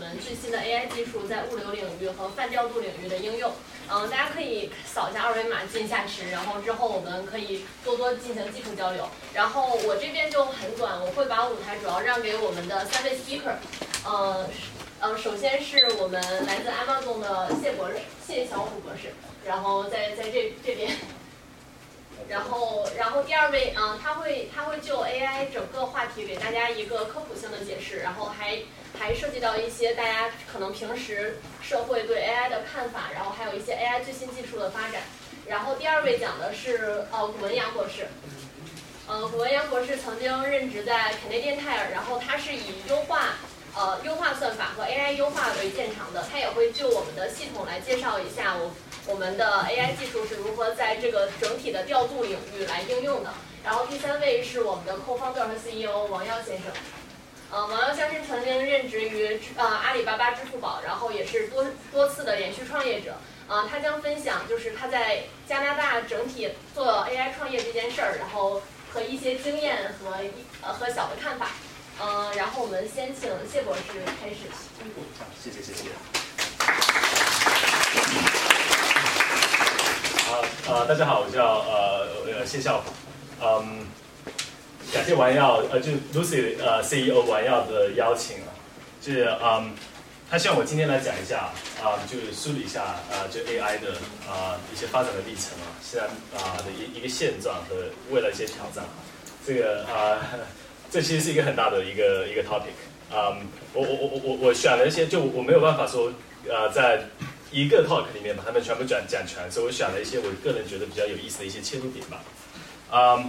我们最新的 AI 技术在物流领域和泛调度领域的应用。嗯，大家可以扫一下二维码进下池，然后之后我们可以多多进行技术交流。然后我这边就很短，我会把舞台主要让给我们的三位 speaker。呃，呃，首先是我们来自 Amazon 的谢博士，谢小虎博士，然后在在这这边。然后，然后第二位，嗯，他会他会就 AI 整个话题给大家一个科普性的解释，然后还还涉及到一些大家可能平时社会对 AI 的看法，然后还有一些 AI 最新技术的发展。然后第二位讲的是呃古文阳博士，呃古文阳博士曾经任职在 Canadian Tire，然后他是以优化呃优化算法和 AI 优化为见长的，他也会就我们的系统来介绍一下我。我们的 AI 技术是如何在这个整体的调度领域来应用的？然后第三位是我们的 Co-founder 和 CEO 王耀先生。呃，王耀先生曾经任职于呃阿里巴巴、支付宝，然后也是多多次的连续创业者。呃，他将分享就是他在加拿大整体做 AI 创业这件事儿，然后和一些经验和呃和小的看法。嗯，然后我们先请谢博士开始。好，谢谢谢谢。啊呃，大家好，我叫呃呃谢笑，嗯，感谢王耀呃就 Lucy 呃 CEO 王耀的邀请啊，就是嗯，他希望我今天来讲一下啊，就是梳理一下啊，就 AI 的啊一些发展的历程啊，现在啊的一一个现状和未来一些挑战，这个啊 这其实是一个很大的一个一个 topic，嗯，我我我我我我选了一些，就我没有办法说呃在。一个 talk 里面把他们全部讲讲全，所以我选了一些我个人觉得比较有意思的一些切入点吧。啊，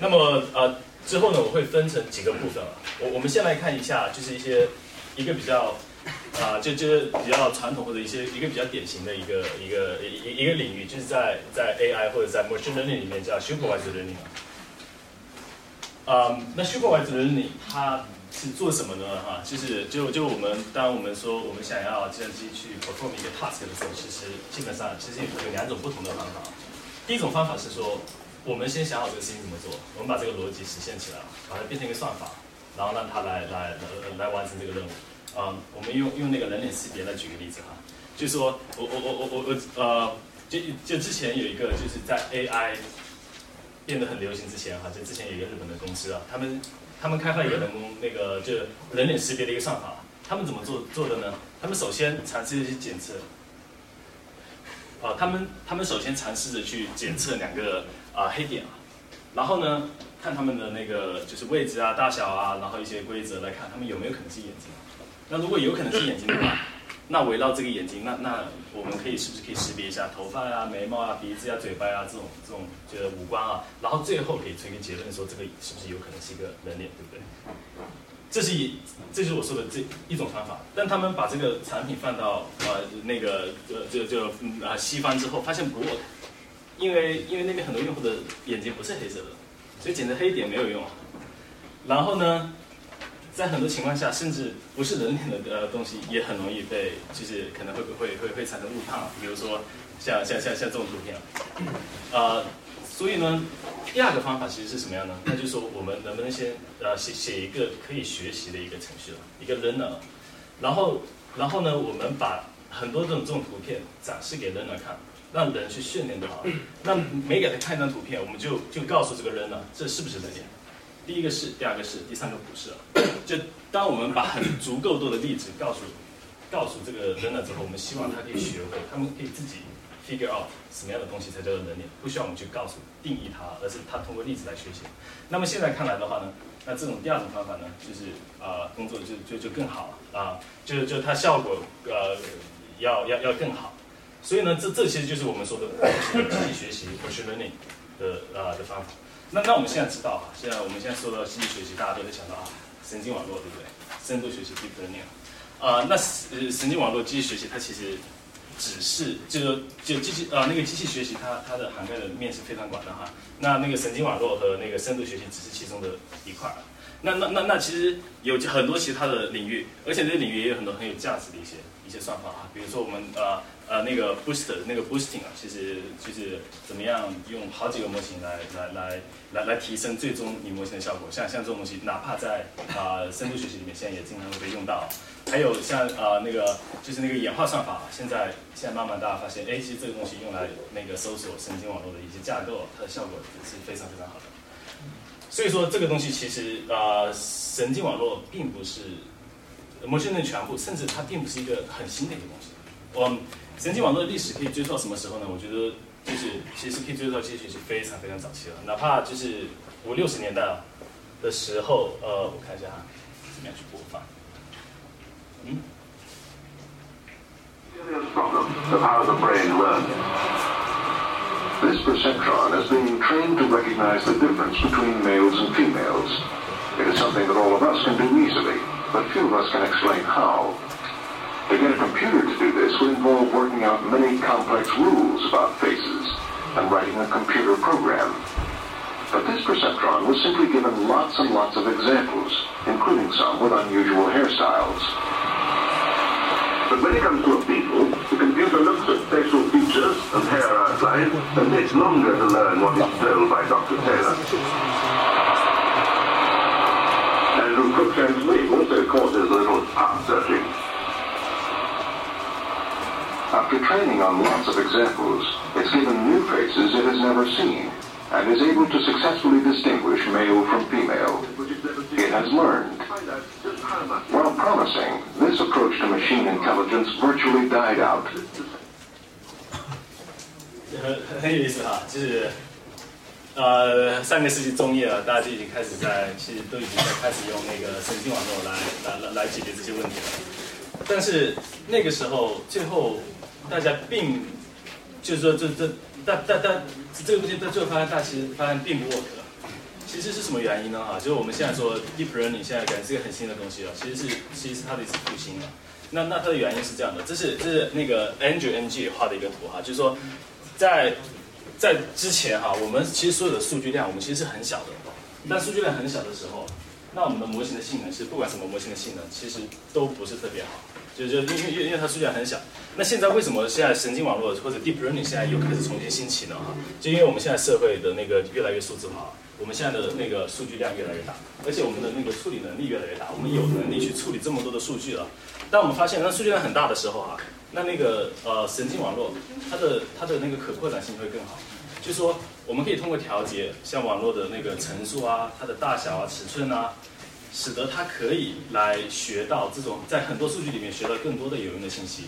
那么呃之后呢，我会分成几个部分啊。我我们先来看一下，就是一些一个比较啊，就就是比较传统或者一些一个比较典型的一个一个一一个领域，就是在在 AI 或者在 machine learning 里面叫 supervised learning 啊。那 supervised learning 它是做什么呢？哈，就是就就我们当我们说我们想要计算机去 perform 一个 task 的时候，其实基本上其实有两种不同的方法。第一种方法是说，我们先想好这个事情怎么做，我们把这个逻辑实现起来，把它变成一个算法，然后让它来来来完成这个任务。嗯，我们用用那个人脸识别来举个例子哈，就是说我我我我我我呃，就就之前有一个就是在 AI 变得很流行之前哈，就之前有一个日本的公司啊，他们。他们开发一个人工那个就人脸识别的一个算法，他们怎么做做的呢？他们首先尝试着去检测，啊，他们他们首先尝试着去检测两个啊黑点啊，然后呢看他们的那个就是位置啊、大小啊，然后一些规则来看他们有没有可能是眼睛。那如果有可能是眼睛的话，那围绕这个眼睛，那那我们可以是不是可以识别一下头发啊、眉毛啊、鼻子啊、嘴巴啊这种这种就是五官啊，然后最后可以出一个结论说这个是不是有可能是一个人脸，对不对？这是一，这就是我说的这一种方法。但他们把这个产品放到呃那个呃就就啊西方之后，发现不 work，因为因为那边很多用户的眼睛不是黑色的，所以检测黑点没有用。然后呢？在很多情况下，甚至不是人脸的呃东西，也很容易被，就是可能会会会会产生误判。比如说，像像像像这种图片，呃，所以呢，第二个方法其实是什么样呢？那就是说，我们能不能先呃写写一个可以学习的一个程序了，一个 learner，然后然后呢，我们把很多这种这种图片展示给 learner 看，让人去训练就好了。那没给他看一张图片，我们就就告诉这个 learner 这是不是人脸。第一个是，第二个是，第三个不是。就当我们把足够多的例子告诉告诉这个人了之后，我们希望他可以学会，他们可以自己 figure out 什么样的东西才叫做能力，不需要我们去告诉定义它，而是他通过例子来学习。那么现在看来的话呢，那这种第二种方法呢，就是啊工作就就就更好了啊，就就它效果呃要要要更好。所以呢，这这其实就是我们说的机器学习 machine learning 的啊的方法。那那我们现在知道啊，现在我们现在说到机器学习，大家都会想到啊，神经网络对不对？深度学习 deep learning，啊，那呃神经网络机器学习它其实只是就是就机器啊那个机器学习它它的涵盖的面是非常广的哈。那那个神经网络和那个深度学习只是其中的一块儿。那那那那其实有很多其他的领域，而且这些领域也有很多很有价值的一些一些算法啊，比如说我们呃呃那个 boost 那个 boosting 啊，其实就是怎么样用好几个模型来来来来来提升最终你模型的效果，像像这种东西，哪怕在啊深度学习里面，现在也经常会被用到。还有像啊那个就是那个演化算法，现在现在慢慢大家发现，哎，其实这个东西用来那个搜索神经网络的一些架构，它的效果也是非常非常好的。所以说这个东西其实啊，神经网络并不是模型的全部，甚至它并不是一个很新的一个东西。我神经网络的历史可以追溯到什么时候呢？我觉得就是其实可以追溯到其实是非常非常早期了，哪怕就是五六十年代的时候，呃，我看一下哈，怎么样去播放？嗯。This perceptron is being trained to recognize the difference between males and females. It is something that all of us can do easily, but few of us can explain how. To get a computer to do this would involve working out many complex rules about faces and writing a computer program. But this perceptron was simply given lots and lots of examples, including some with unusual hairstyles. But when it comes to a people, the computer looks at facial features and hair outline and takes longer to learn what is told by Dr. Taylor Andrew Cruikshank's wig also causes a little heart searching. After training on lots of examples, it's given new faces it has never seen and is able to successfully distinguish male from female. It has learned. While promising, this approach to machine intelligence virtually died out. 很很有意思哈，就是 呃上个世纪中叶了，大家就已经开始在，其实都已经在开始用那个神经网络来来来来解决这些问题了。但是那个时候，最后大家并就是说这这但但但这个东西在最后发现，大其实发现并不 work。其实是什么原因呢？哈，就是我们现在说 deep learning 现在感觉是一个很新的东西了，其实是其实是它的一次复兴了。那那它的原因是这样的，这是这是那个 Andrew Ng 画的一个图哈，就是说在在之前哈，我们其实所有的数据量我们其实是很小的，但数据量很小的时候，那我们的模型的性能是不管什么模型的性能其实都不是特别好，就就因为因为因为它数据量很小。那现在为什么现在神经网络或者 deep learning 现在又开始重新兴起呢？哈，就因为我们现在社会的那个越来越数字化。我们现在的那个数据量越来越大，而且我们的那个处理能力越来越大，我们有能力去处理这么多的数据了。当我们发现那数据量很大的时候啊，那那个呃神经网络它的它的那个可扩展性会更好。就说，我们可以通过调节像网络的那个层数啊、它的大小啊、尺寸啊，使得它可以来学到这种在很多数据里面学到更多的有用的信息。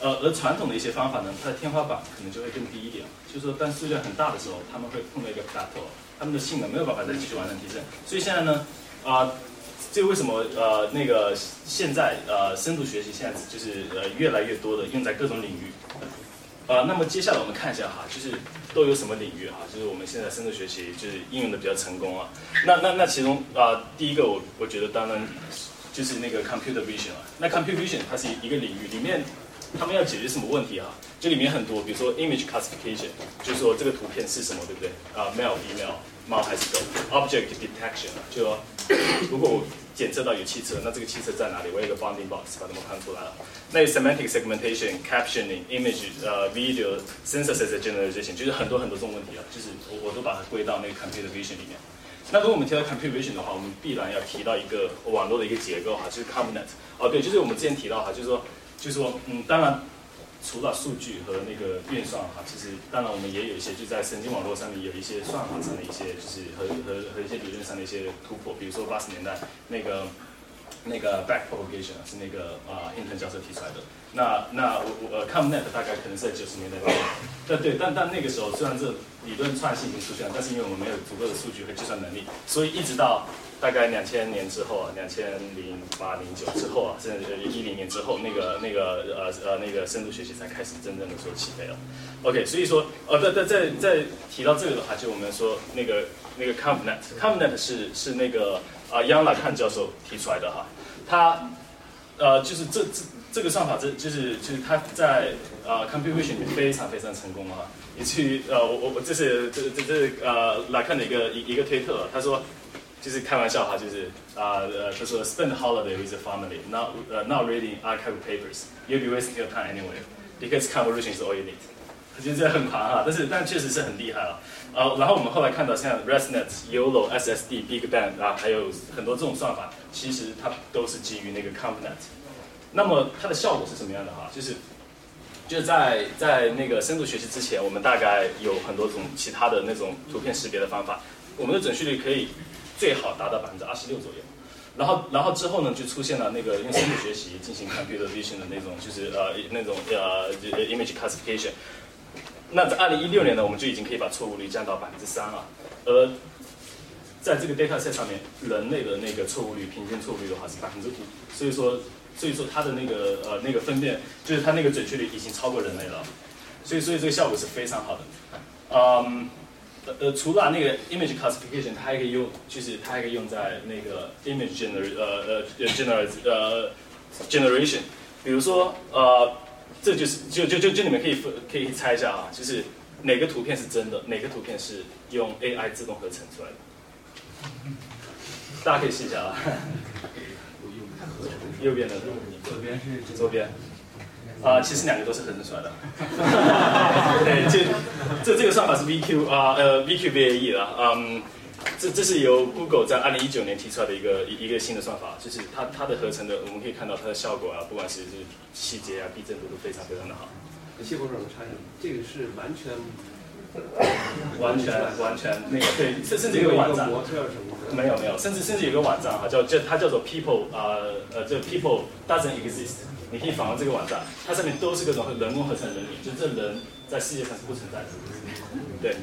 呃，而传统的一些方法呢，它的天花板可能就会更低一点。就是说，当数据量很大的时候，他们会碰到一个 plateau。他们的性能没有办法再继续完成提升，所以现在呢，啊，这为什么呃那个现在呃深度学习现在就是呃越来越多的用在各种领域，啊，那么接下来我们看一下哈，就是都有什么领域哈，就是我们现在深度学习就是应用的比较成功啊，那那那其中啊第一个我我觉得当然就是那个 computer vision 啊，那 computer vision 它是一个领域里面。他们要解决什么问题啊？这里面很多，比如说 image classification，就是说这个图片是什么，对不对？啊，male、female，猫还是狗？object detection，就说如果我检测到有汽车，那这个汽车在哪里？我有一个 bounding box 把它们看出来了。那有 semantic segmentation、captioning、image、呃 video、synthesis generalization，就是很多很多这种问题啊，就是我我都把它归到那个 computer vision 里面。那如果我们提到 computer vision 的话，我们必然要提到一个网络的一个结构哈，就是 ConvNet。哦，对，就是我们之前提到哈，就是说。就是说，嗯，当然，除了数据和那个运算哈，其实当然我们也有一些就在神经网络上面有一些算法上的一些，就是和和和一些理论上的一些突破。比如说八十年代那个那个 back propagation 是那个啊 Hinton 教授提出来的。那那我我呃 ConvNet 大概可能是在九十年代。但对，但但那个时候虽然这理论创新已经出现了，但是因为我们没有足够的数据和计算能力，所以一直到。大概两千年之后啊，两千零八零九之后啊，甚至一零年之后，那个那个呃呃那个深度学习才开始真正的说起飞了。OK，所以说呃在在在在提到这个的话，就我们说那个那个 ConvNet，ConvNet 是是那个啊杨拉看教授提出来的哈，他呃就是这这这个算法，这就是就是他在呃 computation 里面非常非常成功啊，以至于呃我我这是这这这呃来看的一个一一个推特，他说。就是开玩笑哈，就是啊呃，他说 spend holiday with the family, not 呃 not reading archive papers, you'll be wasting your time anyway, because convolution is all you need。我觉得这很狂哈，但是但确实是很厉害啊。呃，然后我们后来看到像 ResNet、YOLO、SSD、Big Bang 啊，还有很多这种算法，其实它都是基于那个 ConvNet。那么它的效果是什么样的哈？就是就在在那个深度学习之前，我们大概有很多种其他的那种图片识别的方法，我们的准确率可以最好达到百分之二十六左右。然后然后之后呢，就出现了那个用深度学习进行 computer vision 的那种，就是呃那种呃 image classification。那在二零一六年呢，我们就已经可以把错误率降到百分之三了。而在这个 data set 上面，人类的那个错误率平均错误率的话是百分之五，所以说所以说它的那个呃那个分辨，就是它那个准确率已经超过人类了，所以所以这个效果是非常好的。嗯，呃除了那个 image classification，它还可以用，就是它还可以用在那个 image gener 呃呃 gener 呃 generation，比如说呃。这就是就就就就你们可以分可以猜一下啊，就是哪个图片是真的，哪个图片是用 AI 自动合成出来的？大家可以试一下啊。右边的，左边是左边。啊，其实两个都是合成出来的。对，这这这个算法是 VQ 啊呃 VQVAE 的，嗯。这这是由 Google 在二零一九年提出来的一个一一个新的算法，就是它它的合成的，我们可以看到它的效果啊，不管是是细节啊、避震度都非常非常的好。谢博士，我插一句，这个是完全完全完全那个对，甚甚至有个网站，没有没有，甚至甚至有个网站哈，叫叫它叫做 People 啊呃这 People doesn't exist，你可以访问这个网站，它上面都是各种人工合成人脸，就这人在世界上是不存在的，对。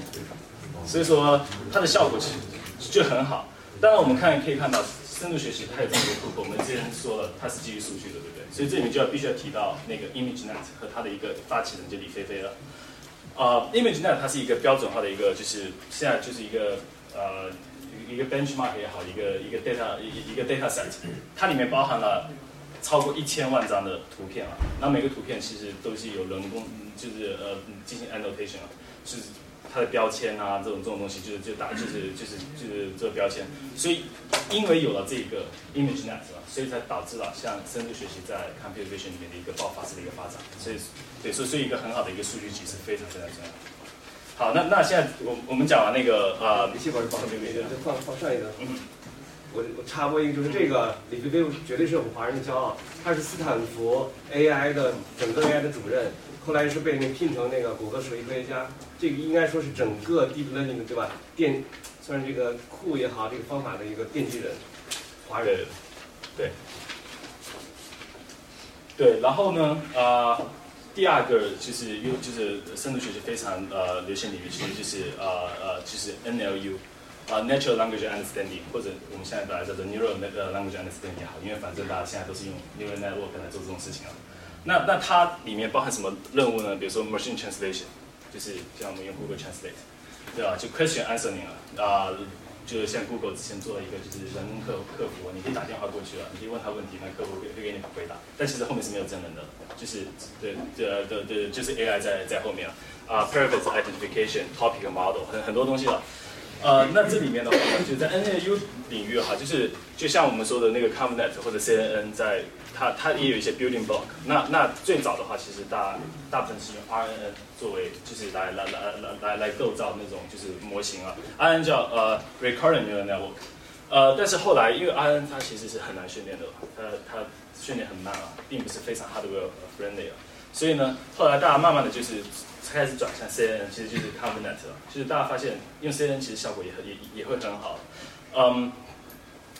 所以说它的效果其实就很好。当然我们看可以看到深度学习它有这么多库，我们之前说了它是基于数据的，对不对？所以这里面就要必须要提到那个 ImageNet 和它的一个发起人就李飞飞了。啊，ImageNet 它是一个标准化的一个，就是现在就是一个呃一个 benchmark 也好，一个一个 data 一一个 data set，它里面包含了超过一千万张的图片啊。那每个图片其实都是有人工就是呃进行 annotation 啊，是。它的标签啊，这种这种东西就是就打就是就是就是这个标签，所以因为有了这个 ImageNet 是吧，所以才导致了像深度学习在 Computer Vision 里面的一个爆发式的一个发展，所以对，所以所以一个很好的一个数据集是非常非常重要。好，那那现在我我们讲完那个呃，李希博士，放这个，再放放上一个。嗯，我我插播一个，就是这个李飞飞绝对是我们华人的骄傲，他是斯坦福 AI 的整个 AI 的主任。后来是被那聘成那个谷歌首席科学家，这个应该说是整个 deep learning 对吧？奠算是这个库也好，这个方法的一个奠基人，华人。对。对，然后呢，呃，第二个就是又就是深度学习非常呃流行领域，其实就是呃呃就是 NLU，啊 Natural Language Understanding，或者我们现在把它叫做 Neural Language Understanding 也好，因为反正大家现在都是用 Neural Network 来做这种事情啊。那那它里面包含什么任务呢？比如说 machine translation，就是像我们用 Google Translate，对吧？就 question answering 啊，啊，就是像 Google 之前做了一个就是人工客客服，你可以打电话过去了，你可以问他问题，那客服会会给你回答。但其实后面是没有真人的，就是对对对对，就是 AI 在在后面啊。啊，perfect identification，topic model，很很多东西了。呃，那这里面的话，就在 NLU 领域哈，就是就像我们说的那个 ConvNet 或者 CNN 在。它它也有一些 building block。那那最早的话，其实大大部分是用 RNN 作为，就是来来来来来来构造那种就是模型啊。RNN 叫呃 recurrent neural network。呃，但是后来因为 RNN 它其实是很难训练的，它它训练很慢啊，并不是非常 hardware friendly 啊。所以呢，后来大家慢慢的就是开始转向 CNN，其实就是 ConvNet 了。就是大家发现用 CNN 其实效果也也也会很好。嗯。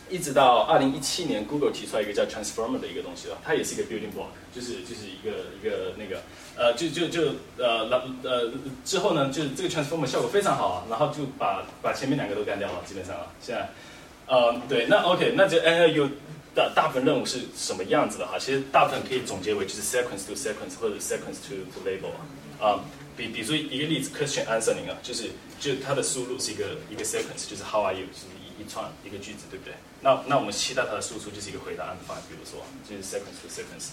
一直到二零一七年，Google 提出来一个叫 Transformer 的一个东西了，它也是一个 building block，就是就是一个一个那个呃，就就就呃，然呃之后呢，就是这个 Transformer 效果非常好啊，然后就把把前面两个都干掉了，基本上啊，现在呃对，那 OK，那这 NLU 大大部分任务是什么样子的哈？其实大部分可以总结为就是 sequence to sequence 或者 sequence to to label 啊，比比如说一个例子，question answering 啊，就是就它的输入是一个一个 sequence，就是 How are you？就是一一串一个句子，对不对？那那我们期待它的输出就是一个回答案的方案，比如说就是 sequence to sequence。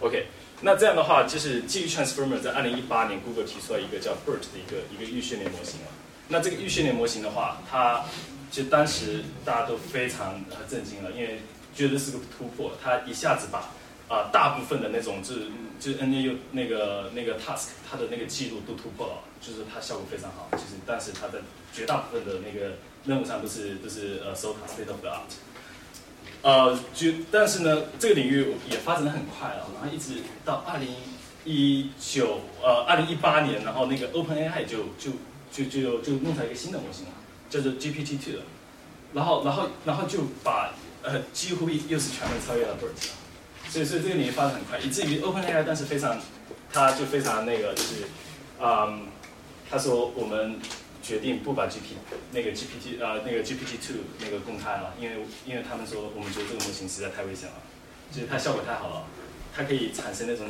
OK，那这样的话就是基于 transformer，在二零一八年 Google 提出了一个叫 BERT 的一个一个预训练模型啊。那这个预训练模型的话，它就当时大家都非常震惊了，因为觉得是个突破，它一下子把啊、大部分的那种就是就是 NAU 那个那个 task 它的那个记录都突破了，就是它效果非常好。就是但是它的绝大部分的那个任务上都是都是呃 so state of the art。呃，就但是呢，这个领域也发展的很快了，然后一直到二零一九呃二零一八年，然后那个 OpenAI 就就就就就弄出来一个新的模型了，叫做 GPT two 然后然后然后就把呃几乎又是全面超越了 BERT，所以所以这个领域发展很快，以至于 OpenAI 但是非常，他就非常那个就是，嗯，他说我们决定不把 GPT 那个 GPT 呃那个 GPT two 那个公开了，因为因为他们说我们觉得这个模型实在太危险了，就是它效果太好了，它可以产生那种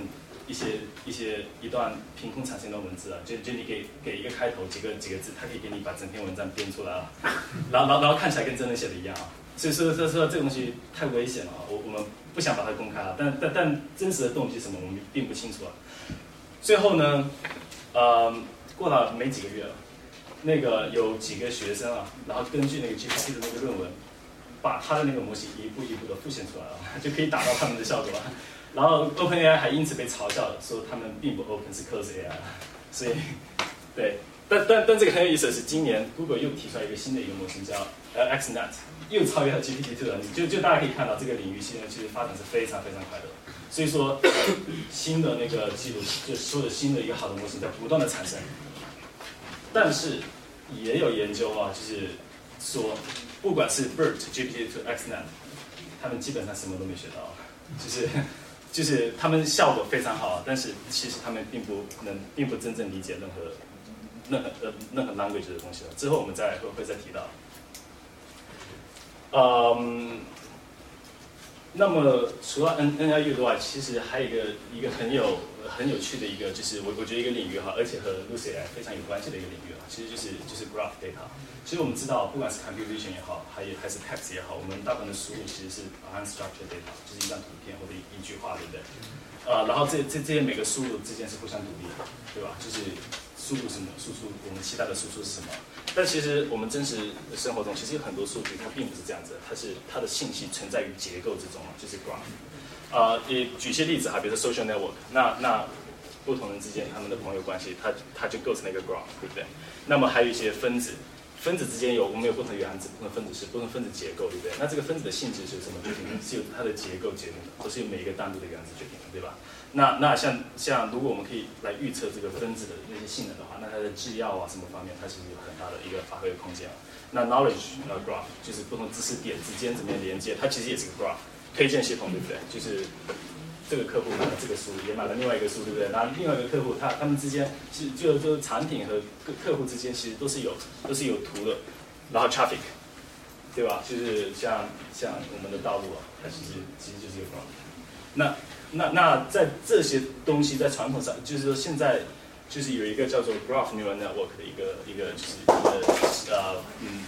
一些一些一段凭空产生的文字啊，就就你给给一个开头几个几个字，它可以给你把整篇文章编出来了，然后然后然后看起来跟真人写的一样啊，所以说说说这个东西太危险了，我我们不想把它公开了，但但但真实的动机是什么我们并不清楚啊。最后呢，呃，过了没几个月了，那个有几个学生啊，然后根据那个 GPT 的那个论文，把他的那个模型一步一步的复现出来了，就可以达到他们的效果了。然后 OpenAI 还因此被嘲笑了，说他们并不 open 是 close AI，所以对，但但但这个很有意思的是，今年 Google 又提出来一个新的一个模型叫 XNet，又超越了 GPT 2了。你就就大家可以看到这个领域现在其实发展是非常非常快的。所以说，新的那个记录就所有的新的一个好的模型在不断的产生，但是也有研究啊，就是说，不管是 BERT、GPT 2、XNet，他们基本上什么都没学到，就是就是他们效果非常好，但是其实他们并不能，并不真正理解任何任何呃任何 language 的东西了。之后我们再会会再提到。嗯，那么除了 N N L U 之外，其实还有一个一个很有很有趣的一个，就是我我觉得一个领域哈，而且和 Lucy AI 非常有关系的一个领域啊，其实就是就是 graph data。其实我们知道，不管是 computation 也好，还有还是 text 也好，我们大部分的输入其实是 unstructured data，就是一张图片或者一一句话，对不对？呃，然后这这这些每个输入之间是互相独立的，对吧？就是输入什么，输出我们期待的输出是什么？但其实我们真实生活中，其实有很多数据它并不是这样子，它是它的信息存在于结构之中，就是 graph。呃，也举些例子哈，比如说 social network，那那不同人之间他们的朋友关系，它它就构成了一个 graph，对不对？那么还有一些分子，分子之间有我们有不同的原子、不同分子是、不同分子结构，对不对？那这个分子的性质是什么决定的？是由它的结构决定的，不是由每一个单独的原子决定的，对吧？那那像像如果我们可以来预测这个分子的那些性能的话，那它的制药啊什么方面，它其实有很大的一个发挥的空间啊。那 knowledge 呃 graph 就是不同知识点之间怎么样连接，它其实也是个 graph 推荐系统，对不对？就是这个客户买了这个书，也买了另外一个书，对不对？那另外一个客户他他们之间是就就产品和客客户之间其实都是有都是有图的，然后 traffic，对吧？就是像像我们的道路啊，它其实其实就是一个 graph。那那那在这些东西在传统上，就是说现在就是有一个叫做 graph neural network 的一个一个就是一个呃嗯，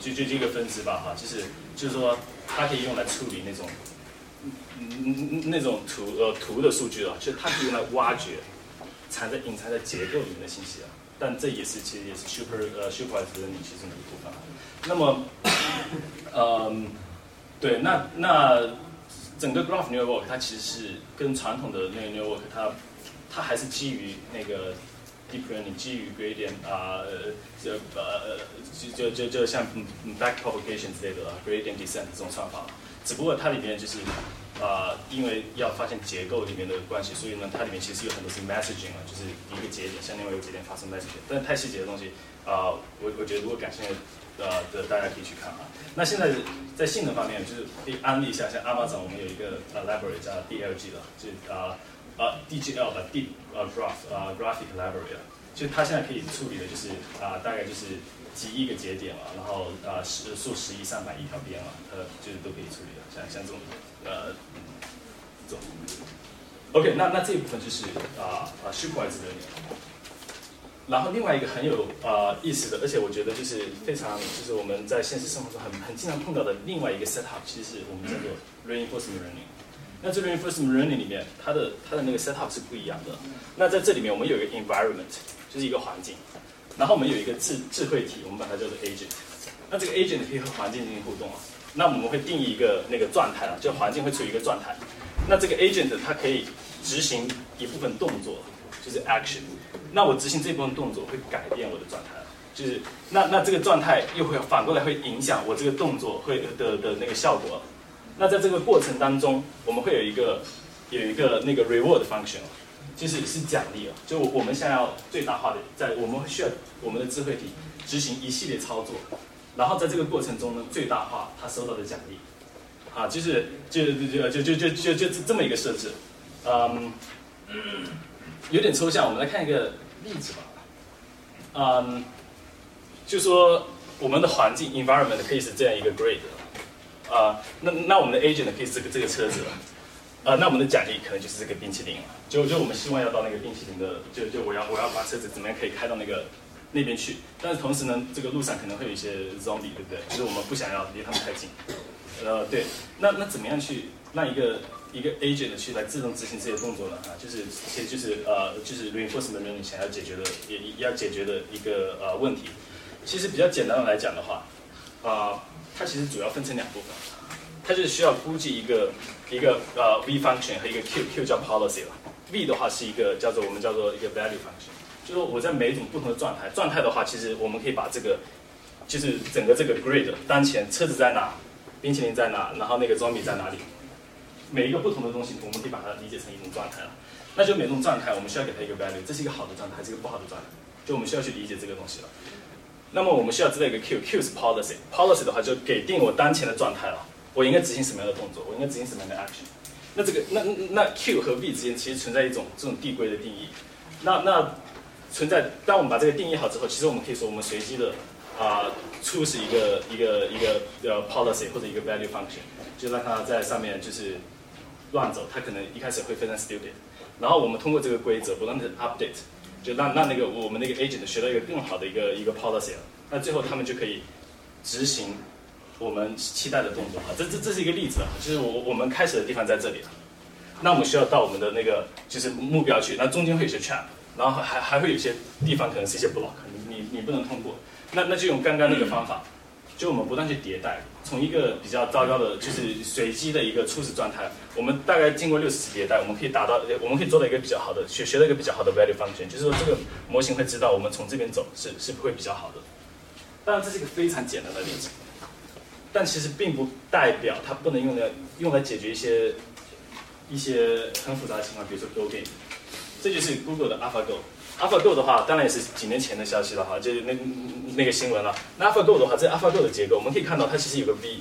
就就这个分支吧哈，就是就是说它可以用来处理那种嗯那种图呃图的数据啊，就是它可以用来挖掘藏在隐藏在结构里面的信息啊。但这也是其实也是 super 呃 supervised learning 其中的一部分啊。那么，嗯，对，那那整个 graph network 它其实是跟传统的那个 network 它它还是基于那个 deep learning，基于 gradient 啊，呃，这呃就就就就像 back propagation 之类的啊 gradient descent 这种算法，只不过它里面就是啊、因为要发现结构里面的关系，所以呢，它里面其实有很多是 messaging 啊，就是一个节点向另外一个节点发送 messaging，但是太细节的东西啊、我我觉得如果感兴趣呃的大家可以去看啊。那现在在性能方面，就是可以安利一下，像 Amazon 我们有一个呃 library 叫 DLG 的，就啊啊 DGL 的，D 呃 Graph 啊 Graphic Library 啊，就它现在可以处理的就是啊、大概就是几亿个节点了，然后啊十数十亿上百亿条边了，呃就是都可以处理的，像像这种呃这种。OK，那那这一部分就是啊啊 supervised learning。然后另外一个很有呃意思的，而且我觉得就是非常就是我们在现实生活中很很经常碰到的另外一个 setup，其实是我们叫做 reinforcement learning。那这 reinforcement learning 里面，它的它的那个 setup 是不一样的。那在这里面，我们有一个 environment，就是一个环境，然后我们有一个智智慧体，我们把它叫做 agent。那这个 agent 可以和环境进行互动啊。那我们会定义一个那个状态啊，就环境会处于一个状态。那这个 agent 它可以执行一部分动作，就是 action。那我执行这部分动作会改变我的状态，就是那那这个状态又会反过来会影响我这个动作会的的那个效果。那在这个过程当中，我们会有一个有一个那个 reward function，就是是奖励啊。就我们想要最大化的，在我们需要我们的智慧体执行一系列操作，然后在这个过程中呢，最大化它收到的奖励。啊，就是就就就就就就就这么一个设置，嗯，有点抽象。我们来看一个例子吧。嗯，就说我们的环境 environment 可以是这样一个 grade，啊，那那我们的 agent 可以是这个这个车子，啊，那我们的奖励可能就是这个冰淇淋了。就就我们希望要到那个冰淇淋的，就就我要我要把车子怎么样可以开到那个那边去，但是同时呢，这个路上可能会有一些 zombie，对不对？就是我们不想要离他们太近。呃，对，那那怎么样去让一个一个 agent 去来自动执行这些动作呢？啊，就是其实就是呃，就是 reinforcement learning 想要解决的也要解决的一个呃问题。其实比较简单的来讲的话，啊，它其实主要分成两部分，它就是需要估计一个一个呃 v function 和一个 q，q 叫 policy 了，v 的话是一个叫做我们叫做一个 value function，就是我在每一种不同的状态，状态的话，其实我们可以把这个就是整个这个 grid 当前车子在哪？冰淇淋在哪？然后那个 zombie 在哪里？每一个不同的东西，我们可以把它理解成一种状态了。那就每种状态，我们需要给它一个 value，这是一个好的状态还是一个不好的状态？就我们需要去理解这个东西了。那么我们需要知道一个 q，q 是 policy，policy 的话就给定我当前的状态了。我应该执行什么样的动作？我应该执行什么样的 action？那这个那那 q 和 v 之间其实存在一种这种递归的定义。那那存在，当我们把这个定义好之后，其实我们可以说我们随机的。啊，初始一个一个一个呃 policy 或者一个 value function，就让它在上面就是乱走，它可能一开始会非常 stupid，然后我们通过这个规则不断的 update，就让让那个我们那个 agent 学到一个更好的一个一个 policy，那最后他们就可以执行我们期待的动作。啊，这这这是一个例子啊，就是我我们开始的地方在这里了，那我们需要到我们的那个就是目标去，那中间会有些 trap，然后还还会有些地方可能是一些 block，你你你不能通过。那那就用刚刚那个方法，就我们不断去迭代，从一个比较糟糕的，就是随机的一个初始状态，我们大概经过六十次迭代，我们可以达到，我们可以做到一个比较好的，学学到一个比较好的 value function，就是说这个模型会知道我们从这边走是是不会比较好的。当然这是一个非常简单的例子，但其实并不代表它不能用来用来解决一些一些很复杂的情况，比如说 Go Game，这就是 Google 的 AlphaGo。AlphaGo 的话，当然也是几年前的消息了哈，就是那那个新闻了。那 AlphaGo 的话，这 AlphaGo 的结构，我们可以看到它其实有个 V，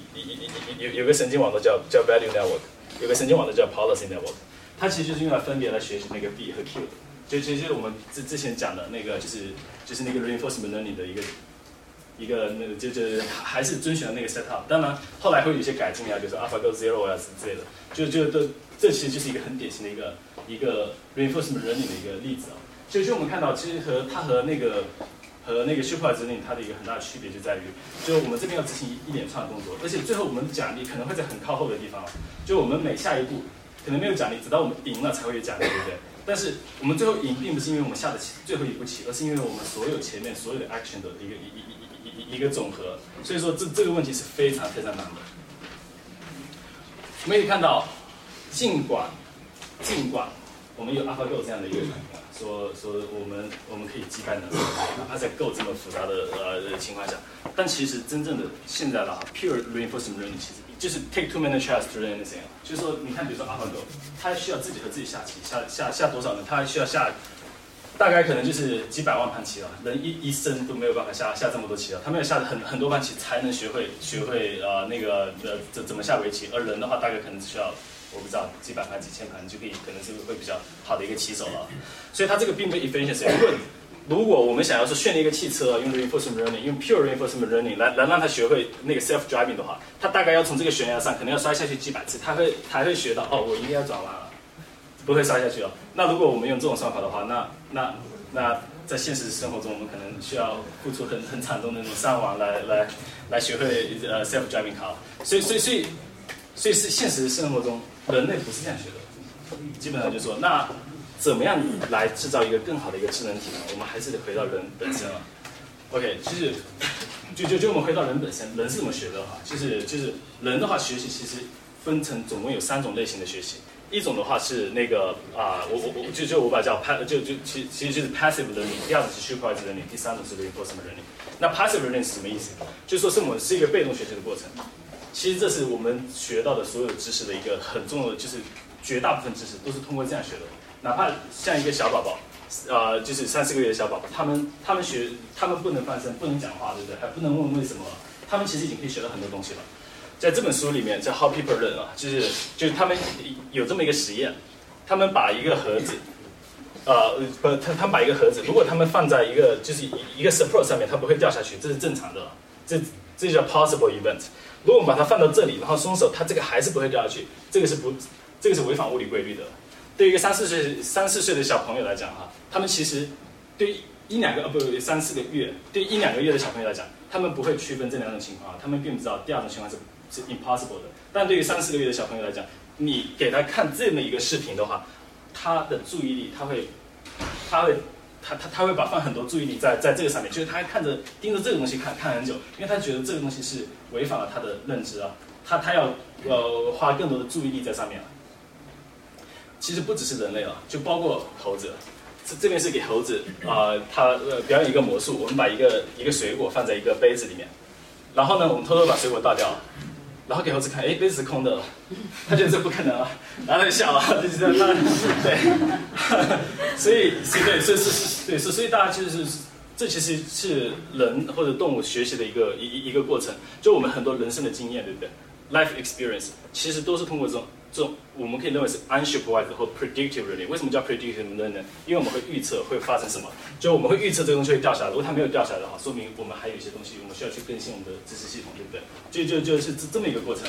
有有个神经网络叫叫 Value Network，有个神经网络叫 Policy Network，它其实就是用来分别来学习那个 B 和 Q 的。就其实就是我们之之前讲的那个，就是就是那个 Reinforcement Learning 的一个一个那个就就还是遵循了那个 setup。当然后来会有一些改进啊，比如说 AlphaGo Zero 啊之类的，就就都这其实就是一个很典型的一个一个 Reinforcement Learning 的一个例子啊。所以，就我们看到，其实和它和那个和那个 supervised learning 它的一个很大的区别就在于，就我们这边要执行一连串的动作，而且最后我们的奖励可能会在很靠后的地方。就我们每下一步可能没有奖励，直到我们赢了才会有奖励，对不对？但是我们最后赢，并不是因为我们下的最后一步棋，而是因为我们所有前面所有的 action 的一个一一一一一个总和。所以说，这这个问题是非常非常难的。我们可以看到，尽管尽管我们有 AlphaGo 这样的一个。说说我们我们可以击败能力，哪怕在 Go 这么复杂的呃情况下，但其实真正的现在的 pure reinforcement learning 其实就是 take too many chance to learn anything，就是说你看比如说 AlphaGo，它需要自己和自己下棋，下下下多少呢？它需要下大概可能就是几百万盘棋了，人一一生都没有办法下下这么多棋了，他们要下很很多盘棋才能学会学会呃那个呃怎怎么下围棋，而人的话大概可能只需要。我不知道几百盘几千盘就可以，可能是会比较好的一个骑手了。所以它这个并不 efficiency。如果如果我们想要是训练一个汽车，用 reinforcement learning，用 pure reinforcement learning 来来让它学会那个 self driving 的话，它大概要从这个悬崖上可能要摔下去几百次，它会才会学到哦，我应该要转弯了，不会摔下去了。那如果我们用这种算法的话，那那那在现实生活中，我们可能需要付出很很惨重的那种伤亡来来来学会 呃 self driving car。所以所以所以所以是现实生活中。人类不是这样学的，基本上就说，那怎么样来制造一个更好的一个智能体呢？我们还是得回到人本身了。OK，其实就就就我们回到人本身，人是怎么学的哈？就是就是人的话，学习其实分成总共有三种类型的学习。一种的话是那个啊，我我我就就我把它叫 pass，就就其其实就是 passive learning，第二种是 supervised learning，第三种是 reinforcement learning。那 passive learning 是什么意思？就说是我们是一个被动学习的过程。其实这是我们学到的所有知识的一个很重要的，就是绝大部分知识都是通过这样学的。哪怕像一个小宝宝，呃，就是三四个月的小宝宝，他们他们学，他们不能翻身，不能讲话，对不对？还不能问为什么，他们其实已经可以学到很多东西了。在这本书里面叫 How People Learn 啊，就是就是他们有这么一个实验，他们把一个盒子，呃，不，他他们把一个盒子，如果他们放在一个就是一个 support 上面，它不会掉下去，这是正常的，这这叫 possible event。如果我们把它放到这里，然后松手，它这个还是不会掉下去，这个是不，这个是违反物理规律的。对于一个三四岁三四岁的小朋友来讲哈，他们其实对一两个呃不三四个月，对一两个月的小朋友来讲，他们不会区分这两种情况，他们并不知道第二种情况是是 impossible 的。但对于三四个月的小朋友来讲，你给他看这么一个视频的话，他的注意力他会，他会。他他他会把放很多注意力在在这个上面，就是他看着盯着这个东西看看很久，因为他觉得这个东西是违反了他的认知啊，他他要呃花更多的注意力在上面。其实不只是人类了，就包括猴子，这这边是给猴子啊，他呃表演一个魔术，我们把一个一个水果放在一个杯子里面，然后呢，我们偷偷把水果倒掉。然后给猴子看，哎，杯子是空的，他觉得这不可能啊，然后他就笑了，就这样，对，所以，所以对，所以是是，对，所以大家就是，这其实是人或者动物学习的一个一一个过程，就我们很多人生的经验，对不对？Life experience 其实都是通过这种。这种我们可以认为是 unsupervised 或 predictive learning。为什么叫 predictive learning？因为我们会预测会发生什么，就我们会预测这个东西会掉下来。如果它没有掉下来的话，说明我们还有一些东西我们需要去更新我们的知识系统，对不对？就就就是这这么一个过程。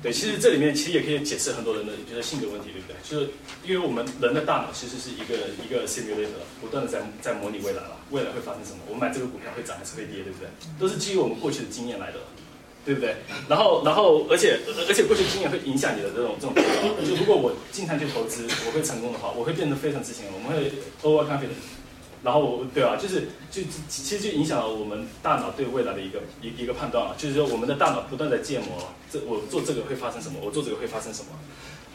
对，其实这里面其实也可以解释很多人的就是性格问题，对不对？就是因为我们人的大脑其实是一个一个 simulator，不断的在在模拟未来了，未来会发生什么？我们买这个股票会涨还是会跌，对不对？都是基于我们过去的经验来的。对不对？然后，然后，而且，而且，过去经验会影响你的这种这种。就如果我经常去投资，我会成功的话，我会变得非常自信。我们会 over confident。然后我，对啊，就是就其实就影响了我们大脑对未来的一个一一个判断啊。就是说，我们的大脑不断在建模，这我做这个会发生什么？我做这个会发生什么？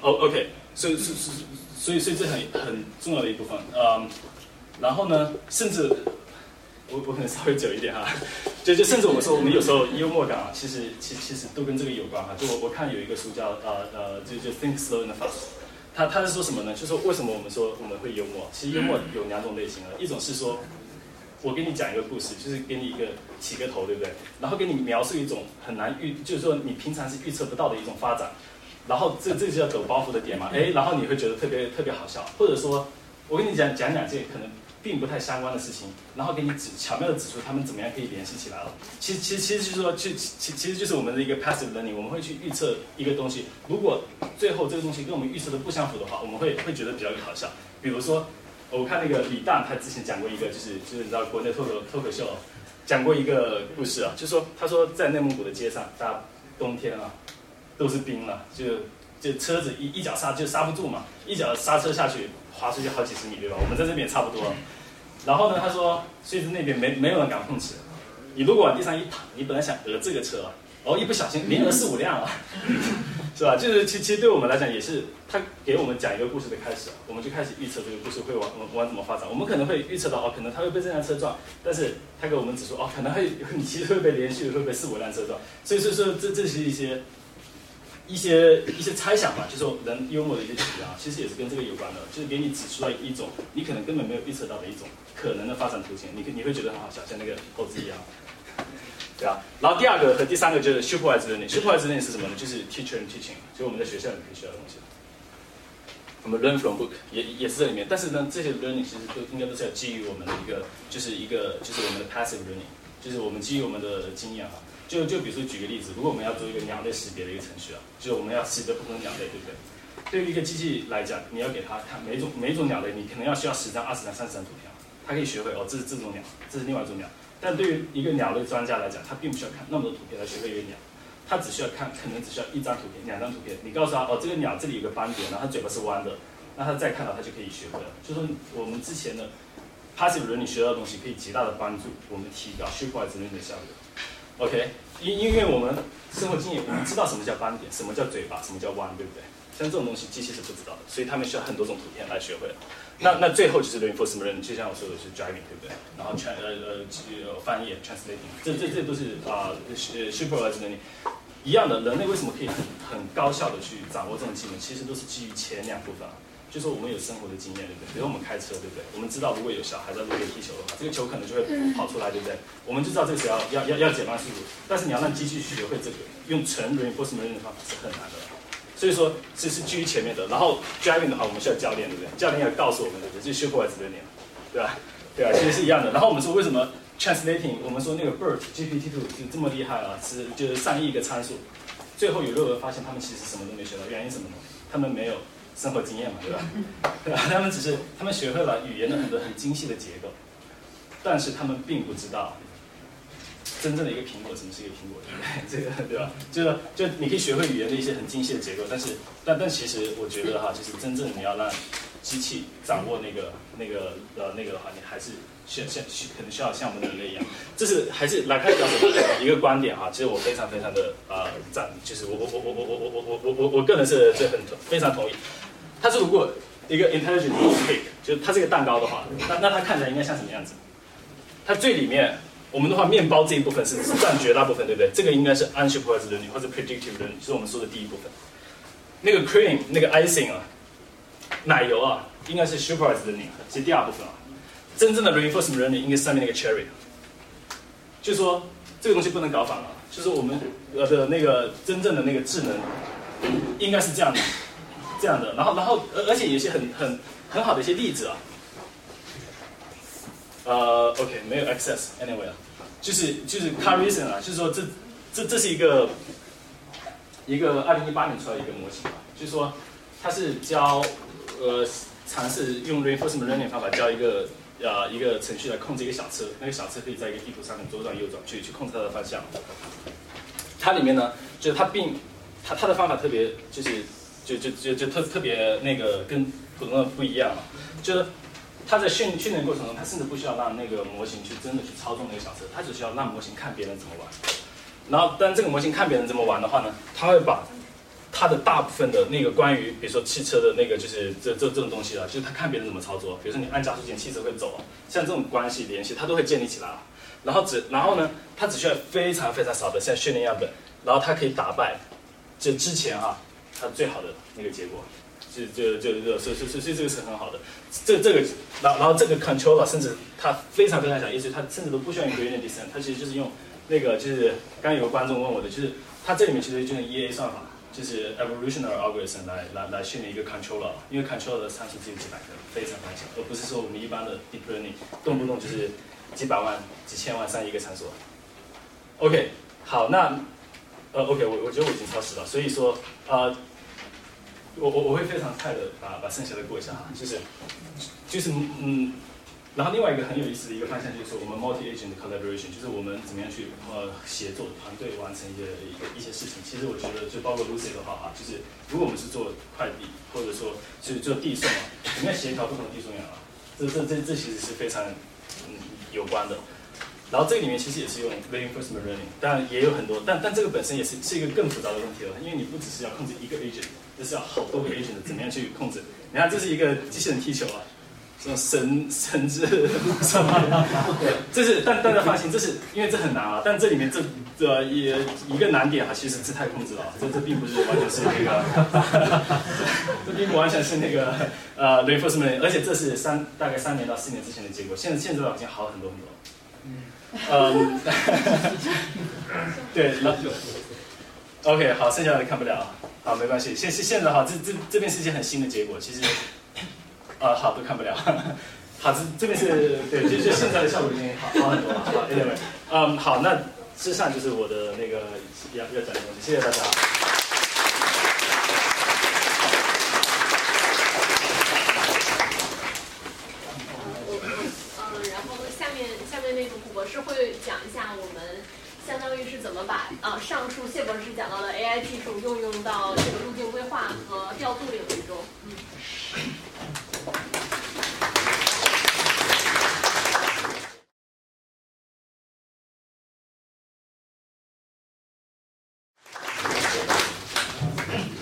哦，OK，所以是是，所以所以这很很重要的一部分。嗯，然后呢，甚至。我我可能稍微久一点哈，就就甚至我们说我们有时候幽默感啊，其实其其实都跟这个有关哈。就我我看有一个书叫呃呃就就 Think Slow and Fast，他他是说什么呢？就说为什么我们说我们会幽默？其实幽默有两种类型啊，一种是说我给你讲一个故事，就是给你一个起个头，对不对？然后给你描述一种很难预，就是说你平常是预测不到的一种发展，然后这这就叫抖包袱的点嘛，哎，然后你会觉得特别特别好笑，或者说我跟你讲讲两件可能。并不太相关的事情，然后给你指巧妙的指出他们怎么样可以联系起来了。其实其实其实就是说，其其其实就是我们的一个 passive learning，我们会去预测一个东西，如果最后这个东西跟我们预测的不相符的话，我们会会觉得比较好笑。比如说，我看那个李诞他之前讲过一个，就是就是你知道国内脱口脱口秀讲过一个故事啊，就说他说在内蒙古的街上，大冬天啊都是冰了，就就车子一一脚刹就刹不住嘛，一脚刹车下去。滑出去好几十米，对吧？我们在这边也差不多。然后呢，他说，所以那边没没有人敢碰瓷。你如果往地上一躺，你本来想讹这个车，哦，一不小心连讹四五辆了，是吧？就是其其实对我们来讲，也是他给我们讲一个故事的开始，我们就开始预测这个故事会往往怎么发展。我们可能会预测到，哦，可能他会被这辆车撞，但是他给我们指出，哦，可能会 你其实会被连续会被四五辆车撞。所以所以说，这这是一些。一些一些猜想吧，就是人幽默的一些取啊，其实也是跟这个有关的，就是给你指出来一种你可能根本没有预测到的一种可能的发展途径，你你会觉得很好笑，像那个猴子一样，对啊。然后第二个和第三个就是 supervised learning，supervised learning 是什么呢？就是 teacher and teaching，就我们在学校里可以学到东西。我们 learn from book 也也是这里面，但是呢，这些 learning 其实都应该都是要基于我们的一个，就是一个就是我们的 passive learning，就是我们基于我们的经验啊。就就比如说举个例子，如果我们要做一个鸟类识别的一个程序啊，就是我们要识别不同鸟类，对不对？对于一个机器来讲，你要给它看每种每种鸟类，你可能要需要十张、二十张、三十张图片，它可以学会哦，这是这种鸟，这是另外一种鸟。但对于一个鸟类专家来讲，他并不需要看那么多图片来学会一个鸟，他只需要看，可能只需要一张图片、两张图片。你告诉他哦，这个鸟这里有个斑点，然后它嘴巴是弯的，那他再看到他就可以学会了。就是我们之前的 passive 伦理学到的东西可以极大的帮助我们提高 supervised 学习的效率。OK，因因为我们生活经验，我们知道什么叫斑点，什么叫嘴巴，什么叫弯，对不对？像这种东西机器是不知道的，所以他们需要很多种图片来学会。那那最后就是 reinforcement learning，就像我说的是 driving，对不对？然后全呃呃翻译 translating，这这这都是啊呃 supervised learning 一样的。人类为什么可以很很高效的去掌握这种技能？其实都是基于前两部分啊。就是我们有生活的经验，对不对？比如我们开车，对不对？我们知道如果有小孩在路边踢球的话，这个球可能就会跑出来，对不对？我们就知道这个时候要要要要减慢速度。但是你要让机器去学会这个，用纯 reinforcement learning 的方法是很难的。所以说这是基于前面的。然后 driving 的话，我们需要教练，对不对？教练要告诉我们，对不对？就是 supervised learning，对吧？对啊，其实是一样的。然后我们说为什么 translating，我们说那个 BERT GPT Two 就这么厉害啊？是就是上亿个参数，最后有论文发现他们其实什么都没学到，原因什么呢？他们没有。生活经验嘛，对吧？对吧？他们只是他们学会了语言的很多很精细的结构，但是他们并不知道真正的一个苹果什么是一个苹果，对不对？这个对吧？就是就你可以学会语言的一些很精细的结构，但是但但其实我觉得哈，就是真正你要让机器掌握那个那个呃那个的话，你还是需像需可能需要像我们人类一样，这是还是来看教授一个观点哈。其实我非常非常的呃赞，就是我我我我我我我我我我我我个人是是很非常同意。它是如果一个 intelligent cake，就是它是个蛋糕的话，那那它看起来应该像什么样子？它最里面，我们的话面包这一部分是占绝大部分，对不对？这个应该是 unsupervised learning 或者 predictive learning，是我们说的第一部分。那个 cream 那个 icing 啊，奶油啊，应该是 supervised learning，是第二部分啊。真正的 reinforcement learning 应该是上面那个 cherry，就说这个东西不能搞反了，就是我们呃的那个真正的那个智能应该是这样的。这样的，然后，然后，而而且有些很很很好的一些例子啊，呃，OK，没有 access，anyway 啊，就是就是 car reason 啊，就是说这这这是一个一个二零一八年出来一个模型啊，就是说它是教呃尝试用 reinforcement learning 方法教一个呃一个程序来控制一个小车，那个小车可以在一个地图上面左转右转去去控制它的方向，它里面呢，就是它并它它的方法特别就是。就就就就特特别那个跟普通的不一样，就是他在训训练过程中，他甚至不需要让那个模型去真的去操纵那个小车，他只需要让模型看别人怎么玩。然后，当这个模型看别人怎么玩的话呢，他会把他的大部分的那个关于比如说汽车的那个就是这这这种东西啊，就是他看别人怎么操作，比如说你按加速键，汽车会走，像这种关系联系，他都会建立起来。然后只然后呢，他只需要非常非常少的像训练样本，然后他可以打败就之前啊。它最好的那个结果，就就就就所以所以所以这个是很好的。这这个，然然后这个 controller 甚至它非常非常小，意思它甚至都不需要用 gradient descent，它其实就是用那个就是刚有个观众问我的，就是它这里面其实就用 EA 算法，就是 evolutionary algorithm 来来来训练一个 controller，因为 controller 的参数只有几百个，非常非常小，而不是说我们一般的 deep learning 动不动就是几百万、几千万上一个参数。OK，好，那呃 OK，我我觉得我已经超时了，所以说呃。我我我会非常快的把把剩下的过一下哈，就是就是嗯，然后另外一个很有意思的一个方向就是我们 multi-agent collaboration，就是我们怎么样去呃协作团队完成一些一个一些事情。其实我觉得就包括 Lucy 的话啊，就是如果我们是做快递或者说是做递送啊，怎么样协调不同的递送员啊？这这这这其实是非常嗯有关的。然后这个里面其实也是用 reinforcement learning，但也有很多，但但这个本身也是是一个更复杂的问题了，因为你不只是要控制一个 agent。这是要好多个 agent 怎么样去控制？你看，这是一个机器人踢球啊，这种神神之什么？对，这是但大家放心，这是因为这很难啊。但这里面这这也一个难点啊，其实是太控制了。这这并不是完全是那个，这并不完全是那个呃 reinforcement，而且这是三大概三年到四年之前的结果。现在现在已经好很多很多。嗯。对，那 OK，好，剩下的看不了。好，没关系。现现现在哈，这这这边是一些很新的结果，其实，啊，好都看不了。好，这这边是对，就就现在的效果已经好好很多了。好，Anyway，嗯，好，那之上就是我的那个要要讲的东西，谢谢大家。啊，上述谢博士讲到的 A I 技术应用到这个路径规划和调度领域中，嗯。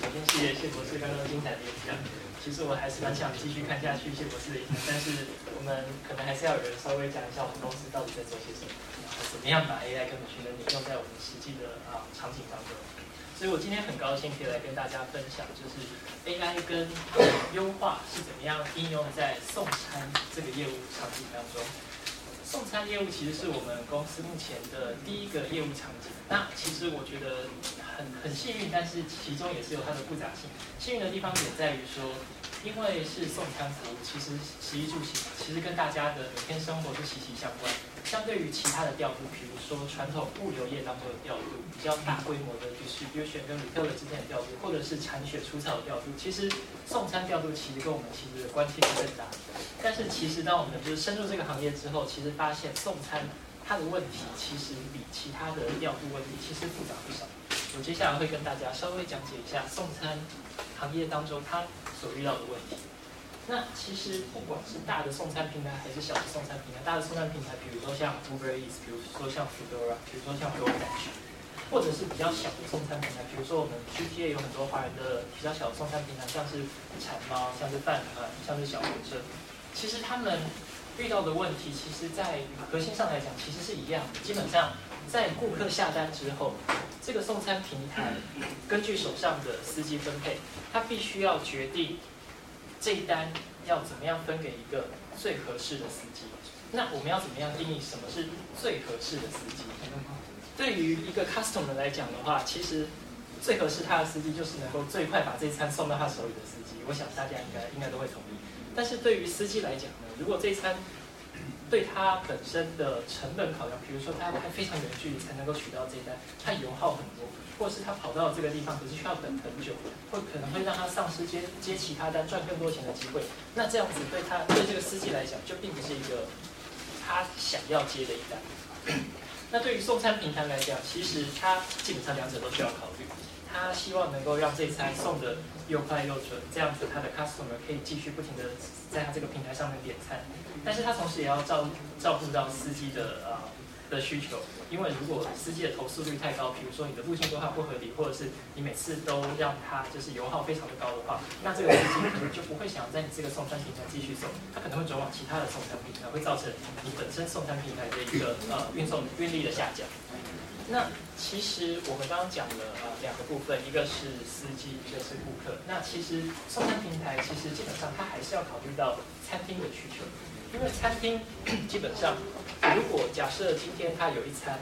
首先谢谢谢博士刚刚精彩的演讲。其实我还是蛮想继续看下去谢博士的演讲，但是我们可能还是要有人稍微讲一下我们公司到底在做些什么。怎么样把 AI 跟 machine learning 用在我们实际的啊场景当中。所以我今天很高兴可以来跟大家分享，就是 AI 跟优化是怎么样应用在送餐这个业务场景当中。送餐业务其实是我们公司目前的第一个业务场景。那其实我觉得很很幸运，但是其中也是有它的复杂性。幸运的地方点在于说，因为是送餐服务，其实食衣住行其实跟大家的每天生活是息息相关。相对于其他的调度，比如说传统物流业当中的调度，比较大规模的 distribution 跟旅客的之间的调度，或者是产血出草的调度，其实送餐调度其实跟我们其实关系是更大。但是其实当我们就是深入这个行业之后，其实发现送餐它的问题其实比其他的调度问题其实复杂不少。我接下来会跟大家稍微讲解一下送餐行业当中它所遇到的问题。那其实不管是大的送餐平台还是小的送餐平台，大的送餐平台，比如说像 Uber Eats，比如说像 Foodora，比如说像 g o o g 或者是比较小的送餐平台，比如说我们 GTA 有很多华人的比较小的送餐平台，像是馋猫，像是饭团，像是小火车，其实他们遇到的问题，其实在核心上来讲，其实是一样的。基本上在顾客下单之后，这个送餐平台根据手上的司机分配，他必须要决定。这一单要怎么样分给一个最合适的司机？那我们要怎么样定义什么是最合适的司机？对于一个 customer 来讲的话，其实最合适他的司机就是能够最快把这一餐送到他手里的司机。我想大家应该应该都会同意。但是对于司机来讲呢，如果这一餐对他本身的成本考量，比如说他要开非常远距离才能够取到这一单，他油耗很多。或是他跑到这个地方，可是需要等很久，会可能会让他丧失接接其他单赚更多钱的机会。那这样子对他对这个司机来讲，就并不是一个他想要接的一单。那对于送餐平台来讲，其实他基本上两者都需要考虑。他希望能够让这餐送的又快又准，这样子他的 customer 可以继续不停的在他这个平台上面点餐。但是他同时也要照照顾到司机的啊。的需求，因为如果司机的投诉率太高，比如说你的路线规划不合理，或者是你每次都让他就是油耗非常的高的话，那这个司机可能就不会想在你这个送餐平台继续送，他可能会转往其他的送餐平台，会造成你本身送餐平台的一个呃运送运力的下降。那其实我们刚刚讲了呃两个部分，一个是司机，一个是顾客。那其实送餐平台其实基本上它还是要考虑到餐厅的需求。因为餐厅基本上，如果假设今天他有一餐，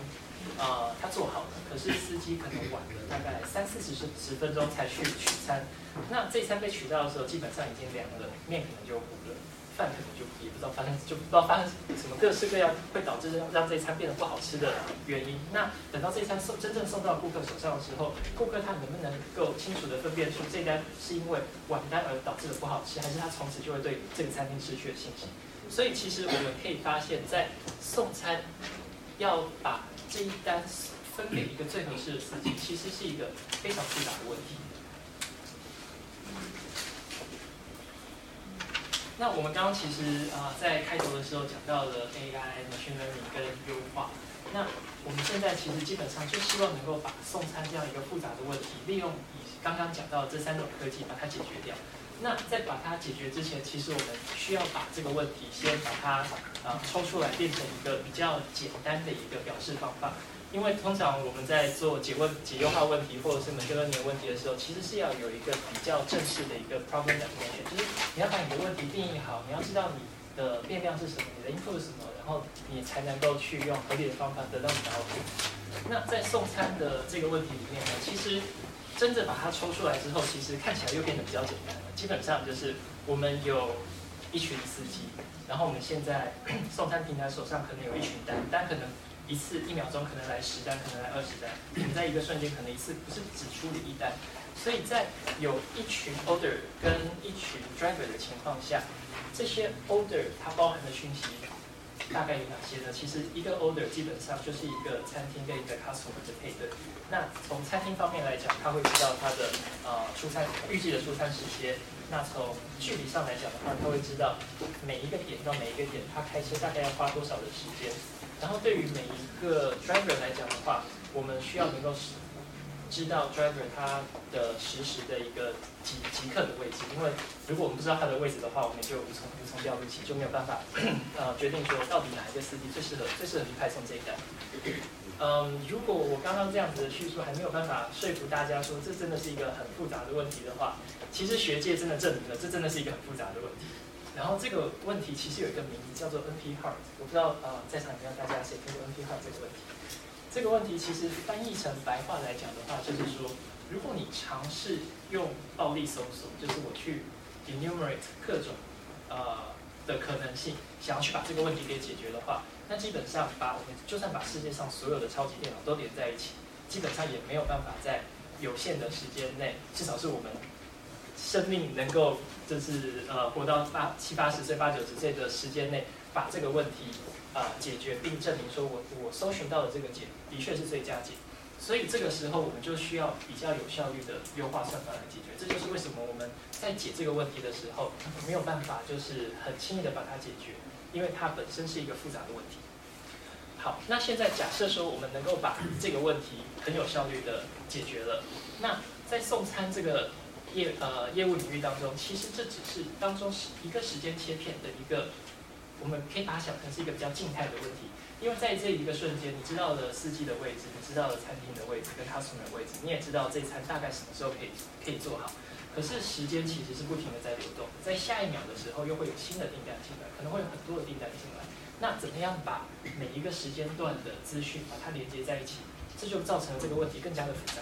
呃，他做好了，可是司机可能晚了大概三四十十分钟才去取餐，那这餐被取到的时候，基本上已经凉了，面可能就糊了，饭可能就也不知道发生就不知道发生什么各式各样会导致让让这餐变得不好吃的原因。那等到这餐送真正送到顾客手上的时候，顾客他能不能够清楚的分辨出这单是因为晚单而导致的不好吃，还是他从此就会对这个餐厅失去了信心？所以其实我们可以发现，在送餐要把这一单分给一个最合适的司机，其实是一个非常复杂的问题。那我们刚刚其实啊，在开头的时候讲到了 AI、machine learning 跟优化。那我们现在其实基本上就希望能够把送餐这样一个复杂的问题，利用以刚刚讲到这三种科技把它解决掉。那在把它解决之前，其实我们需要把这个问题先把它啊抽出来，变成一个比较简单的一个表示方法。因为通常我们在做解问解优化问题或者是 machine learning 问题的时候，其实是要有一个比较正式的一个 problem definition，就是你要把你的问题定义好，你要知道你的变量是什么，你的 input 是什么，然后你才能够去用合理的方法得到你的 output。那在送餐的这个问题里面呢，其实。真的把它抽出来之后，其实看起来又变得比较简单了。基本上就是我们有一群司机，然后我们现在 送餐平台手上可能有一群单，单可能一次一秒钟可能来十单，可能来二十单，可能在一个瞬间可能一次不是只处理一单，所以在有一群 order 跟一群 driver 的情况下，这些 order 它包含的讯息。大概有哪些呢？其实一个 order 基本上就是一个餐厅跟一个 customer 的配对。那从餐厅方面来讲，他会知道他的呃出餐预计的出餐时间。那从距离上来讲的话，他会知道每一个点到每一个点，他开车大概要花多少的时间。然后对于每一个 driver 来讲的话，我们需要能够知道 driver 它的实时的一个即即刻的位置，因为如果我们不知道它的位置的话，我们就无从无从调度起，就没有办法呃决定说到底哪一个司机最适合最适合去派送这一单。嗯，如果我刚刚这样子的叙述还没有办法说服大家说这真的是一个很复杂的问题的话，其实学界真的证明了这真的是一个很复杂的问题。然后这个问题其实有一个名字叫做 NP Hard，我不知道呃在场有没有大家谁听过 NP Hard 这个问题？这个问题其实翻译成白话来讲的话，就是说，如果你尝试用暴力搜索，就是我去 enumerate 各种呃的可能性，想要去把这个问题给解决的话，那基本上把我们就算把世界上所有的超级电脑都连在一起，基本上也没有办法在有限的时间内，至少是我们生命能够就是呃活到八七八十岁、八九十岁的时间内，把这个问题啊、解决，并证明说我我搜寻到的这个解的确是最佳解。所以这个时候我们就需要比较有效率的优化算法来解决。这就是为什么我们在解这个问题的时候，没有办法就是很轻易的把它解决，因为它本身是一个复杂的问题。好，那现在假设说我们能够把这个问题很有效率的解决了，那在送餐这个业呃业务领域当中，其实这只是当中是一个时间切片的一个，我们可以把它想成是一个比较静态的问题。因为在这一个瞬间，你知道了司机的位置，你知道了餐厅的位置跟 customer 的位置，你也知道这餐大概什么时候可以可以做好。可是时间其实是不停的在流动，在下一秒的时候又会有新的订单进来，可能会有很多的订单进来。那怎么样把每一个时间段的资讯把它连接在一起，这就造成了这个问题更加的复杂。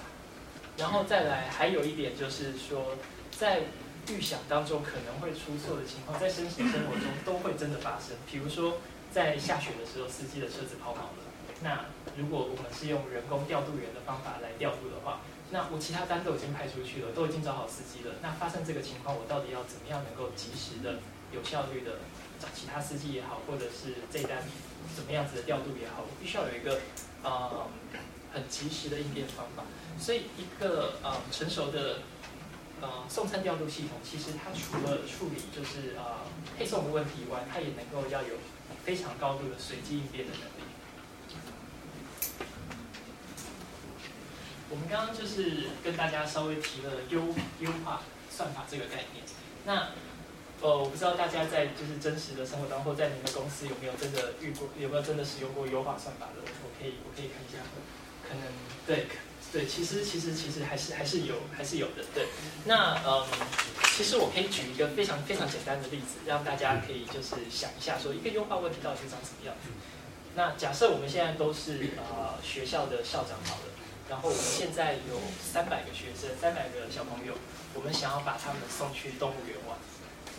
然后再来，还有一点就是说，在预想当中可能会出错的情况，在真实生活中都会真的发生。比如说，在下雪的时候，司机的车子抛锚了。那如果我们是用人工调度员的方法来调度的话，那我其他单都已经派出去了，都已经找好司机了。那发生这个情况，我到底要怎么样能够及时的、有效率的找其他司机也好，或者是这单怎么样子的调度也好，我必须要有一个呃很及时的应变方法。所以一个呃成熟的呃送餐调度系统，其实它除了处理就是呃配送的问题以外，它也能够要有非常高度的随机应变的能力。我们刚刚就是跟大家稍微提了优优化算法这个概念。那呃，我不知道大家在就是真实的生活当中，或在你们公司有没有真的遇过，有没有真的使用过优化算法的？我可以我可以看一下，可能对对，其实其实其实还是还是有还是有的。对，那嗯，其实我可以举一个非常非常简单的例子，让大家可以就是想一下，说一个优化问题到底是长什么样子。那假设我们现在都是呃学校的校长好了。然后我们现在有三百个学生，三百个小朋友，我们想要把他们送去动物园玩。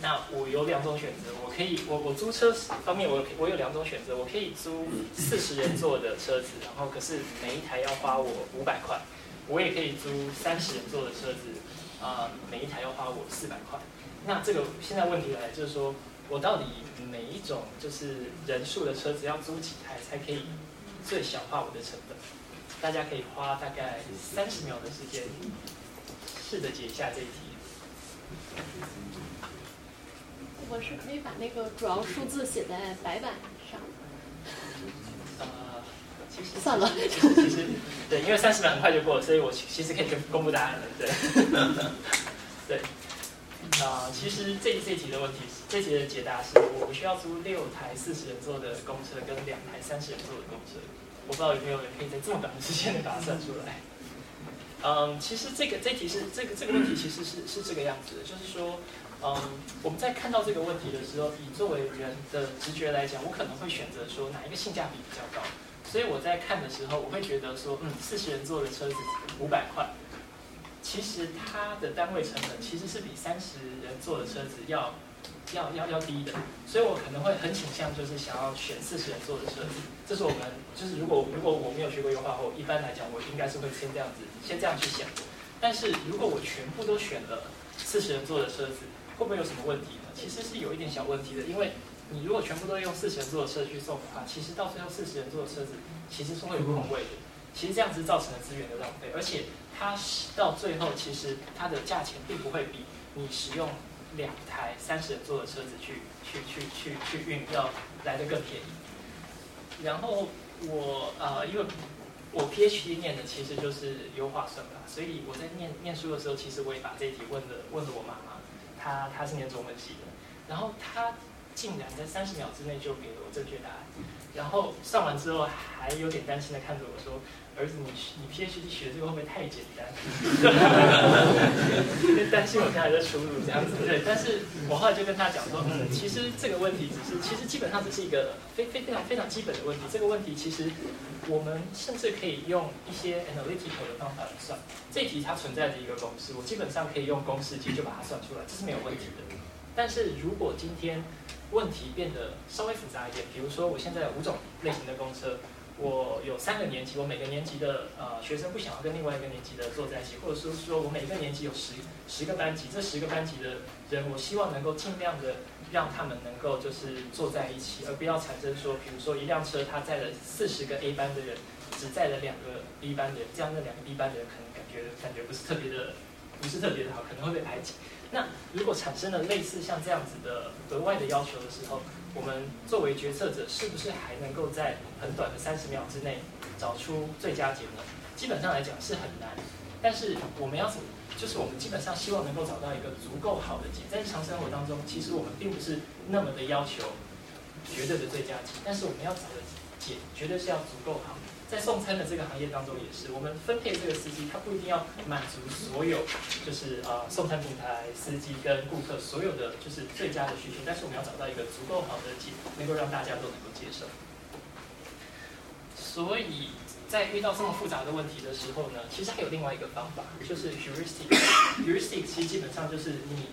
那我有两种选择，我可以，我我租车方面我我有两种选择，我可以租四十人座的车子，然后可是每一台要花我五百块。我也可以租三十人座的车子，啊、每一台要花我四百块。那这个现在问题来就是说，我到底每一种就是人数的车子要租几台才可以最小化我的成本？大家可以花大概三十秒的时间，试着解一下这一题。我是可以把那个主要数字写在白板上。呃，其实算了其实其实对，因为三十秒很快就过了，所以我其其实可以公布答案了。对，对。啊、其实这这题的问题，这题的解答是我需要租六台四十人座的公车跟两台三十人座的公车。我不知道有没有人可以在这么短的时间内把它算出来。嗯，其实这个这题是这个这个问题其实是是这个样子的，就是说，嗯，我们在看到这个问题的时候，以作为人的直觉来讲，我可能会选择说哪一个性价比比较高。所以我在看的时候，我会觉得说，嗯，四十人座的车子五百块，其实它的单位成本其实是比三十人座的车子要要要要低的，所以我可能会很倾向就是想要选四十人座的车子。这是我们就是如果如果我没有学过优化后，一般来讲我应该是会先这样子先这样去想。但是如果我全部都选了四十人座的车子，会不会有什么问题呢？其实是有一点小问题的，因为你如果全部都用四十人座的车去送的话，其实到最后四十人座的车子其实是会有空位的。其实这样子造成了资源的浪费，而且它到最后其实它的价钱并不会比你使用两台三十人座的车子去去去去去运要来的更便宜。然后我呃，因为我 PhD 念的其实就是优化算法，所以我在念念书的时候，其实我也把这一题问了问了我妈妈，他他是念中文系的，然后他竟然在三十秒之内就给了我正确答案，然后上完之后还有点担心的看着我说。儿子，你你 PhD 学这个会不会太简单？因 为担心我现在还在出路这样子，对。但是我后来就跟他讲说，嗯，其实这个问题只是，其实基本上只是一个非非非常非常基本的问题。这个问题其实我们甚至可以用一些 analytical 的方法来算。这题它存在着一个公式，我基本上可以用公式机就把它算出来，这是没有问题的。但是如果今天问题变得稍微复杂一点，比如说我现在有五种类型的公车。我有三个年级，我每个年级的呃学生不想要跟另外一个年级的坐在一起，或者是说我每个年级有十十个班级，这十个班级的人，我希望能够尽量的让他们能够就是坐在一起，而不要产生说，比如说一辆车它载了四十个 A 班的人，只载了两个 B 班的人，这样那两个 B 班的人可能感觉感觉不是特别的，不是特别的好，可能会被排挤。那如果产生了类似像这样子的额外的要求的时候，我们作为决策者，是不是还能够在很短的三十秒之内找出最佳解呢？基本上来讲是很难，但是我们要怎么？就是我们基本上希望能够找到一个足够好的解。在日常生活当中，其实我们并不是那么的要求绝对的最佳解，但是我们要找的解绝对是要足够好。在送餐的这个行业当中也是，我们分配这个司机，他不一定要满足所有，就是啊送餐平台司机跟顾客所有的就是最佳的需求，但是我们要找到一个足够好的解，能够让大家都能够接受。所以在遇到这么复杂的问题的时候呢，其实还有另外一个方法，就是 heuristic。heuristic 其实基本上就是你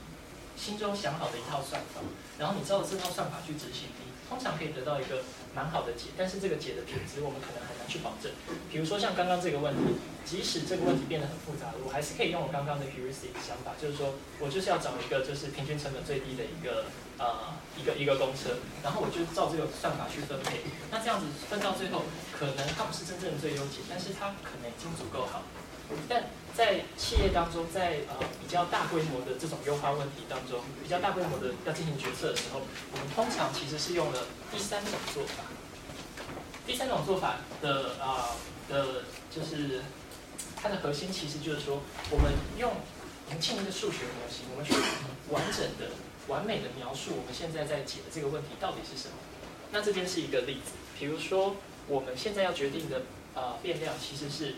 心中想好的一套算法，然后你照着这套算法去执行，你通常可以得到一个。蛮好的解，但是这个解的品质我们可能很去保证。比如说像刚刚这个问题，即使这个问题变得很复杂，我还是可以用我刚刚的 heuristic 想法，就是说我就是要找一个就是平均成本最低的一个呃一个一个公车，然后我就照这个算法去分配。那这样子分到最后，可能它不是真正的最优解，但是它可能已经足够好。但在企业当中，在呃比较大规模的这种优化问题当中，比较大规模的要进行决策的时候，我们通常其实是用了第三种做法。第三种做法的啊的，就是它的核心其实就是说，我们用我们建一个数学模型，我们去完整的、完美的描述我们现在在解的这个问题到底是什么。那这边是一个例子，比如说我们现在要决定的啊变量其实是。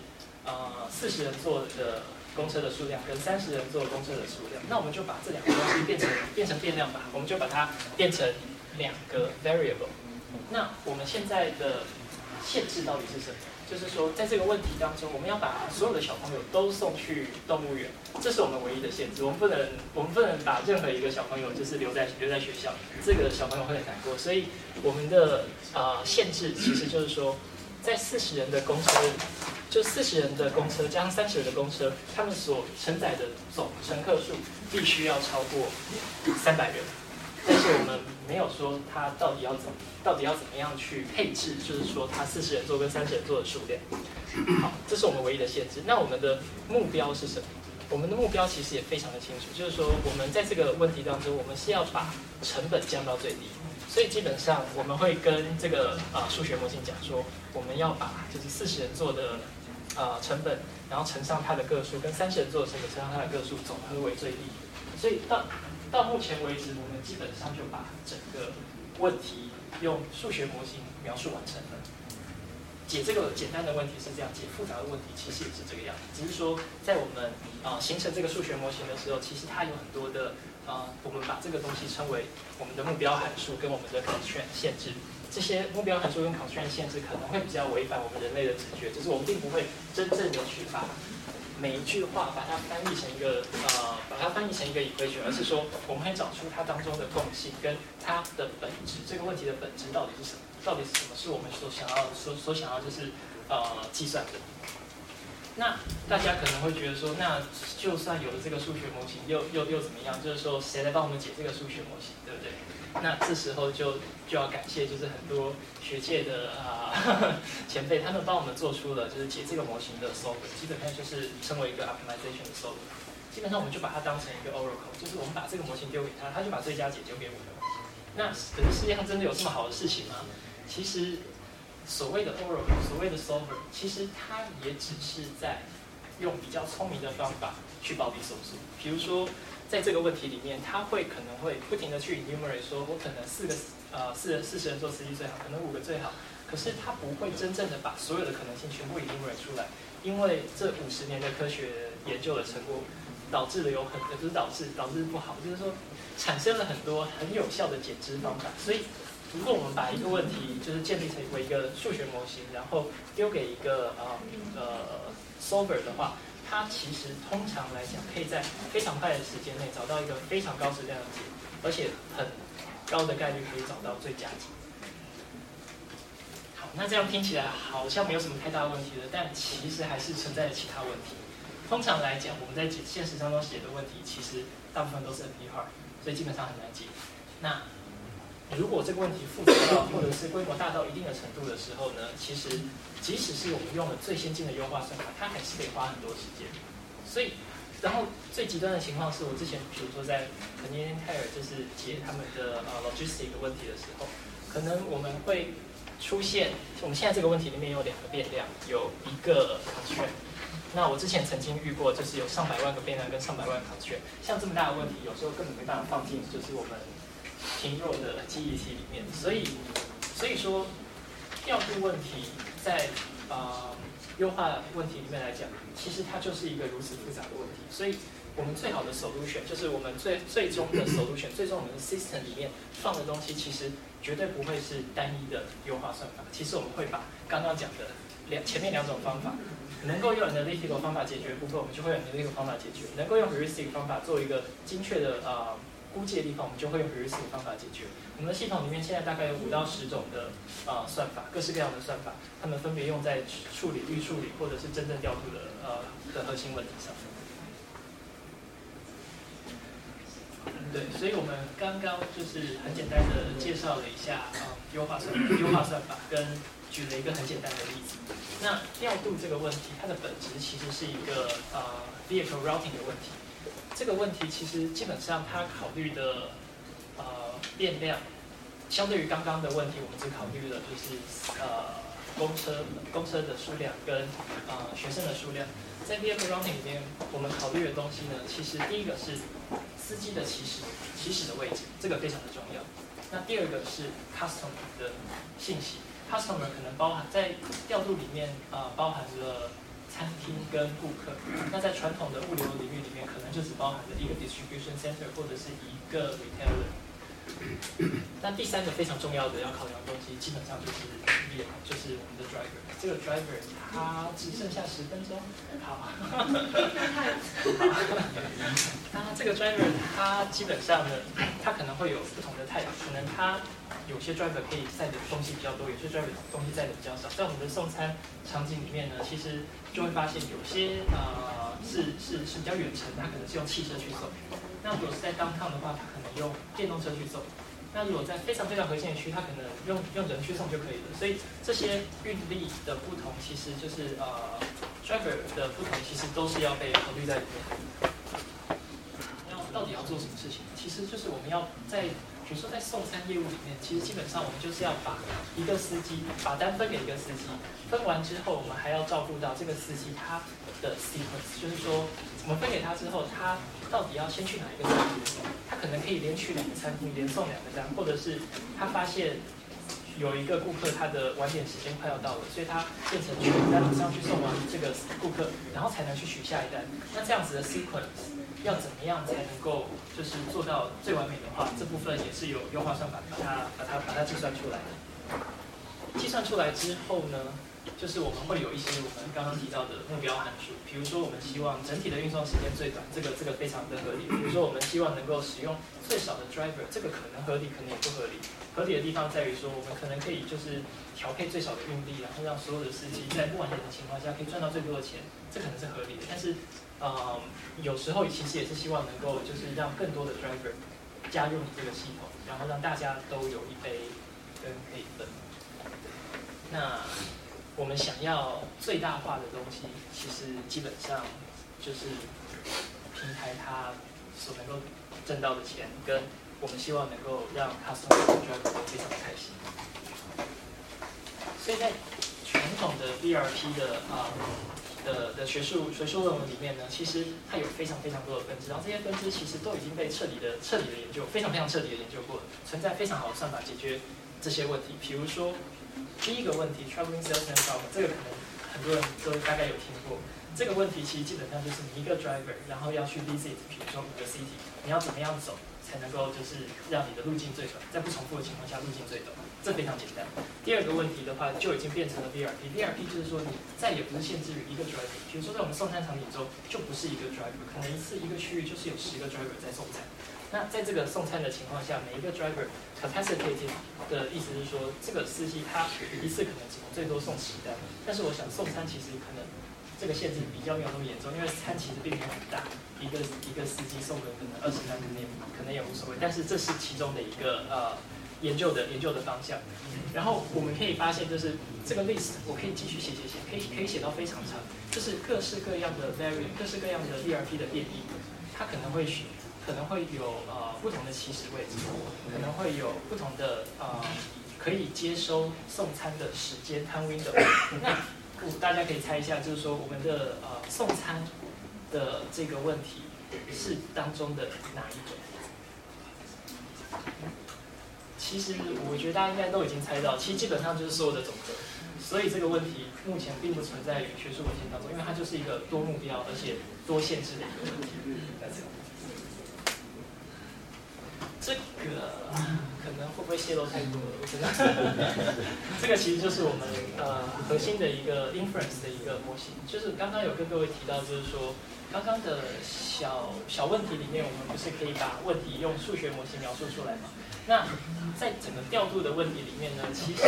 呃，四十人坐的公车的数量跟三十人坐公车的数量，那我们就把这两个东西变成变成变量吧，我们就把它变成两个 variable。那我们现在的限制到底是什么？就是说，在这个问题当中，我们要把所有的小朋友都送去动物园，这是我们唯一的限制。我们不能，我们不能把任何一个小朋友就是留在留在学校，这个小朋友会很难过。所以，我们的呃限制其实就是说。在四十人的公车，就四十人的公车加上三十人的公车，他们所承载的总乘客数必须要超过三百人。但是我们没有说他到底要怎，到底要怎么样去配置，就是说他四十人座跟三十人座的数量。好，这是我们唯一的限制。那我们的目标是什么？我们的目标其实也非常的清楚，就是说我们在这个问题当中，我们是要把成本降到最低。所以基本上我们会跟这个啊数学模型讲说，我们要把就是四十人座的呃成本，然后乘上它的个数，跟三十人座的成本乘上它的个数，总和为最低。所以到到目前为止，我们基本上就把整个问题用数学模型描述完成了。解这个简单的问题是这样，解复杂的问题其实也是这个样子。只是说在我们啊形成这个数学模型的时候，其实它有很多的。啊，我们把这个东西称为我们的目标函数跟我们的 constraint 限制。这些目标函数跟 constraint 限制可能会比较违反我们人类的直觉，就是我们并不会真正的去把每一句话把它翻译成一个呃，把它翻译成一个以规矩，而是说我们会找出它当中的共性跟它的本质。这个问题的本质到底是什么？到底是什么是我们所想要所所想要就是呃计算的？那大家可能会觉得说，那就算有了这个数学模型，又又又怎么样？就是说，谁来帮我们解这个数学模型，对不对？那这时候就就要感谢，就是很多学界的啊 前辈，他们帮我们做出了就是解这个模型的 solver，基本上就是称为一个 optimization 的 solver。基本上我们就把它当成一个 oracle，就是我们把这个模型丢给他，他就把最佳解丢给我们。那可是世界上真的有这么好的事情吗？其实。所谓的 Oracle，所谓的 Solver，其实它也只是在用比较聪明的方法去包庇搜索。比如说，在这个问题里面，他会可能会不停的去 enumerate 说，我可能四个呃四四十人做司机最好，可能五个最好，可是他不会真正的把所有的可能性全部 enumerate 出来，因为这五十年的科学研究的成果，导致了有很不是导致导致不好，就是说产生了很多很有效的减脂方法，所以。如果我们把一个问题就是建立成为一个数学模型，然后丢给一个呃呃 solver 的话，它其实通常来讲可以在非常快的时间内找到一个非常高质量的解，而且很高的概率可以找到最佳解。好，那这样听起来好像没有什么太大问题了，但其实还是存在着其他问题。通常来讲，我们在解现实当中写的问题，其实大部分都是 NP hard，所以基本上很难解。那如果这个问题复杂到或者是规模大到一定的程度的时候呢，其实即使是我们用了最先进的优化算法，它还是得花很多时间。所以，然后最极端的情况是我之前比如说在 Canadian Tire 就是解他们的呃 logistic 问题的时候，可能我们会出现我们现在这个问题里面有两个变量，有一个 constraint。那我之前曾经遇过，就是有上百万个变量跟上百万 constraint，像这么大的问题，有时候根本没办法放进就是我们。贫弱的记忆体里面，所以所以说调度问题在啊优化问题里面来讲，其实它就是一个如此复杂的问题。所以我们最好的 solution 就是我们最最终的 solution，最终我们的 system 里面放的东西，其实绝对不会是单一的优化算法。其实我们会把刚刚讲的两前面两种方法，能够用 analytical 方法解决部分，我们就会用 analytical 方法解决；能够用 heuristic 方法做一个精确的啊。估计的地方，我们就会用 heuristic 方法解决。我们的系统里面现在大概有五到十种的啊算法，各式各样的算法，它们分别用在处理预处理或者是真正调度的呃的核心问题上。对，所以我们刚刚就是很简单的介绍了一下啊优化算优化算法，跟举了一个很简单的例子。那调度这个问题，它的本质其实是一个呃 vehicle routing 的问题。这个问题其实基本上它考虑的呃变量，相对于刚刚的问题，我们只考虑了就是呃公车公车的数量跟呃学生的数量。在 vehicle routing 里面，我们考虑的东西呢，其实第一个是司机的起始起始的位置，这个非常的重要。那第二个是 customer 的信息，customer 可能包含在调度里面啊包含了。餐厅跟顾客，那在传统的物流领域里面，可能就只包含了一个 distribution center 或者是一个 retailer。那第三个非常重要的要考量的东西，基本上就是 vehicle，就是我们的 driver。这个 driver 他只剩下十分钟，好。那这个 driver 他基本上呢，他可能会有不同的态度，可能他。有些 driver 可以载的东西比较多，有些 driver 东西载的比较少。在我们的送餐场景里面呢，其实就会发现有些呃是是是比较远程，它可能是用汽车去送。那如果是在 downtown 的话，它可能用电动车去送。那如果在非常非常核心的区，它可能用用人去送就可以了。所以这些运力的不同，其实就是呃 driver 的不同，其实都是要被考虑在里面。要到底要做什么事情？其实就是我们要在。比如说在送餐业务里面，其实基本上我们就是要把一个司机把单分给一个司机，分完之后，我们还要照顾到这个司机他的 sequence，就是说我们分给他之后，他到底要先去哪一个餐厅？他可能可以连去两个餐厅，连送两个单，或者是他发现有一个顾客他的晚点时间快要到了，所以他变成全单马上去送完这个顾客，然后才能去取下一单。那这样子的 sequence。要怎么样才能够就是做到最完美的话，这部分也是有优化算法把它把它把它计算出来的。计算出来之后呢，就是我们会有一些我们刚刚提到的目标函数，比如说我们希望整体的运送时间最短，这个这个非常的合理。比如说我们希望能够使用最少的 driver，这个可能合理，可能也不合理。合理的地方在于说，我们可能可以就是调配最少的运力，然后让所有的司机在不完全的情况下可以赚到最多的钱，这可能是合理的。但是呃，有时候其实也是希望能够，就是让更多的 driver 加入你这个系统，然后让大家都有一杯跟可以分。那我们想要最大化的东西，其实基本上就是平台它所能够挣到的钱，跟我们希望能够让 customer driver 都非常开心。所以在传统的 BRP 的啊、的的学术学术论文里面呢，其实它有非常非常多的分支，然后这些分支其实都已经被彻底的彻底的研究，非常非常彻底的研究过，存在非常好的算法解决这些问题。比如说第一个问题 traveling salesman problem，这个可能很多人都大概有听过。这个问题其实基本上就是你一个 driver，然后要去 visit，比如说五个 city，你要怎么样走才能够就是让你的路径最短，在不重复的情况下路径最短，这非常简单。第二个问题的话，就已经变成了 VRP。VRP 就是说你再也不是限制于一个 driver，比如说在我们送餐场景中就不是一个 driver，可能一次一个区域就是有十个 driver 在送餐。那在这个送餐的情况下，每一个 driver capacitated 的意思是说，这个司机他一次可能只能最多送十单，但是我想送餐其实可能这个限制比较没有那么严重，因为餐其实并没有很大，一个一个司机送个可能二十单之内可能也无所谓，但是这是其中的一个呃研究的研究的方向。然后我们可以发现，就是这个 list 我可以继续写写写，可以可以写到非常长，就是各式各样的 variant，各式各样的 VRP 的变异，它可能会可能会有呃不同的起始位置，可能会有不同的呃可以接收送餐的时间 time window。那我大家可以猜一下，就是说我们的呃送餐的这个问题是当中的哪一种？其实我觉得大家应该都已经猜到，其实基本上就是所有的总和。所以这个问题目前并不存在于学术文献当中，因为它就是一个多目标而且多限制的一个问题。这个可能会不会泄露太多了？我真的，这个其实就是我们呃核心的一个 inference 的一个模型，就是刚刚有跟各位提到，就是说刚刚的小小问题里面，我们不是可以把问题用数学模型描述出来吗？那在整个调度的问题里面呢，其实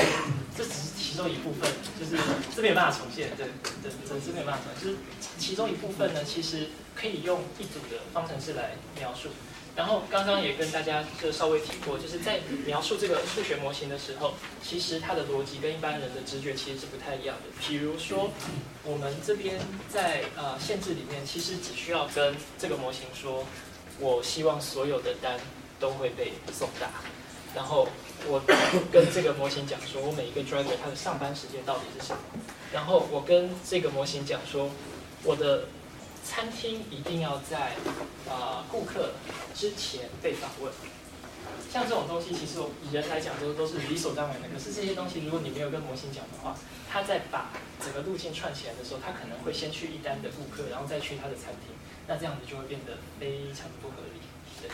这只是其中一部分，就是这没有办法重现，对，这这是没有办法重现，就是其中一部分呢，其实可以用一组的方程式来描述。然后刚刚也跟大家就稍微提过，就是在描述这个数学模型的时候，其实它的逻辑跟一般人的直觉其实是不太一样的。比如说，我们这边在呃限制里面，其实只需要跟这个模型说，我希望所有的单都会被送达，然后我跟这个 模型讲说，我每一个 driver 他的上班时间到底是什么，然后我跟这个模型讲说，我的餐厅一定要在啊、呃、顾客之前被访问。像这种东西，其实以人来讲都都是理所当然的。可是这些东西，如果你没有跟模型讲的话，它在把整个路径串起来的时候，它可能会先去一单的顾客，然后再去他的餐厅，那这样子就会变得非常不合理。对。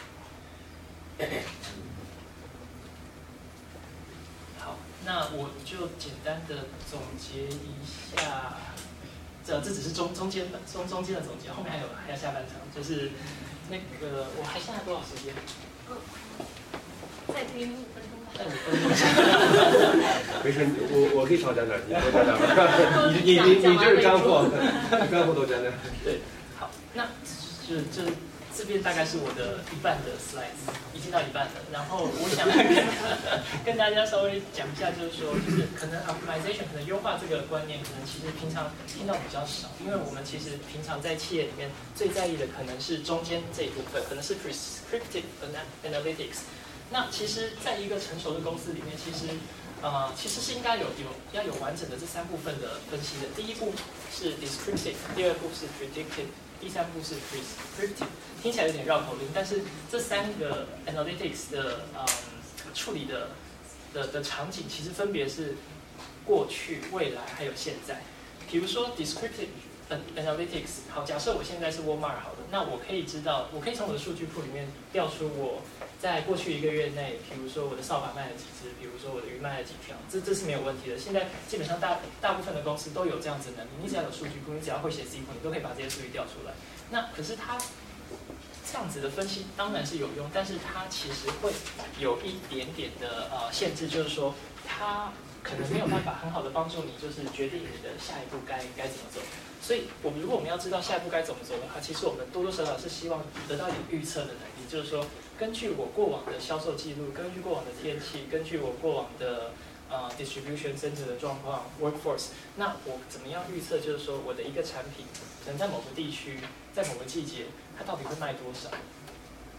好，那我就简单的总结一下。这这只是中中间的中中间的总结，后面还有还有下半场，就是那个我还剩下多少时间？再听五分钟吧。再五分钟。没事，我我可以少讲点，你多讲点。你你你你这是干货，干货多讲点。对，好，那就就这边大概是我的一半的 slides，已经到一半了。然后我想跟 跟大家稍微讲一下，就是说，就是可能 optimization 可能优化这个观念，可能其实平常听到比较少，因为我们其实平常在企业里面最在意的可能是中间这一部分，可能是 prescriptive analytics。那其实，在一个成熟的公司里面，其实呃，其实是应该有有要有完整的这三部分的分析的。第一步是 descriptive，第二步是 predictive，第三步是 prescriptive。听起来有点绕口令，但是这三个 analytics 的嗯处理的的的场景，其实分别是过去、未来还有现在。比如说 descriptive analytics，好，假设我现在是 Walmart 好的，那我可以知道，我可以从我的数据库里面调出我在过去一个月内，比如说我的扫把卖了几只，比如说我的鱼卖了几条，这这是没有问题的。现在基本上大大部分的公司都有这样子的能力，你只要有数据库，你只要会写 SQL，你都可以把这些数据调出来。那可是它这样子的分析当然是有用，但是它其实会有一点点的呃限制，就是说它可能没有办法很好的帮助你，就是决定你的下一步该该怎么走。所以，我们如果我们要知道下一步该怎么走的话，其实我们多多少少是希望得到一点预测的能力，就是说，根据我过往的销售记录，根据过往的天气，根据我过往的呃 distribution center 的状况，workforce，那我怎么样预测？就是说，我的一个产品可能在某个地区，在某个季节，它到底会卖多少？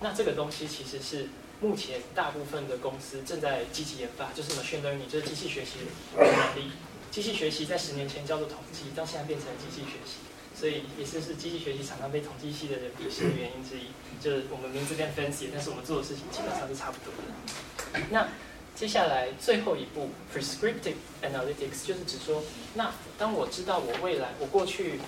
那这个东西其实是目前大部分的公司正在积极研发，就是 machine learning，就是机器学习的能力。机器学习在十年前叫做统计，到现在变成机器学习，所以也是是机器学习常常被统计系的人鄙视的原因之一。就是我们名字变 fancy，但是我们做的事情基本上是差不多的。那接下来最后一步 prescriptive analytics 就是指说，那当我知道我未来我过去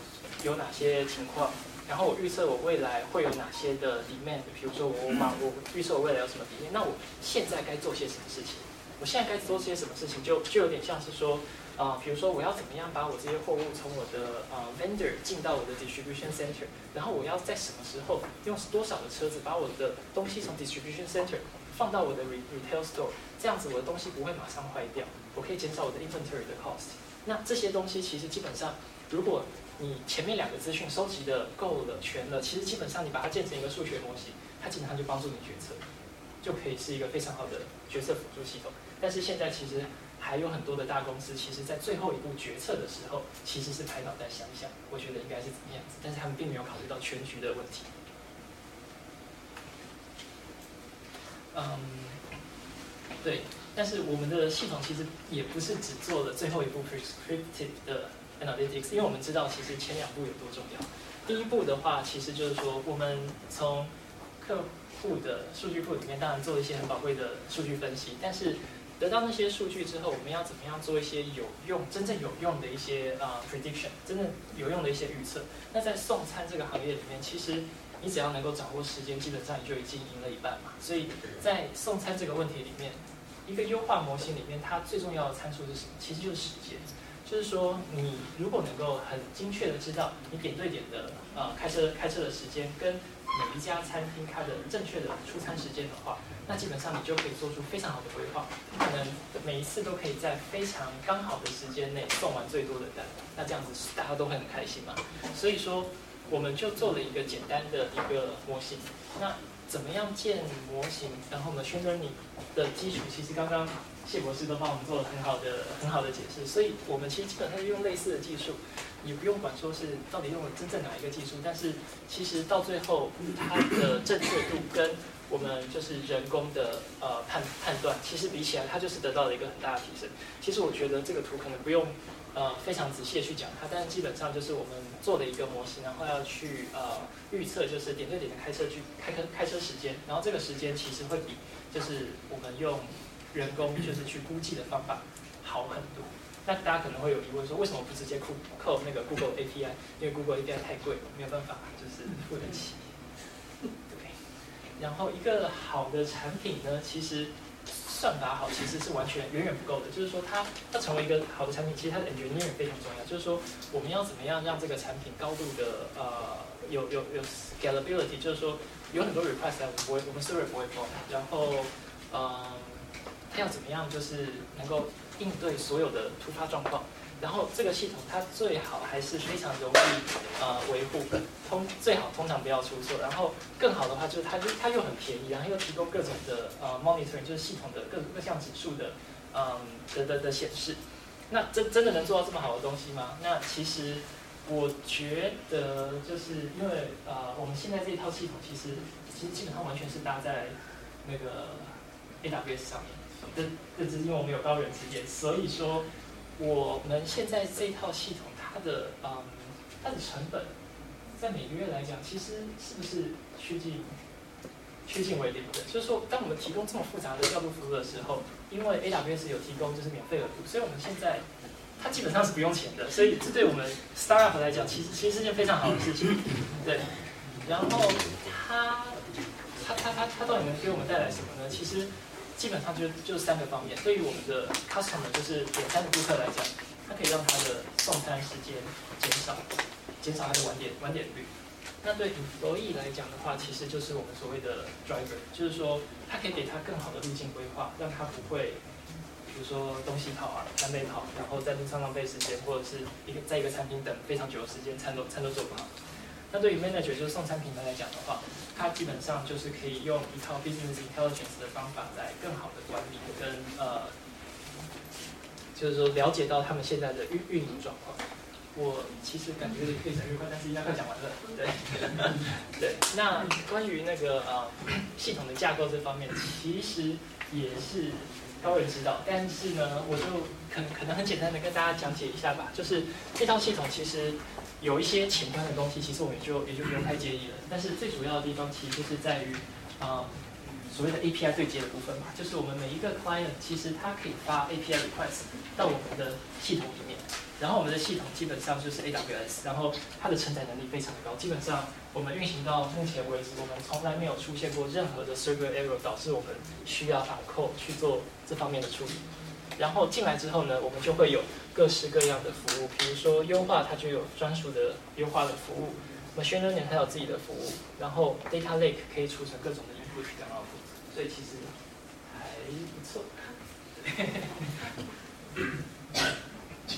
有哪些情况，然后我预测我未来会有哪些的 demand，比如说我马我预测我未来有什么 demand，那我现在该做些什么事情？我现在该做些什么事情？就就有点像是说。啊，比如说我要怎么样把我这些货物从我的呃 vendor 进到我的 distribution center，然后我要在什么时候用多少的车子把我的东西从 distribution center 放到我的 retail store，这样子我的东西不会马上坏掉，我可以减少我的 inventory 的 cost。那这些东西其实基本上，如果你前面两个资讯收集的够了全了，其实基本上你把它建成一个数学模型，它基本上就帮助你决策，就可以是一个非常好的决策辅助系统。但是现在其实。还有很多的大公司，其实在最后一步决策的时候，其实是拍脑袋想一想，我觉得应该是怎么样子，但是他们并没有考虑到全局的问题。嗯，对，但是我们的系统其实也不是只做了最后一步 prescriptive 的 analytics，因为我们知道其实前两步有多重要。第一步的话，其实就是说我们从客户的数据库里面，当然做一些很宝贵的数据分析，但是。得到那些数据之后，我们要怎么样做一些有用、真正有用的一些啊 prediction，真正有用的一些预测？那在送餐这个行业里面，其实你只要能够掌握时间，基本上你就已经赢了一半嘛。所以在送餐这个问题里面，一个优化模型里面，它最重要的参数是什么？其实就是时间。就是说，你如果能够很精确的知道你点对点的呃开车开车的时间，跟每一家餐厅它的正确的出餐时间的话。那基本上你就可以做出非常好的规划，可能每一次都可以在非常刚好的时间内送完最多的单，那这样子大家都会很开心嘛。所以说，我们就做了一个简单的一个模型。那怎么样建模型？然后呢宣传你的基础其实刚刚谢博士都帮我们做了很好的很好的解释。所以我们其实基本上用类似的技术，也不用管说是到底用了真正哪一个技术，但是其实到最后它的正确度跟我们就是人工的呃判判断，其实比起来，它就是得到了一个很大的提升。其实我觉得这个图可能不用呃非常仔细的去讲它，但是基本上就是我们做的一个模型，然后要去呃预测就是点对点的开车距开开开车时间，然后这个时间其实会比就是我们用人工就是去估计的方法好很多。那大家可能会有疑问说，为什么不直接扣扣那个 Google API？因为 Google API 太贵，没有办法就是付得起。对然后一个好的产品呢，其实算法好其实是完全远远不够的。就是说，它要成为一个好的产品，其实它的 engineering 非常重要。就是说，我们要怎么样让这个产品高度的呃有有有 scalability，就是说有很多 request 我们不会，我们 server 不会碰。然后，嗯，它要怎么样就是能够应对所有的突发状况。然后这个系统它最好还是非常容易呃维护，通最好通常不要出错。然后更好的话就是它就它又很便宜，然后又提供各种的呃 monitoring，就是系统的各各项指数的嗯的的的显示。那真真的能做到这么好的东西吗？那其实我觉得就是因为呃我们现在这一套系统其实其实基本上完全是搭在那个 AWS 上面。这这只是因为我们有高人指点，所以说。我们现在这套系统，它的嗯，它的成本，在每个月来讲，其实是不是趋近趋近为零的？就是说，当我们提供这么复杂的调度服务的时候，因为 AWS 有提供就是免费额度，所以我们现在它基本上是不用钱的。所以这对我们 startup 来讲，其实其实是件非常好的事情。对，然后它它它它它到底能给我们带来什么呢？其实。基本上就就三个方面。对于我们的 customer，就是点餐的顾客来讲，它可以让他的送餐时间减少，减少他的晚点晚点率。那对 employee 来讲的话，其实就是我们所谓的 driver，就是说他可以给他更好的路径规划，让他不会，比如说东西跑啊、南北跑，然后在路上浪费时间，或者是一个在一个餐厅等非常久的时间，餐都餐都做不好。那对于 manager，就是送餐平台来讲的话，它基本上就是可以用一套 business intelligence 的方法来更好的管理跟呃，就是说了解到他们现在的运运营状况。我其实感觉可以讲越快，但是应该快讲完了。对，对。那关于那个呃系统的架构这方面，其实也是。高人知道，但是呢，我就可能可能很简单的跟大家讲解一下吧。就是这套系统其实有一些前端的东西，其实我们就也就不用太介意了。但是最主要的地方其实就是在于啊、所谓的 API 对接的部分嘛，就是我们每一个 client 其实它可以发 API request 到我们的系统里面。然后我们的系统基本上就是 AWS，然后它的承载能力非常的高，基本上我们运行到目前为止，我们从来没有出现过任何的 server error 导致我们需要 on call 去做这方面的处理。然后进来之后呢，我们就会有各式各样的服务，比如说优化它就有专属的优化的服务，machine learning 它有自己的服务，然后 data lake 可以储存各种的 input 跟 output，所以其实还不错。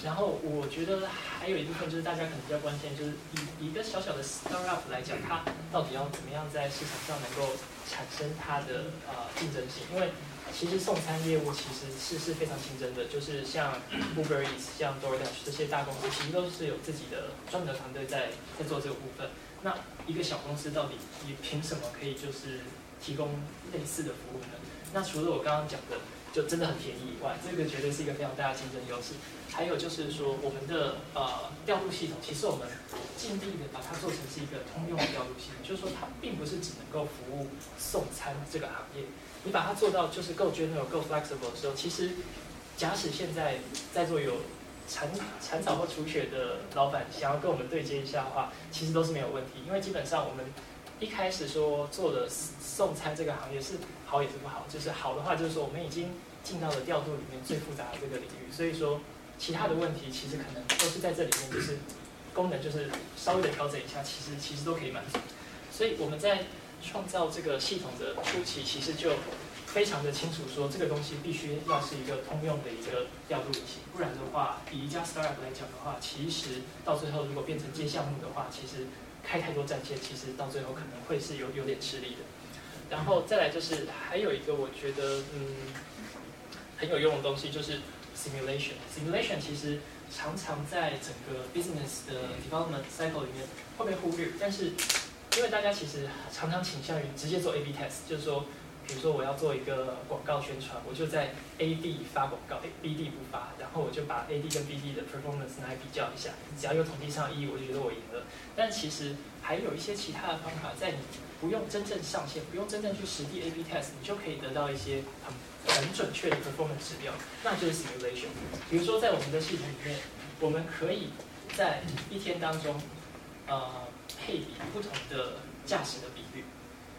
然后我觉得还有一部分就是大家可能比较关心，就是以一个小小的 startup 来讲，它到底要怎么样在市场上能够产生它的呃竞争性？因为其实送餐业务其实是是非常竞争的，就是像 Uber Eats、像 DoorDash 这些大公司，其实都是有自己的专门的团队在在做这个部分。那一个小公司到底你凭什么可以就是提供类似的服务呢？那除了我刚刚讲的，就真的很便宜以外，这个绝对是一个非常大的竞争优势。还有就是说，我们的呃调度系统，其实我们尽力的把它做成是一个通用的调度系统，就是说它并不是只能够服务送餐这个行业，你把它做到就是够 general、够 flexible 的时候，其实假使现在在座有产产草或除血的老板想要跟我们对接一下的话，其实都是没有问题，因为基本上我们一开始说做的送餐这个行业是好也是不好，就是好的话就是说我们已经进到了调度里面最复杂的这个领域，所以说。其他的问题其实可能都是在这里面，就是功能就是稍微的调整一下，其实其实都可以满足。所以我们在创造这个系统的初期，其实就非常的清楚说，这个东西必须要是一个通用的一个调度引擎，不然的话，以一家 startup 来讲的话，其实到最后如果变成接项目的话，其实开太多战线，其实到最后可能会是有有点吃力的。然后再来就是还有一个我觉得嗯很有用的东西就是 simulation。simulation 其实常常在整个 business 的 development cycle 里面会被忽略，但是因为大家其实常常倾向于直接做 A/B test，就是说，比如说我要做一个广告宣传，我就在 A 地发广告，B 地不发，然后我就把 A 地跟 B 地的 performance 拿来比较一下，只要有统计上意义，我就觉得我赢了。但其实还有一些其他的方法，在你不用真正上线，不用真正去实地 A/B test，你就可以得到一些很很准确的 performance 指标，那就是 simulation。比如说在我们的系统里面，我们可以在一天当中，呃，配比不同的驾驶的比率，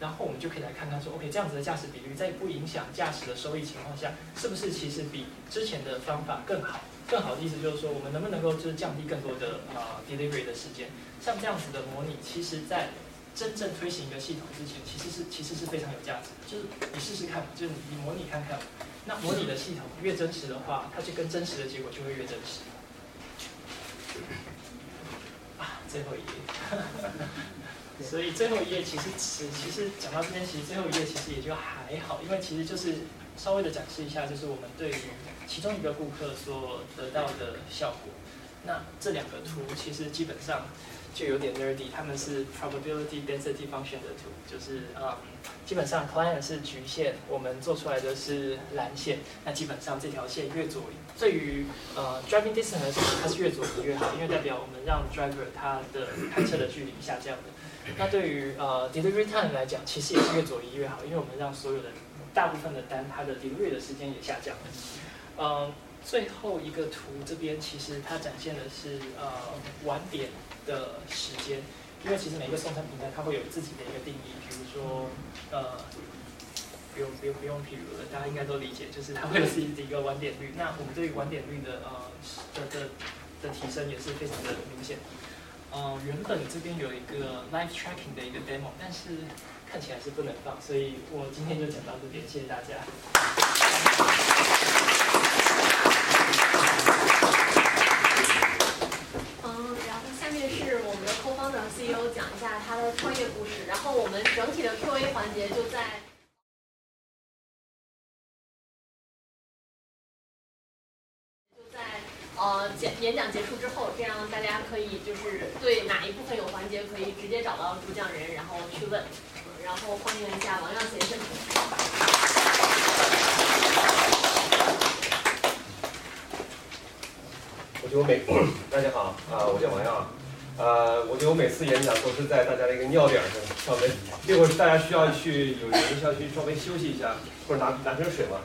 然后我们就可以来看看说，OK，这样子的驾驶比率在不影响驾驶的收益情况下，是不是其实比之前的方法更好？更好的意思就是说，我们能不能够就是降低更多的呃 delivery 的时间？像这样子的模拟，其实在真正推行一个系统之前，其实是其实是非常有价值的。就是你试试看，就是你模拟看看，那模拟的系统越真实的话，它就跟真实的结果就会越真实。啊，最后一页。所以最后一页其实其其实讲到这边，其实最后一页其实也就还好，因为其实就是稍微的展示一下，就是我们对于其中一个顾客所得到的效果。那这两个图其实基本上就有点 nerdy，他们是 probability density function 的图，就是啊、嗯，基本上 client 是橘线，我们做出来的是蓝线。那基本上这条线越左移，对于呃 driving distance 来说，它是越左移越好，因为代表我们让 driver 他的开车的距离下降的。那对于呃 delivery time 来讲，其实也是越左移越好，因为我们让所有的大部分的单，它的 delivery 的时间也下降。嗯、最后一个图这边其实它展现的是呃晚点的时间，因为其实每个送餐平台它会有自己的一个定义，比如说呃。不用不用不用，譬如了，大家应该都理解，就是它会有自己的一个晚点率。那我们对于晚点率的呃的的的提升也是非常的明显。呃，原本这边有一个 live tracking 的一个 demo，但是看起来是不能放，所以我今天就讲到这边，谢谢大家。嗯，然后下面是我们的 Kofa CEO 讲一下他的创业故事，然后我们整体的 Q&A 环节就在。呃讲演讲结束之后这样大家可以就是对哪一部分有环节可以直接找到主讲人然后去问。然后欢迎一下王耀先生。我觉得每大家好啊我叫王耀。呃我觉得我每次演讲都是在大家的一个尿点上稍微一会儿大家需要去有人需要去稍微休息一下或者拿拿瓶水吗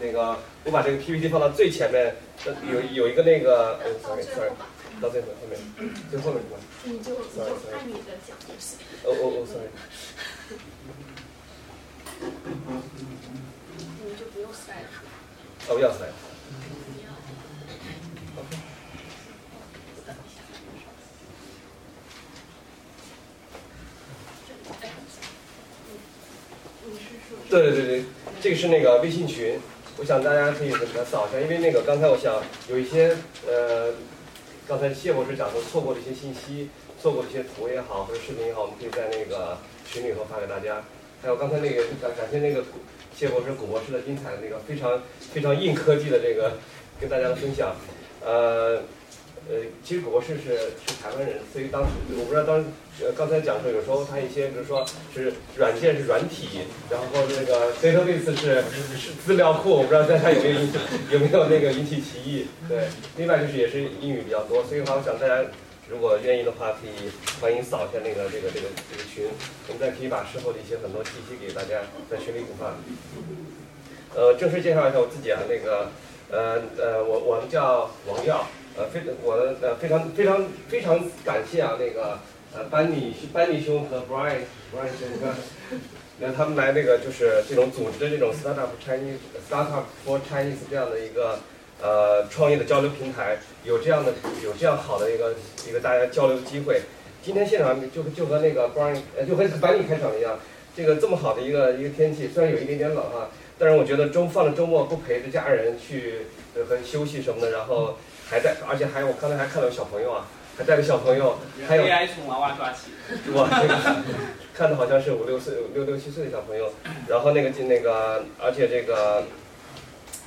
那个我把这个 PPT 放到最前面，呃有有一个那个 sorry 最 sorry 到最后后面最后面？你就你就按你的讲就行。哦哦哦 sorry，你就不用 slide 了。哦要塞。对对对对，这个是那个微信群，我想大家可以给他扫一下，因为那个刚才我想有一些呃，刚才谢博士讲的错过的一些信息，错过的一些图也好或者视频也好，我们可以在那个群里头发给大家。还有刚才那个感感谢那个谢博士、古博士的精彩的那个非常非常硬科技的这个跟大家的分享，呃。呃，其实博士是是台湾人，所以当时我不知道当呃刚才讲说，有时候他一些比如说是软件是软体，然后那个 database 是是资料库，我不知道大家有没有有没有那个引起歧义。对，另外就是也是英语比较多，所以的话，我想大家如果愿意的话，可以欢迎扫一下那个这个这个这个群，我们再可以把事后的一些很多信息给大家在群里补发。呃，正式介绍一下我自己啊，那个呃呃，我我们叫王耀。呃，非我呃非常非常非常感谢啊，那个呃班尼班尼兄和 Brian Brian 兄哥，那他们来那个就是这种组织的这种 Startup Chinese Startup for Chinese 这样的一个呃创业的交流平台，有这样的有这样好的一个一个大家交流机会。今天现场就就和那个 Brian 呃就和班尼开场一样，这个这么好的一个一个天气，虽然有一点点冷啊，但是我觉得周放了周末不陪着家人去呃和休息什么的，然后。还带，而且还有我刚才还看到有小朋友啊，还带着小朋友，还有 AI 从娃娃抓起，哇，这个看的好像是五六岁、六六七岁的小朋友，然后那个那个，而且这个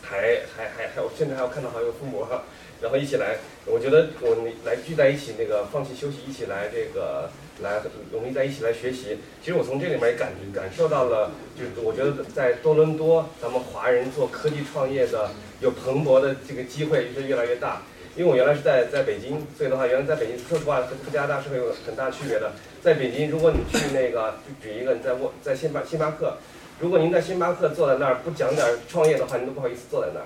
还还还还有，甚至还有看到还有父母哈，然后一起来，我觉得我们来聚在一起，那个放弃休息，一起来这个来，我们在一起来学习。其实我从这里面也感感受到了，就是我觉得在多伦多，咱们华人做科技创业的有蓬勃的这个机会是越来越大。因为我原来是在在北京，所以的话，原来在北京，说实话和和加拿大是会有很大区别的。在北京，如果你去那个，就举一个，你在沃在星巴星巴克，如果您在星巴克坐在那儿不讲点创业的话，您都不好意思坐在那儿。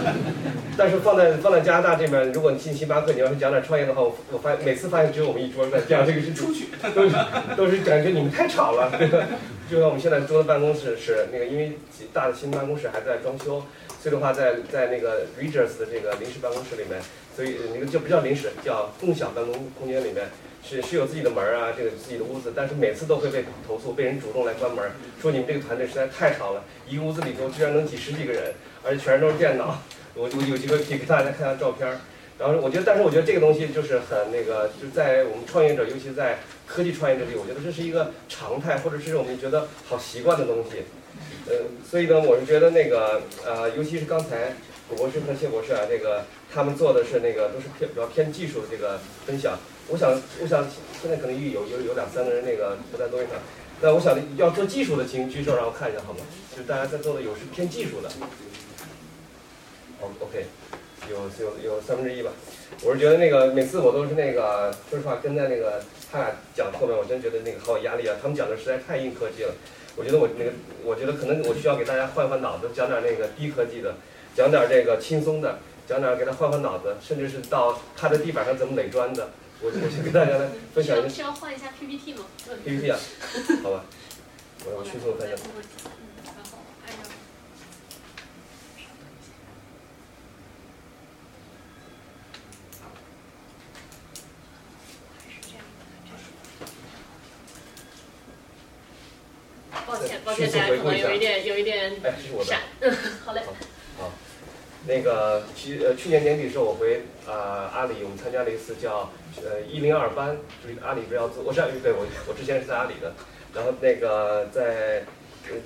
但是放在放在加拿大这边，如果你进星巴克，你要是讲点创业的话，我我发每次发现只有我们一桌在讲这个是出去，都是都是感觉你们太吵了。就像我们现在租的办公室是那个，因为大的新办公室还在装修。所以的话，在在那个 Regers 的这个临时办公室里面，所以那个就不叫临时，叫共享办公空间里面，是是有自己的门儿啊，这个自己的屋子，但是每次都会被投诉，被人主动来关门，说你们这个团队实在太吵了，一个屋子里头居然能挤十几个人，而且全都是电脑。我我有机会可以给大家看下照片儿。然后我觉得，但是我觉得这个东西就是很那个，就在我们创业者，尤其在科技创业者里，我觉得这是一个常态，或者是我们觉得好习惯的东西。所以呢，我是觉得那个呃，尤其是刚才古博士和谢博士啊，这个他们做的是那个都是偏比较偏技术的这个分享。我想，我想现在可能有有有两三个人那个不在座位上，那我想要做技术的，请举手让我看一下好吗？就大家在座的有是偏技术的。哦，OK，有有有三分之一吧。我是觉得那个每次我都是那个说实话跟在那个他俩讲后面，我真觉得那个好有压力啊。他们讲的实在太硬科技了。我觉得我那个，我觉得可能我需要给大家换换脑子，讲点那个低科技的，讲点这个轻松的，讲点给他换换脑子，甚至是到他的地板上怎么垒砖的，我我去跟大家来分享一下。是要换一下 PPT 吗？PPT 啊，好吧，我我迅速分享。嗯，然后按照。抱歉，抱歉，大家可能有一点有一点闪。嗯，好嘞。好，那个去呃去年年底的时候，我回啊阿里，我们参加了一次叫呃一零二班，就是阿里不要做，我是对我我之前是在阿里的，然后那个在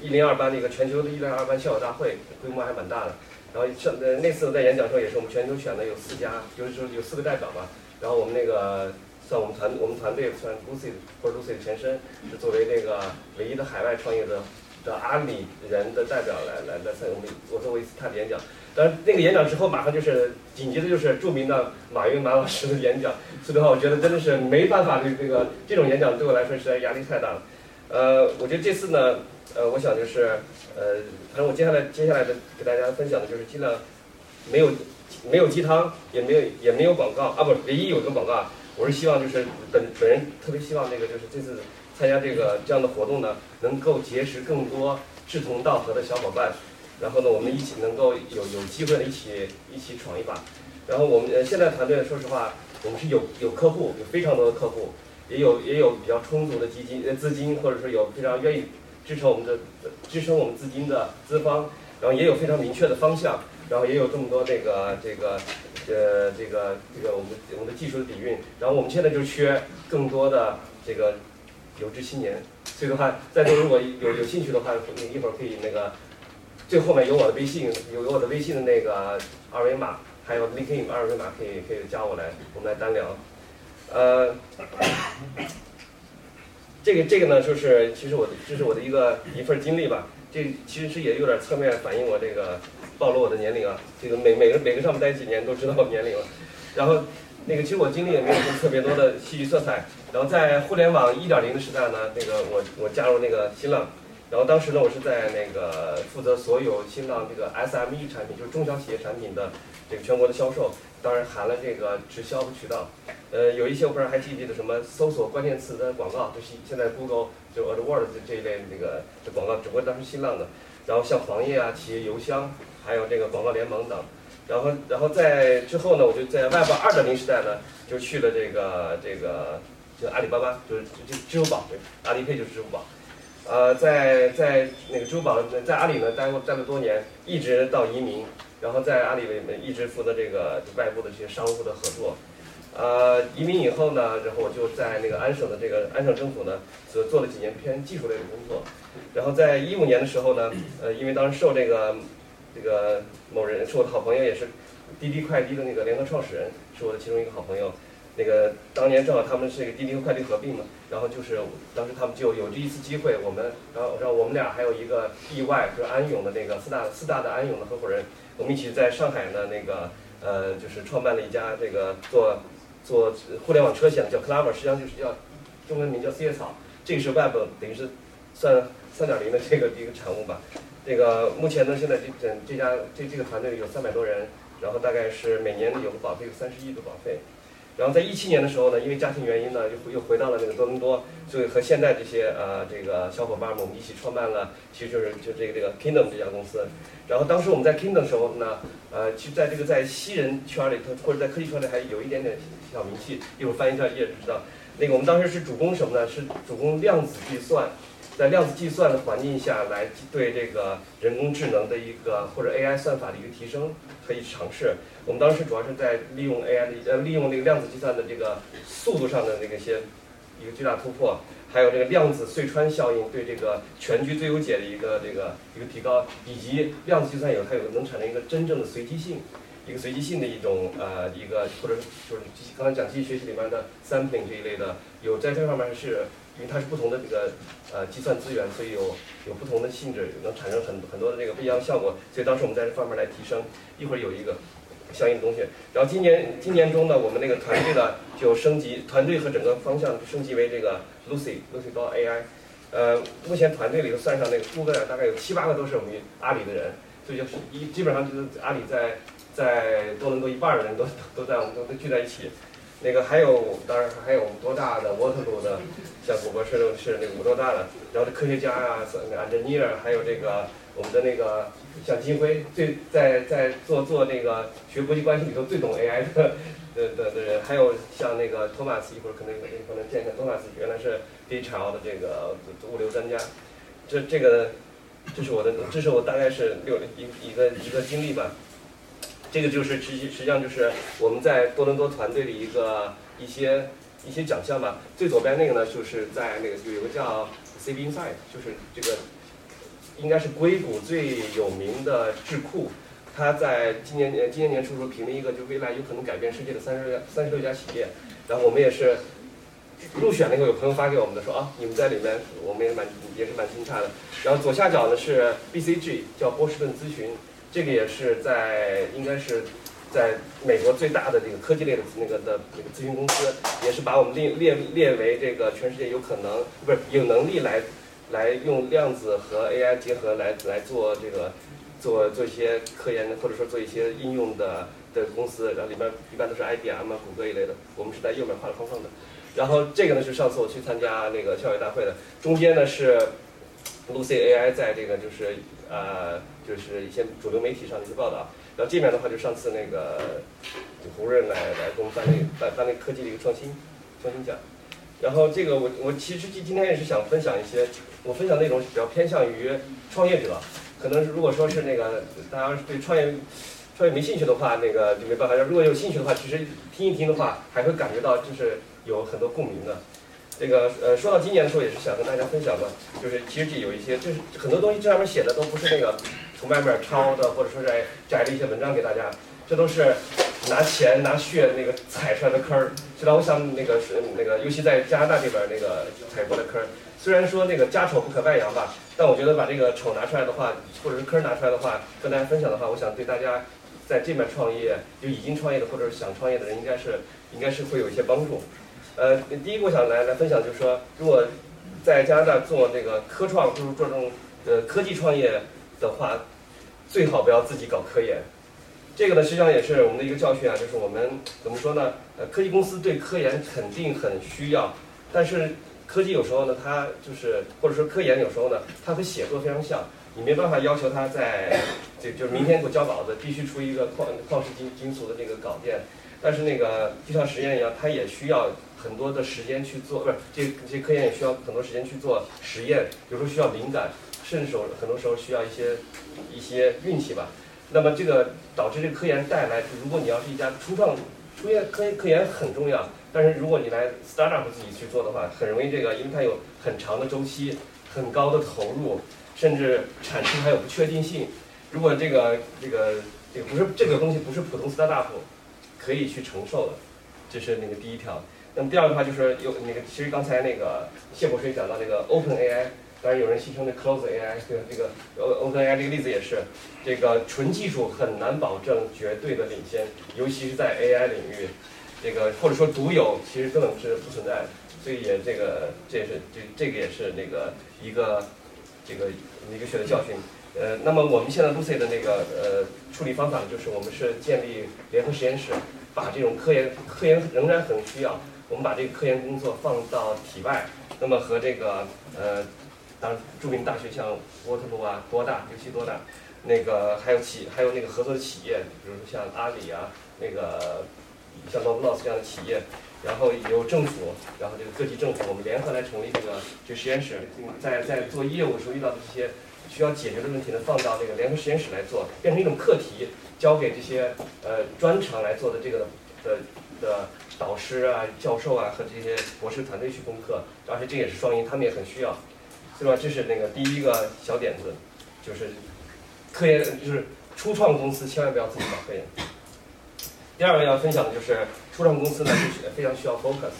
一零二班的一个全球的一零二班校友大会，规模还蛮大的。然后上呃那次我在演讲时候也是我们全球选的有四家，就是说有四个代表嘛。然后我们那个。算我们团我们团队算 Lucy 或者 Lucy 的前身，是作为那个唯一的海外创业的的阿里人的代表来来来参与我们我作为他的演讲。当然那个演讲之后，马上就是紧接着就是著名的马云马老师的演讲，所以的话，我觉得真的是没办法，这这个这种演讲对我来说实在压力太大了。呃，我觉得这次呢，呃，我想就是呃，反正我接下来接下来的给大家分享的就是尽量没有没有鸡汤，也没有也没有广告啊，不，唯一有一个广告，我是希望就是本本人特别希望这个就是这次参加这个这样的活动呢，能够结识更多志同道合的小伙伴，然后呢，我们一起能够有有机会的一起一起闯一把。然后我们呃现在团队说实话，我们是有有客户，有非常多的客户，也有也有比较充足的基金呃资金，或者说有非常愿意支撑我们的支撑我们资金的资方，然后也有非常明确的方向，然后也有这么多这个这个呃这个这个我们我们的技术的底蕴，然后我们现在就缺更多的这个有志青年，所以的话，在座如果有有兴趣的话，你一会儿可以那个最后面有我的微信，有有我的微信的那个二维码，还有 linking 二维码可以可以加我来，我们来单聊。呃，这个这个呢，就是其实我的这是我的一个一份经历吧。这其实是也有点侧面反映我这个暴露我的年龄啊。这个每每个每个上面待几年都知道我年龄了。然后那个其实我经历也没有什么特别多的戏剧色彩。然后在互联网一点零的时代呢，那个我我加入那个新浪，然后当时呢我是在那个负责所有新浪这个 SME 产品，就是中小企业产品的这个全国的销售，当然含了这个直销的渠道。呃，有一些我不知道还记不记得什么搜索关键词的广告，就是现在 Google 就 AdWords 这一类那个的广告，只不过当时新浪的。然后像黄页啊、企业邮箱，还有这个广告联盟等。然后，然后在之后呢，我就在 Web 二点零时代呢，就去了这个这个就阿里巴巴，就是就支付宝，对，阿里 Pay 就是支付宝。呃，在在那个支付宝，在阿里呢待过待了多年，一直到移民，然后在阿里面一直负责这个外部的这些商务的合作。呃，移民以后呢，然后我就在那个安省的这个安省政府呢，做做了几年偏技术类的工作。然后在一五年的时候呢，呃，因为当时受这个这个某人是我的好朋友，也是滴滴快递的那个联合创始人，是我的其中一个好朋友。那个当年正好他们是一个滴滴和快递合并嘛，然后就是当时他们就有这一次机会，我们然后然后我们俩还有一个意外，就是安永的那个四大四大的安永的合伙人，我们一起在上海呢那个呃，就是创办了一家这个做。做互联网车险的叫 Clover，实际上就是叫中文名叫四叶草，这个是 Web 等于是算三点零的这个一个产物吧。这个目前呢，现在这这这家这这个团队有三百多人，然后大概是每年有个保费有三十亿的保费。然后在一七年的时候呢，因为家庭原因呢，又又回到了那个多伦多，所以和现在这些呃这个小伙伴们，我们一起创办了，其实就是就这个这个 Kingdom 这家公司。然后当时我们在 Kingdom 的时候呢，呃，其实在这个在西人圈里头或者在科技圈里还有一点点小名气。一会儿翻一下页就知道。那个我们当时是主攻什么呢？是主攻量子计算，在量子计算的环境下来对这个人工智能的一个或者 AI 算法的一个提升可以尝试。我们当时主要是在利用 AI 的呃利用那个量子计算的这个速度上的那个些一个巨大突破，还有这个量子隧穿效应对这个全局最优解的一个这个一个提高，以及量子计算有它有能产生一个真正的随机性，一个随机性的一种呃一个或者就是刚才讲机器学习里面的 sampling 这一类的，有在这方面是因为它是不同的这个呃计算资源，所以有有不同的性质，能产生很很多的这个不一样效果，所以当时我们在这方面来提升，一会儿有一个。相应的东西，然后今年今年中呢，我们那个团队呢就升级，团队和整个方向升级为这个 Lucy，Lucy 高 AI，呃，目前团队里头算上那个诸葛亮，大概有七八个都是我们阿里的人，所以就是一基本上就是阿里在在多伦多一半的人都都在我们都都聚在一起，那个还有当然还有我们多大的沃特鲁的，像谷歌是是那个五多大的，然后科学家啊，engineer，还有这个我们的那个。像金辉最在在做做那个学国际关系里头最懂 AI 的 的的的人，还有像那个托马斯，一会儿可能可能见一下托马斯，原来是 DHL 的这个物流专家。这这个这是我的，这是我大概是六一一个一个经历吧。这个就是实际实际上就是我们在多伦多团队的一个一些一些奖项吧。最左边那个呢，就是在那个有一个叫 CB Inside，就是这个。应该是硅谷最有名的智库，他在今年年今年年初时候评了一个，就未来有可能改变世界的三十三十六家企业，然后我们也是入选那个有朋友发给我们的说啊，你们在里面，我们也蛮也是蛮惊诧的。然后左下角呢是 BCG，叫波士顿咨询，这个也是在应该是在美国最大的这个科技类的那个的那个咨询公司，也是把我们列列列为这个全世界有可能不是有能力来来用量子和 AI 结合来来做这个做做一些科研或者说做一些应用的的公司，然后里面一般都是 IBM 啊、谷歌一类的，我们是在右边画了框框的。然后这个呢是上次我去参加那个校友大会的，中间呢是 Lucy AI 在这个就是呃就是一些主流媒体上的一些报道，然后这边的话就上次那个胡润来来给我们颁那个颁颁那个科技的一个创新创新奖，然后这个我我其实今今天也是想分享一些，我分享内容是比较偏向于创业者，可能如果说是那个大家对创业。创业没兴趣的话，那个就没办法。如果有兴趣的话，其实听一听的话，还会感觉到就是有很多共鸣的。这个呃，说到今年的时候，也是想跟大家分享的，就是其实这有一些，就是很多东西这上面写的都不是那个从外面抄的，或者说是摘了一些文章给大家，这都是拿钱拿血那个踩出来的坑儿。知道我想那个是那个，尤其在加拿大这边那个踩过的坑儿。虽然说那个家丑不可外扬吧，但我觉得把这个丑拿出来的话，或者是坑拿出来的话，跟大家分享的话，我想对大家。在这边创业，就已经创业的或者是想创业的人，应该是应该是会有一些帮助。呃，第一个我想来来分享就是说，如果在加拿大做这个科创，就是做这种呃科技创业的话，最好不要自己搞科研。这个呢，实际上也是我们的一个教训啊，就是我们怎么说呢？呃，科技公司对科研肯定很需要，但是科技有时候呢，它就是或者说科研有时候呢，它和写作非常像。你没办法要求他在，就就是明天给我交稿子，必须出一个矿矿石金金属的这个稿件。但是那个就像实验一样，它也需要很多的时间去做，不是这这科研也需要很多时间去做实验，有时候需要灵感，甚至说很多时候需要一些一些运气吧。那么这个导致这个科研带来，如果你要是一家初创，出现科科研很重要，但是如果你来 startup 自己去做的话，很容易这个，因为它有很长的周期，很高的投入。甚至产出还有不确定性。如果这个这个这个不是这个东西不是普通 startup 可以去承受的，这是那个第一条。那么第二个话就是有那个，其实刚才那个谢博士也讲到这个 Open AI，当然有人戏称的 Close AI，这个这个 Open AI 这个例子也是，这个纯技术很难保证绝对的领先，尤其是在 AI 领域，这个或者说独有，其实根本是不存在。所以也这个这也是这这个也是那个一个。这个一个学的教训，呃，那么我们现在 Lucy 的那个呃处理方法就是我们是建立联合实验室，把这种科研科研仍然很需要，我们把这个科研工作放到体外，那么和这个呃，当著名大学像波特鲁啊、多大，尤其多大，那个还有企还有那个合作的企业，比如说像阿里啊，那个像 l o b l o s 这样的企业。然后由政府，然后这个各级政府，我们联合来成立这个这实验室，在在做业务的时候遇到的这些需要解决的问题呢，放到这个联合实验室来做，变成一种课题，交给这些呃专长来做的这个的的导师啊、教授啊和这些博士团队去攻克，而且这也是双赢，他们也很需要，对吧？这是那个第一个小点子，就是科研就是初创公司千万不要自己搞科研。第二个要分享的就是初创公司呢，就是非常需要 focus。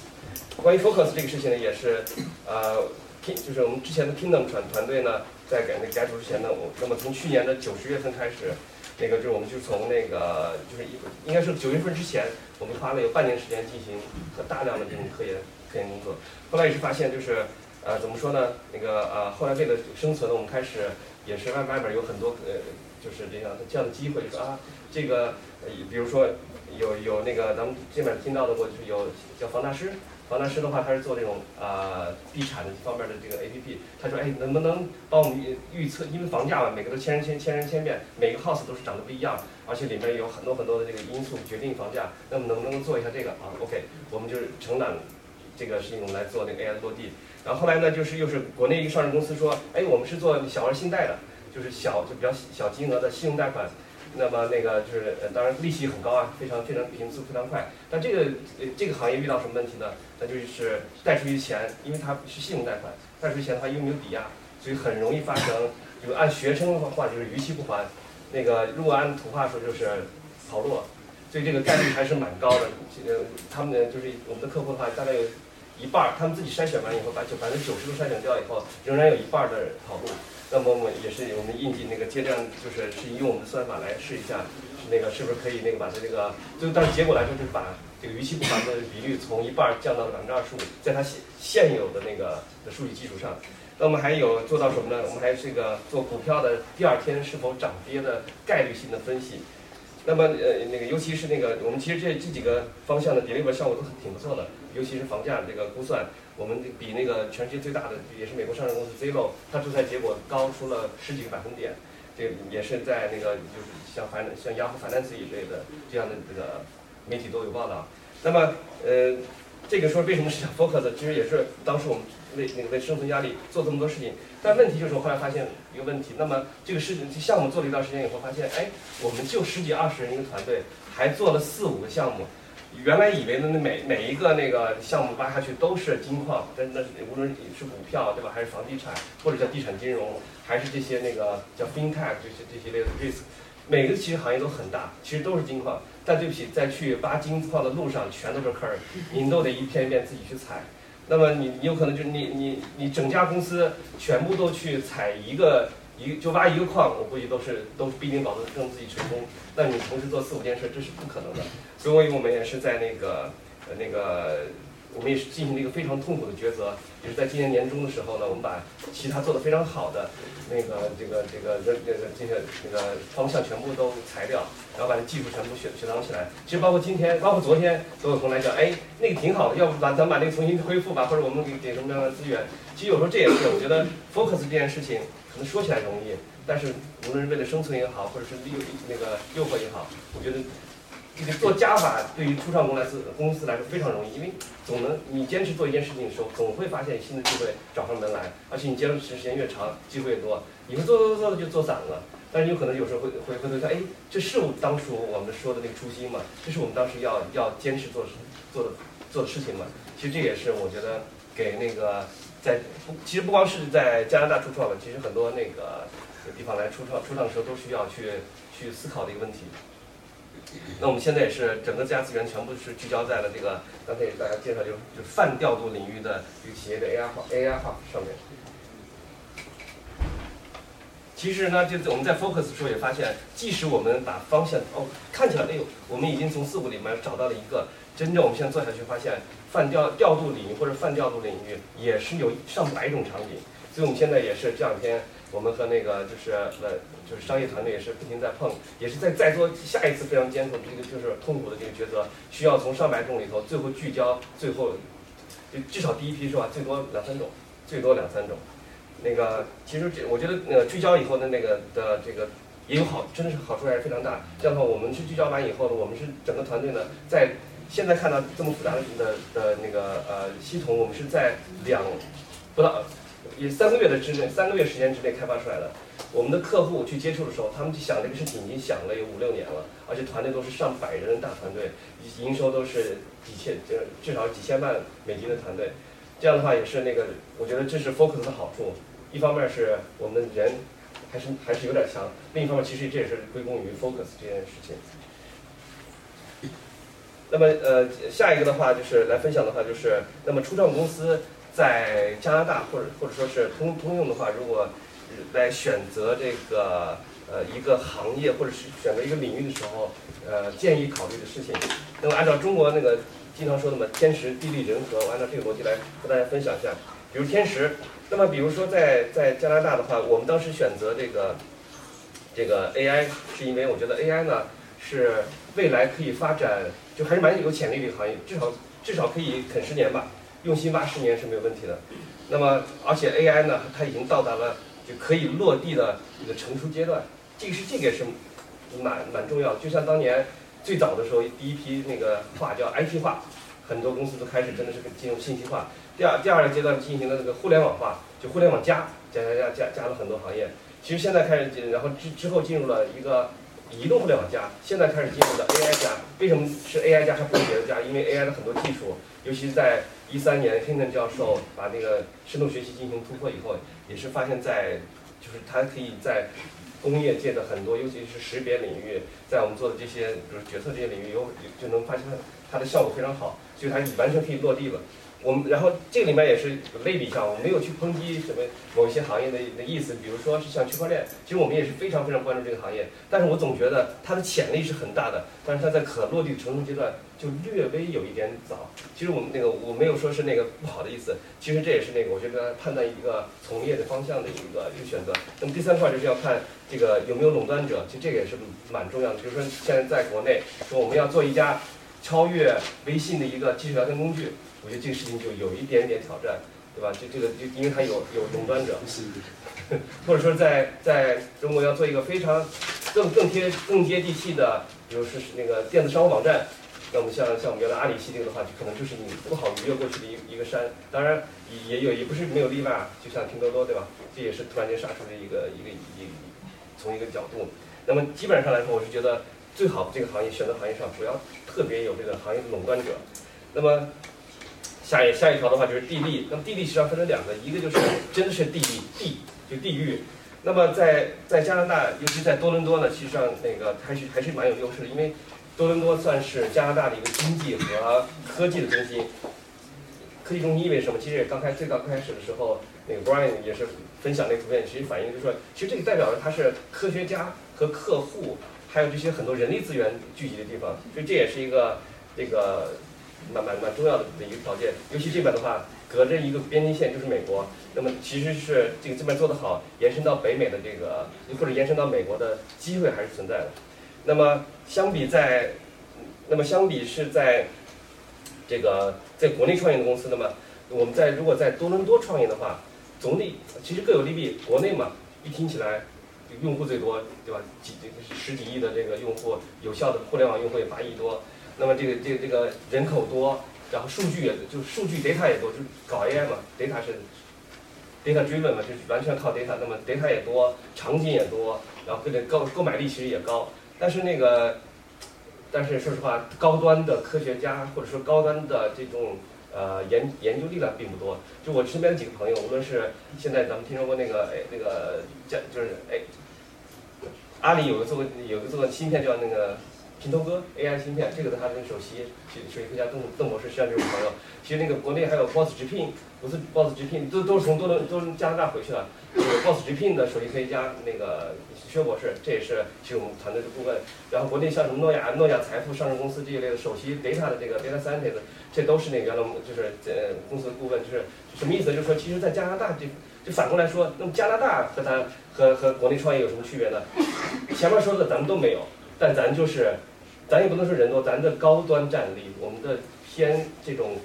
关于 focus 这个事情呢，也是呃，拼就是我们之前的 Kingdom 团团队呢，在改那个改组之前呢，我那么从去年的九十月份开始，那个就是我们就从那个就是应应该是九月份之前，我们花了有半年时间进行大量的这种科研科研工作。后来也是发现就是呃怎么说呢？那个呃后来为了生存呢，我们开始也是外外边有很多呃就是这样这样的机会，说啊这个比如说。有有那个咱们这边听到的过，就是有叫房大师，房大师的话，他是做这种啊地产的方面的这个 A P P。他说，哎，能不能帮我们预测？因为房价嘛，每个都千人千千人千面，每个 house 都是长得不一样，而且里面有很多很多的这个因素决定房价。那么能不能做一下这个啊？OK，我们就是承揽这个事情，我们来做那个 AI 落地。然后后来呢，就是又是国内一个上市公司说，哎，我们是做小额信贷的，就是小就比较小金额的信用贷款。那么那个就是，呃，当然利息很高啊，非常非常平速非常快。但这个呃这个行业遇到什么问题呢？那就是贷出去钱，因为它是信用贷款，贷出去钱的话又没有抵押，所以很容易发生。就按学生的话，就是逾期不还。那个如果按土话说，就是跑路。所以这个概率还是蛮高的。呃，他们的就是我们的客户的话，大概有一半儿，他们自己筛选完以后，把九百分之九十都筛选掉以后，仍然有一半儿的跑路。那么我们也是我们印记那个接这样，就是是用我们的算法来试一下，那个是不是可以那个把它这个，就但是结果来说是把这个逾期不还的比率从一半降到了百分之二十五，在它现现有的那个的数据基础上。那我们还有做到什么呢？我们还这个做股票的第二天是否涨跌的概率性的分析。那么呃那个尤其是那个我们其实这这几个方向的 deliver 效果都挺不错的，尤其是房价这个估算，我们比那个全世界最大的也是美国上市公司 Zillow，它注册结果高出了十几个百分点，这也是在那个就是像反像 Yahoo Finance 一类的这样的这个媒体都有报道。那么呃这个说为什么是想 focus，其实也是当时我们为那个为生存压力做这么多事情，但问题就是我后来发现一个问题，那么这个事情项目做了一段时间以后，发现哎，我们就十几二十人一个团队，还做了四五个项目，原来以为的那每每一个那个项目挖下去都是金矿，但那无论是股票对吧，还是房地产，或者叫地产金融，还是这些那个叫 fintech 这些这些类的 risk，每个其实行业都很大，其实都是金矿，但对不起，在去挖金矿的路上全都是坑儿，你都得一片一片自己去踩。那么你你有可能就是你你你整家公司全部都去踩一个一就挖一个矿，我估计都是都必定保证自己成功。那你同时做四五件事，这是不可能的。所以我们也是在那个呃那个我们也是进行了一个非常痛苦的抉择，也是在今年年中的时候呢，我们把其他做的非常好的那个这个这个这这个这些这个方向全部都裁掉，然后把这技术全部学学藏起来。其实包括今天，包括昨天，都有同来讲，哎，那个挺好的，要不把咱把那个重新恢复吧，或者我们给给什么样的资源。其实有时候这也是，我觉得 focus 这件事情可能说起来容易，但是无论是为了生存也好，或者是诱那个诱惑也好，我觉得这 个做加法对于初创公司公司来说非常容易，因为总能你坚持做一件事情的时候，总会发现新的机会找上门来，而且你坚持时间越长，机会越多，你会做做做做就做散了。但是有可能有时候会会回头看，哎，这是我当初我们说的那个初心嘛？这是我们当时要要坚持做做的做的事情嘛？其实这也是我觉得给那个在不其实不光是在加拿大初创了，其实很多那个地方来初创初创的时候都需要去去思考的一个问题。那我们现在也是整个自家资源全部是聚焦在了这个刚才给大家介绍就就泛调度领域的这个企业的 AI 化 AI 化上面。其实呢，就是我们在 focus 时候也发现，即使我们把方向哦看起来，哎呦，我们已经从四五里面找到了一个，真正我们现在做下去发现，泛调调度领域或者泛调度领域也是有上百种场景。所以我们现在也是这两天，我们和那个就是呃就是商业团队也是不停在碰，也是在在做下一次非常艰苦这个就是痛苦的这个抉择，需要从上百种里头最后聚焦，最后就至少第一批是吧，最多两三种，最多两三种。那个其实这我觉得呃聚焦以后的那个的这个也有好，真的是好处还是非常大。这样的话，我们是聚焦完以后呢，我们是整个团队呢，在现在看到这么复杂的的的那个呃系统，我们是在两不到也三个月的之内，三个月时间之内开发出来的。我们的客户去接触的时候，他们就想这个事情已经想了有五六年了，而且团队都是上百人的大团队，营收都是几千呃至少几千万美金的团队。这样的话也是那个，我觉得这是 focus 的好处。一方面是我们人还是还是有点强，另一方面其实这也是归功于 focus 这件事情。那么呃，下一个的话就是来分享的话就是，那么初创公司在加拿大或者或者说是通通用的话，如果来选择这个呃一个行业或者是选择一个领域的时候，呃建议考虑的事情，那么按照中国那个经常说的嘛，天时地利人和，我按照这个逻辑来和大家分享一下。比如天时，那么比如说在在加拿大的话，我们当时选择这个这个 AI，是因为我觉得 AI 呢是未来可以发展，就还是蛮有潜力的行业，至少至少可以啃十年吧，用心挖十年是没有问题的。那么而且 AI 呢，它已经到达了就可以落地的一个成熟阶段，这个是这个也是蛮蛮重要。就像当年最早的时候，第一批那个化叫 IT 化，很多公司都开始真的是进入信息化。第二第二个阶段进行了这个互联网化，就互联网加加加加加加了很多行业。其实现在开始进，然后之之后进入了一个移动互联网加，现在开始进入的 AI 加。为什么是 AI 加，还不是别的加？因为 AI 的很多技术，尤其是在一三年 Hinton 教授把那个深度学习进行突破以后，也是发现，在就是它可以在工业界的很多，尤其是识别领域，在我们做的这些，比如决策这些领域，有就能发现它它的效果非常好，所以它完全可以落地了。我们然后这里面也是类比上，我没有去抨击什么某一些行业的的意思，比如说是像区块链，其实我们也是非常非常关注这个行业，但是我总觉得它的潜力是很大的，但是它在可落地成熟阶段就略微有一点早。其实我们那个我没有说是那个不好的意思，其实这也是那个我觉得判断一个从业的方向的一个一个选择。那么第三块就是要看这个有没有垄断者，其实这个也是蛮重要的。比如说现在在国内说我们要做一家超越微信的一个即时聊天工具。我觉得这个事情就有一点点挑战，对吧？就这个就因为它有有垄断者，或者说在在中国要做一个非常更更贴更接地气的，比如说是那个电子商务网站，那我们像像我们原来阿里系这个的话，就可能就是你不好逾越过去的一一个山。当然也也有也不是没有例外，就像拼多多，对吧？这也是突然间杀出的一个一个一从一个角度。那么基本上来说，我是觉得最好这个行业选择行业上不要特别有这个行业的垄断者。那么。下一下一条的话就是地利，那么地利实际上分成两个，一个就是真的是地利地就地域，那么在在加拿大，尤其在多伦多呢，其实上那个还是还是蛮有优势的，因为多伦多算是加拿大的一个经济和科技的中心。科技中心意味着什么？其实也刚开最刚开始的时候，那个 Brian 也是分享那个图片，其实反映就是说，其实这个代表着它是科学家和客户，还有这些很多人力资源聚集的地方，所以这也是一个这个。蛮蛮蛮重要的的一个条件，尤其这边的话，隔着一个边境线就是美国，那么其实是这个这边做得好，延伸到北美的这个或者延伸到美国的机会还是存在的。那么相比在，那么相比是在，这个在国内创业的公司，那么我们在如果在多伦多创业的话，总体其实各有利弊。国内嘛，一听起来用户最多，对吧？几十几亿的这个用户，有效的互联网用户也八亿多。那么这个这个这个人口多，然后数据也就数据 data 也多，就搞 AI 嘛，data 是 data driven 嘛，就是完全靠 data。那么 data 也多，场景也多，然后这个购购买力其实也高。但是那个，但是说实话，高端的科学家或者说高端的这种呃研研究力量并不多。就我身边几个朋友，无论是现在咱们听说过那个哎那个叫就是哎，阿里有个做有个做芯片叫那个。平头哥 AI 芯片，这个的他跟首席首席科学家邓邓博士实际上就是朋友。其实那个国内还有 Boss 直聘，不是 Boss 直聘，都都是从多伦都加拿大回去了。有 Boss 直聘的首席科学家那个薛博士，这也是其实我们团队的顾问。然后国内像什么诺亚、诺亚财富上市公司这一类的首席 Data 的这个 Data Scientist，这都是那个原来我们就是呃公司的顾问。就是什么意思？就是说，其实，在加拿大这就反过来说，那么加拿大和咱和和国内创业有什么区别呢？前面说的咱们都没有。但咱就是，咱也不能说人多，咱的高端战力，我们的偏这种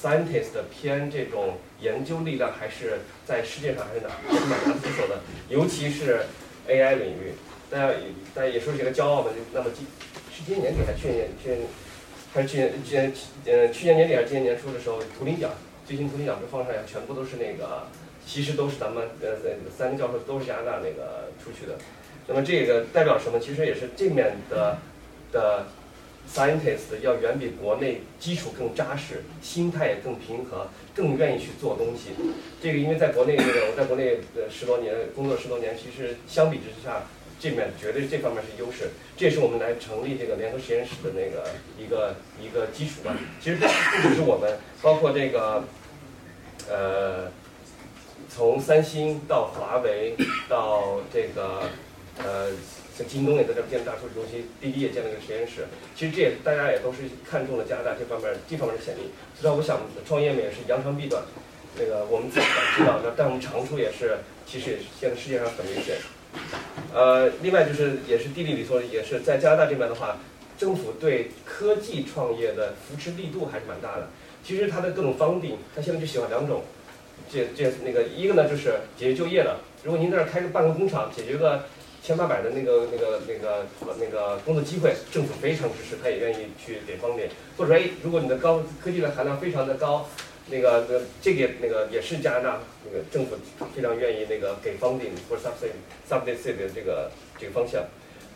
scientist 偏这种研究力量，还是在世界上还是哪是蛮拿得出手的。尤其是 AI 领域，大家也大家也说起来骄傲嘛。就那么今是今年年底还是去年去年还是去年去年呃去年年底还是今年年初的时候，图灵奖最新图灵奖就放上来，全部都是那个，其实都是咱们呃三个教授都是加拿大那个出去的。那么这个代表什么？其实也是这面的的 scientist 要远比国内基础更扎实，心态也更平和，更愿意去做东西。这个因为在国内这个我在国内呃十多年工作十多年，其实相比之下，这面绝对这方面是优势。这也是我们来成立这个联合实验室的那个一个一个基础吧。其实不只是我们，包括这个呃，从三星到华为到这个。呃，像京东也在这建大数据中心，滴滴也建了个实验室。其实这也大家也都是看中了加拿大这方面这方面的潜力。实际上，我想创业嘛也是扬长避短。那个我们自己知道，那但我们长处也是，其实也是现在世界上很明显。呃，另外就是也是地理里头也是在加拿大这边的话，政府对科技创业的扶持力度还是蛮大的。其实它的各种方定，它现在就喜欢两种，这这那个一个呢就是解决就业的。如果您在这开个办个工厂，解决个。千八百的那个、那个、那个、那个工作机会，政府非常支持，他也愿意去给方便。或者说，哎，如果你的高科技的含量非常的高，那个、那这个、那个也是加拿大那个政府非常愿意那个给方便或者 subsidy、subsidy 的这个这个方向。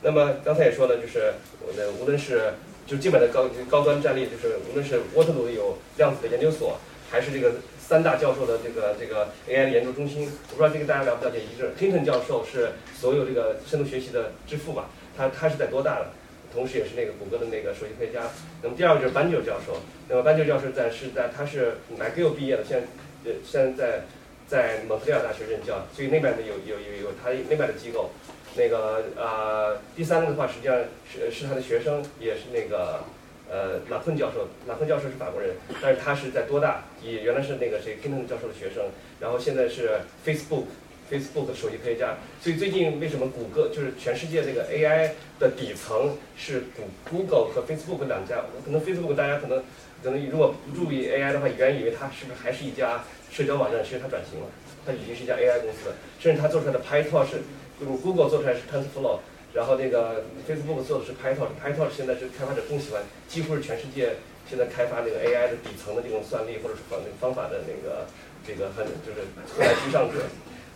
那么刚才也说了，就是我的无论是就基本的高高端战力，就是无论是沃特鲁有量子的研究所，还是这个。三大教授的这个这个 AI 的研究中心，我不知道这个大家了不了解。一个 Hinton 教授是所有这个深度学习的之父吧？他他是在多大的？同时也是那个谷歌的那个首席科学家。那么第二个就是班就教授，那么班就教授在是在他是 McGill 毕业的，现在呃现在在在蒙特利尔大学任教，所以那边的有有有有他那边的机构。那个呃，第三个的话，实际上是是他的学生，也是那个呃拉昆教授。拉昆教授是法国人，但是他是在多大，也原来是那个谁 kin 教授的学生，然后现在是 Facebook Facebook 的首席科学家。所以最近为什么谷歌就是全世界这个 AI 的底层是谷 Google 和 Facebook 两家？可能 Facebook 大家可能可能如果不注意 AI 的话，原以为它是不是还是一家社交网站？其实它转型了，它已经是一家 AI 公司了，甚至它做出来的 PyTorch。用 Google 做出来是 TensorFlow，然后那个 Facebook 做的是 PyTorch，PyTorch 现在是开发者更喜欢，几乎是全世界现在开发那个 AI 的底层的这种算力或者是方方法的那个这个很就是后来居上者。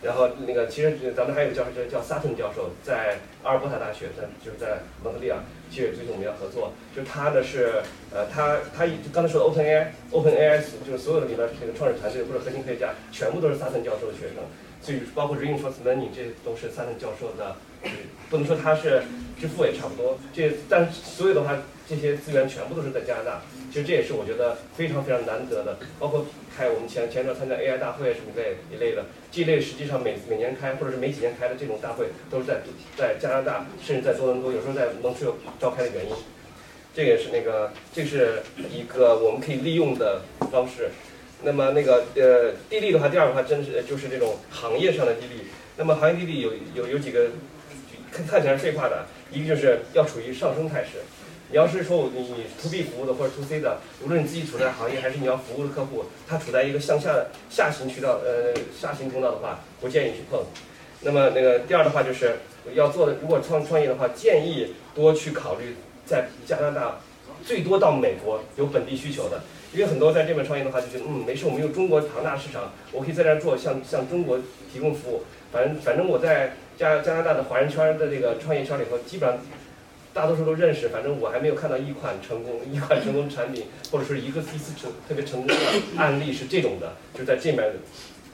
然后那个其实咱们还有教授叫叫 Sutton 教授，在阿尔伯塔大学，在就是在蒙特利尔，其实最近我们要合作，就他呢是呃他他刚才说的 OpenAI，OpenAI 就是所有的里边这个创始团队或者核心科学家全部都是 Sutton 教授的学生。所以包括 reinforcement learning，这都是 Sutton 教授的，不能说他是致富也差不多。这但所有的话，这些资源全部都是在加拿大。其实这也是我觉得非常非常难得的。包括开我们前前段参加 AI 大会什么类一类的，这类实际上每每年开或者是每几年开的这种大会，都是在在加拿大，甚至在多伦多，有时候在蒙特利尔召开的原因。这也是那个，这是一个我们可以利用的方式。那么那个呃，地利的话，第二个话，真是就是这种行业上的地利。那么行业地利有有有几个看起来是废话的，一个就是要处于上升态势。你要是说你 to B 服务的或者 to C 的，无论你自己处在行业还是你要服务的客户，它处在一个向下下行渠道呃下行通道的话，不建议去碰。那么那个第二的话就是要做的，如果创创业的话，建议多去考虑在加拿大，最多到美国有本地需求的。因为很多在这边创业的话，就觉得嗯没事，我们有中国庞大市场，我可以在这儿做，向向中国提供服务。反正反正我在加加拿大的华人圈的这个创业圈里头，基本上大多数都认识。反正我还没有看到一款成功一款成功产品，或者说一个一次成特别成功的案例是这种的，就在这边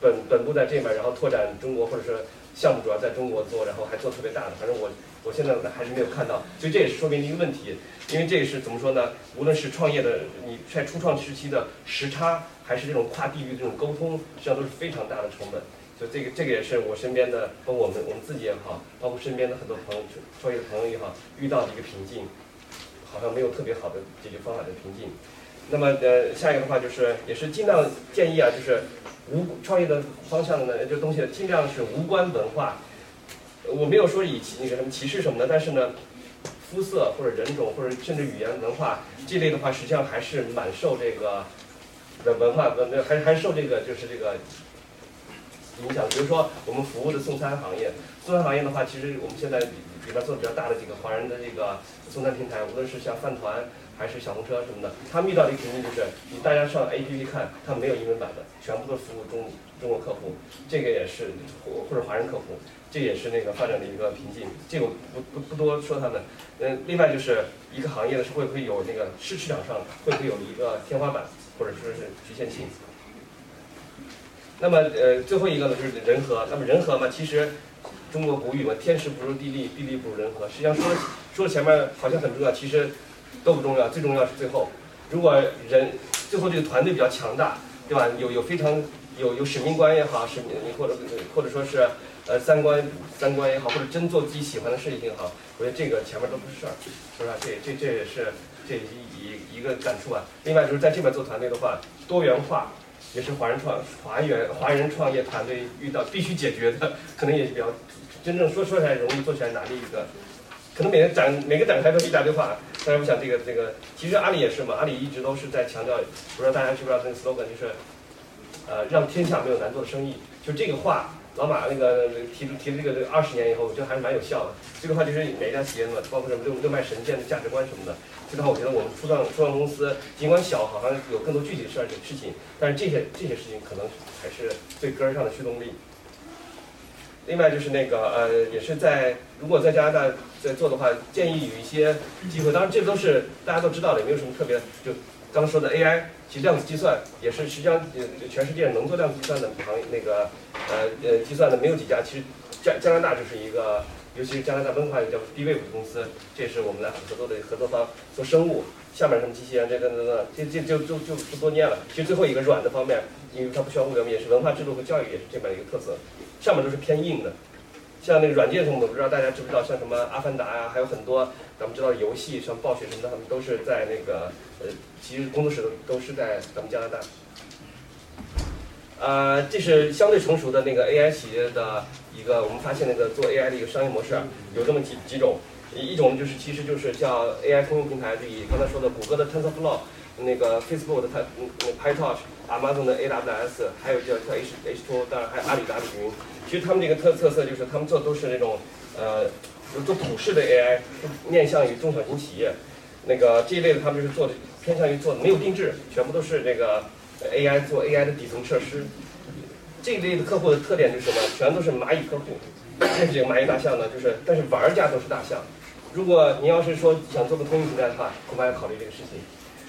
本本部在这边，然后拓展中国，或者说项目主要在中国做，然后还做特别大的。反正我。我现在还是没有看到，所以这也是说明一个问题，因为这个是怎么说呢？无论是创业的，你在初创时期的时差，还是这种跨地域这种沟通，实际上都是非常大的成本。这个这个也是我身边的，包括我们我们自己也好，包括身边的很多朋友创业的朋友也好，遇到的一个瓶颈，好像没有特别好的解决方法的瓶颈。那么呃，下一个的话就是，也是尽量建议啊，就是无创业的方向呢，这东西尽量是无关文化。我没有说以那个什么歧视什么的，但是呢，肤色或者人种或者甚至语言文化这类的话，实际上还是蛮受这个的文化文还还受这个就是这个影响。比如说我们服务的送餐行业，送餐行业的话，其实我们现在里里边做的比较大的几个华人的这个送餐平台，无论是像饭团还是小红车什么的，他们遇到的一个瓶颈就是，你大家上 APP 看，他没有英文版的，全部都服务中中国客户，这个也是或或者华人客户。这也是那个发展的一个瓶颈，这个不不不多说他们。嗯，另外就是一个行业呢是会不会有那个市市场上会不会有一个天花板或者说是局限性。那么呃最后一个呢就是人和，那么人和嘛其实中国古语嘛天时不如地利，地利不如人和。实际上说说前面好像很重要，其实都不重要，最重要是最后。如果人最后这个团队比较强大，对吧？有有非常有有使命观也好，使命或者或者说是。呃，三观三观也好，或者真做自己喜欢的事情也好，我觉得这个前面都不是事儿，是吧？这这这也是这一一个感触啊。另外就是在这边做团队的话，多元化也是华人创华人华人创业团队遇到必须解决的，可能也是比较真正说说起来容易，做起来难的一个。可能每个展每个展开都是一大堆话，但是我想这个这个，其实阿里也是嘛，阿里一直都是在强调，不知道大家知不知道那个 slogan 就是，呃，让天下没有难做的生意，就这个话。老马那个提出提出这个这二十年以后，我觉得还是蛮有效的。这个话就是每一家企业嘛，包括什么六六脉神剑的价值观什么的。这个话我觉得我们初创初创公司尽管小，好像有更多具体的事儿事情，但是这些这些事情可能还是最根儿上的驱动力。另外就是那个呃，也是在如果在加拿大在做的话，建议有一些机会。当然这都是大家都知道的，也没有什么特别。就刚说的 AI。其实量子计算也是实际上呃全世界能做量子计算的行那个呃呃计算的没有几家，其实加加拿大就是一个尤其是加拿大文化有叫 D-Wave 公司，这是我们来合作的合作方，做生物，下面什么机器人这等等等，这这就就就不多念了。其实最后一个软的方面，因为它不需要物流，也是文化制度和教育也是这边的一个特色。上面都是偏硬的，像那个软件什么的，不知道大家知不知道，像什么阿凡达呀、还有很多咱们知道游戏，像暴雪什么的，他们都是在那个呃，其实工作室都都是在咱们加拿大。呃，这是相对成熟的那个 AI 企业的一个，我们发现那个做 AI 的一个商业模式，有这么几几种，一种就是其实就是叫 AI 通用平台，就以刚才说的谷歌的 TensorFlow，那个 Facebook 的它那 PyTorch。Amazon 的 AWS，还有叫叫 H H2，当然还有阿里的阿里云。其实他们这个特特色就是他们做都是那种呃，做普世的 AI，面向于中小型企业。那个这一类的他们就是做的偏向于做的没有定制，全部都是这个 AI 做 AI 的底层设施。这一类的客户的特点就是什么？全都是蚂蚁客户。这是这个蚂蚁大象呢，就是但是玩家都是大象。如果您要是说想做个通用平台的话，恐怕要考虑这个事情。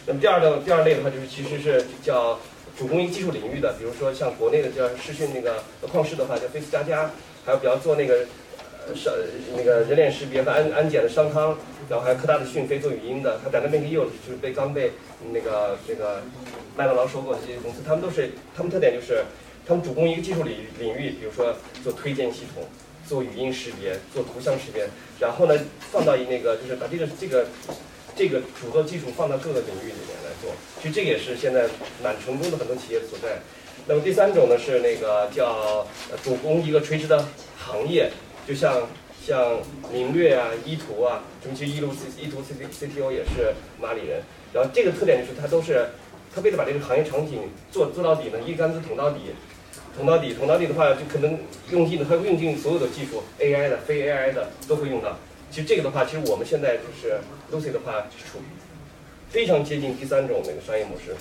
那么第二的第二类的话，就是其实是叫主攻一个技术领域的，比如说像国内的叫视讯那个旷视的话，叫飞思佳佳，还有比较做那个呃商那个人脸识别和安安检的商汤，然后还有科大的讯飞做语音的，它 Dynamic Yield 就是被刚被那个这个麦当劳收购的这些公司，他们都是他们特点就是他们主攻一个技术领领域，比如说做推荐系统、做语音识别、做图像识别，然后呢放到一那个就是把这个这个这个主做技术放到各个领域里面来做，其实这也是现在蛮成功的很多企业所在。那么第三种呢是那个叫主攻一个垂直的行业，就像像明略啊、依图啊，什么其实依图 C 依图 C C T O 也是马里人。然后这个特点就是它都是，它为了把这个行业场景做做到底呢，一竿子捅到底。捅到底，捅到底的话，就可能用尽它用尽所有的技术，AI 的、非 AI 的都会用到。其实这个的话，其实我们现在就是 Lucy 的话，就是处于非常接近第三种那个商业模式。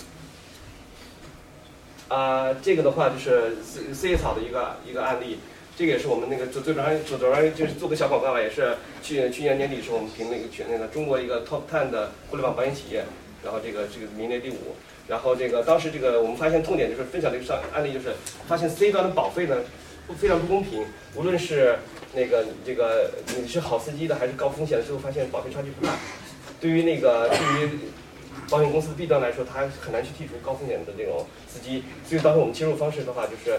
啊、这个的话就是 C C 草的一个一个案例，这个也是我们那个最最主要最主要就是做个小广告吧，也是去去年年底是我们评那个全那个中国一个 Top Ten 的互联网保险企业，然后这个这个名列第五。然后这个当时这个我们发现痛点就是分享这个上案例，就是发现 C 端的保费呢非常不公平，无论是那个这个你是好司机的还是高风险的，最后发现保费差距不大。对于那个对于保险公司的 B 端来说，它很难去剔除高风险的这种司机，所以当时我们切入方式的话，就是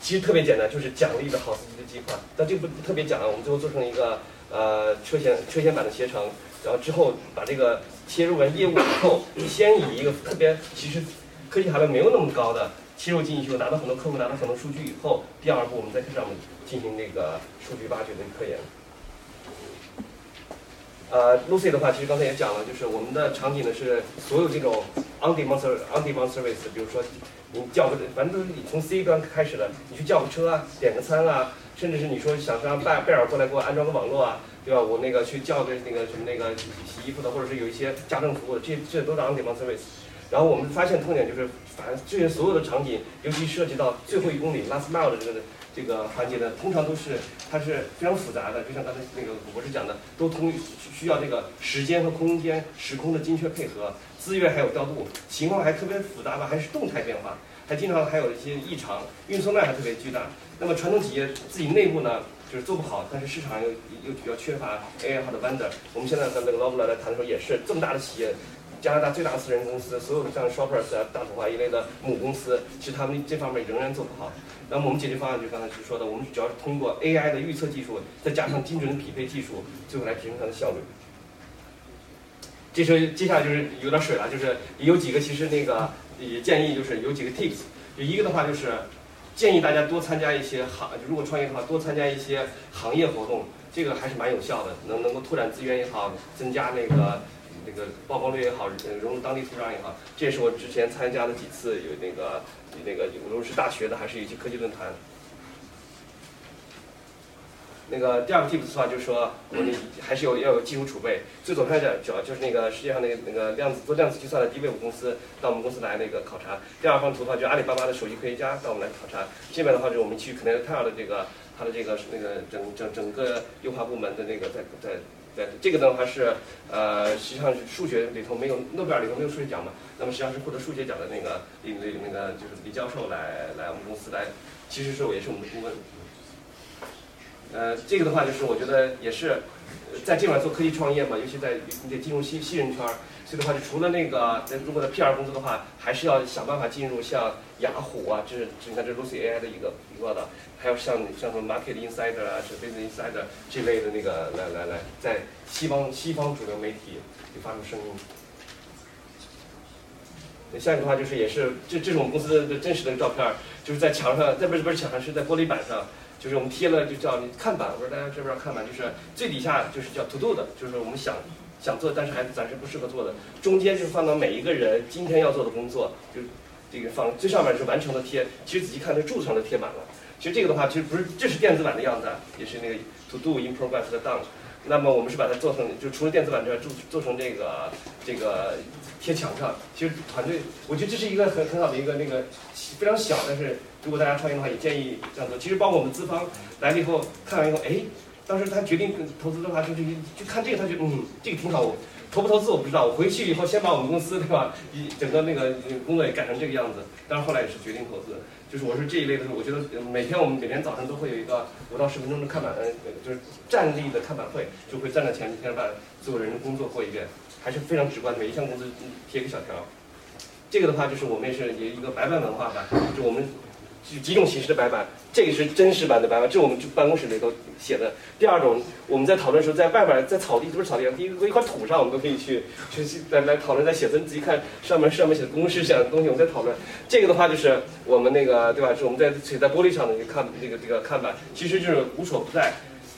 其实特别简单，就是奖励的好司机的计划。但这个不特别讲了，我们最后做成一个呃车险车险版的携程，然后之后把这个切入完业务以后，先以一个特别其实科技含量没有那么高的切入进去，拿到很多客户拿到很多数据以后，第二步我们再开始我们进行那个数据挖掘的科研。呃，Lucy 的话，其实刚才也讲了，就是我们的场景呢是所有这种 on demand on demand service，比如说你叫个，反正都是你从 C 端开始的，你去叫个车啊，点个餐啊，甚至是你说想让贝贝尔过来给我安装个网络啊，对吧？我那个去叫个那个什么那个洗衣服的，或者是有一些家政服务，这这都是 on demand service。然后我们发现痛点就是，反正这些所有的场景，尤其涉及到最后一公里 last mile 的这个这个环节呢，通常都是它是非常复杂的，就像刚才那个古博士讲的，都通需要这个时间和空间、时空的精确配合，资源还有调度，情况还特别复杂吧，还是动态变化，还经常还有一些异常，运送量还特别巨大。那么传统企业自己内部呢，就是做不好，但是市场又又比较缺乏 AI 化的 vendor。我们现在和那个 Lovel 来谈的时候，也是这么大的企业。加拿大最大的私人公司，所有的像 Shoppers 啊、大统华一类的母公司，其实他们这方面仍然做不好。那么我们解决方案就刚才是说的，我们主要是通过 AI 的预测技术，再加上精准的匹配技术，最后来提升它的效率。这时候接下来就是有点水了，就是有几个其实那个也建议就是有几个 tips，就一个的话就是建议大家多参加一些行，如果创业的话多参加一些行业活动，这个还是蛮有效的，能能够拓展资源也好，增加那个。那个曝光率也好，融入当地土壤也好，这也是我之前参加了几次有那个那个无论是大学的还是一些科技论坛。那个第二个 tips 的话，就是说我们还是有要有技术储备。最左边的主要就是那个世界上那个那个量子做量子计算的 D-Wave 公司到我们公司来那个考察。第二方图的话，就阿里巴巴的首席科学家到我们来考察。这边的话就是我们去 Connectel 的这个它的这个那个整整整个优化部门的那个在在。对，这个的话是，呃，实际上是数学里头没有诺贝尔里头没有数学奖嘛，那么实际上是获得数学奖的那个李李那个就是李教授来来我们公司来，其实是也是我们的顾问。呃，这个的话就是我觉得也是在这块做科技创业嘛，尤其在你得进入新新人圈儿，所以的话就除了那个在中国的 PR 公司的话，还是要想办法进入像雅虎啊，这是你看这 Lucy AI 的一个一个的，还有像像什么 Market Insider 啊，是 Business Insider 这类的那个来来来，在西方西方主流媒体就发出声音。下一个的话就是也是这这是我们公司的真实的照片，就是在墙上，在不是不是墙上，是在玻璃板上，就是我们贴了就叫你看板，我说大家知不知道看板？就是最底下就是叫 to do 的，就是我们想想做，但是还暂时不适合做的。中间就是放到每一个人今天要做的工作，就这个放最上面是完成的贴，其实仔细看这柱子上都贴满了。其实这个的话，其实不是，这是电子版的样子，也是那个 to do in progress 的 done。那么我们是把它做成，就除了电子版之外，做做成这个这个贴墙上。其实团队，我觉得这是一个很很好的一个那个非常小，但是如果大家创业的话，也建议这样做。其实包括我们资方来了以后，看完以后，哎，当时他决定投资的话，就是就看这个，他觉嗯，这个挺好。我投不投资我不知道，我回去以后先把我们公司对吧，一整个那个工作也改成这个样子。但是后来也是决定投资。就是我是这一类的，我觉得每天我们每天早上都会有一个五到十分钟的看板，呃，就是站立的看板会，就会站在前面把所有人的工作过一遍，还是非常直观的，每一项工资贴一个小条。这个的话就是我们也是也一个白板文化吧，就我们几几种形式的白板，这个是真实版的白板，这是我们办公室里头写的。第二种，我们在讨论时候，在外边在草地，不是草地上，第一个一块土上，我们都可以去去来来讨论，在写字，你仔细看上面上面写的公式这样的东西，我们在讨论。这个的话就是我们那个对吧？是我们在写在玻璃上的一个看那个这个看板，其实就是无所不在。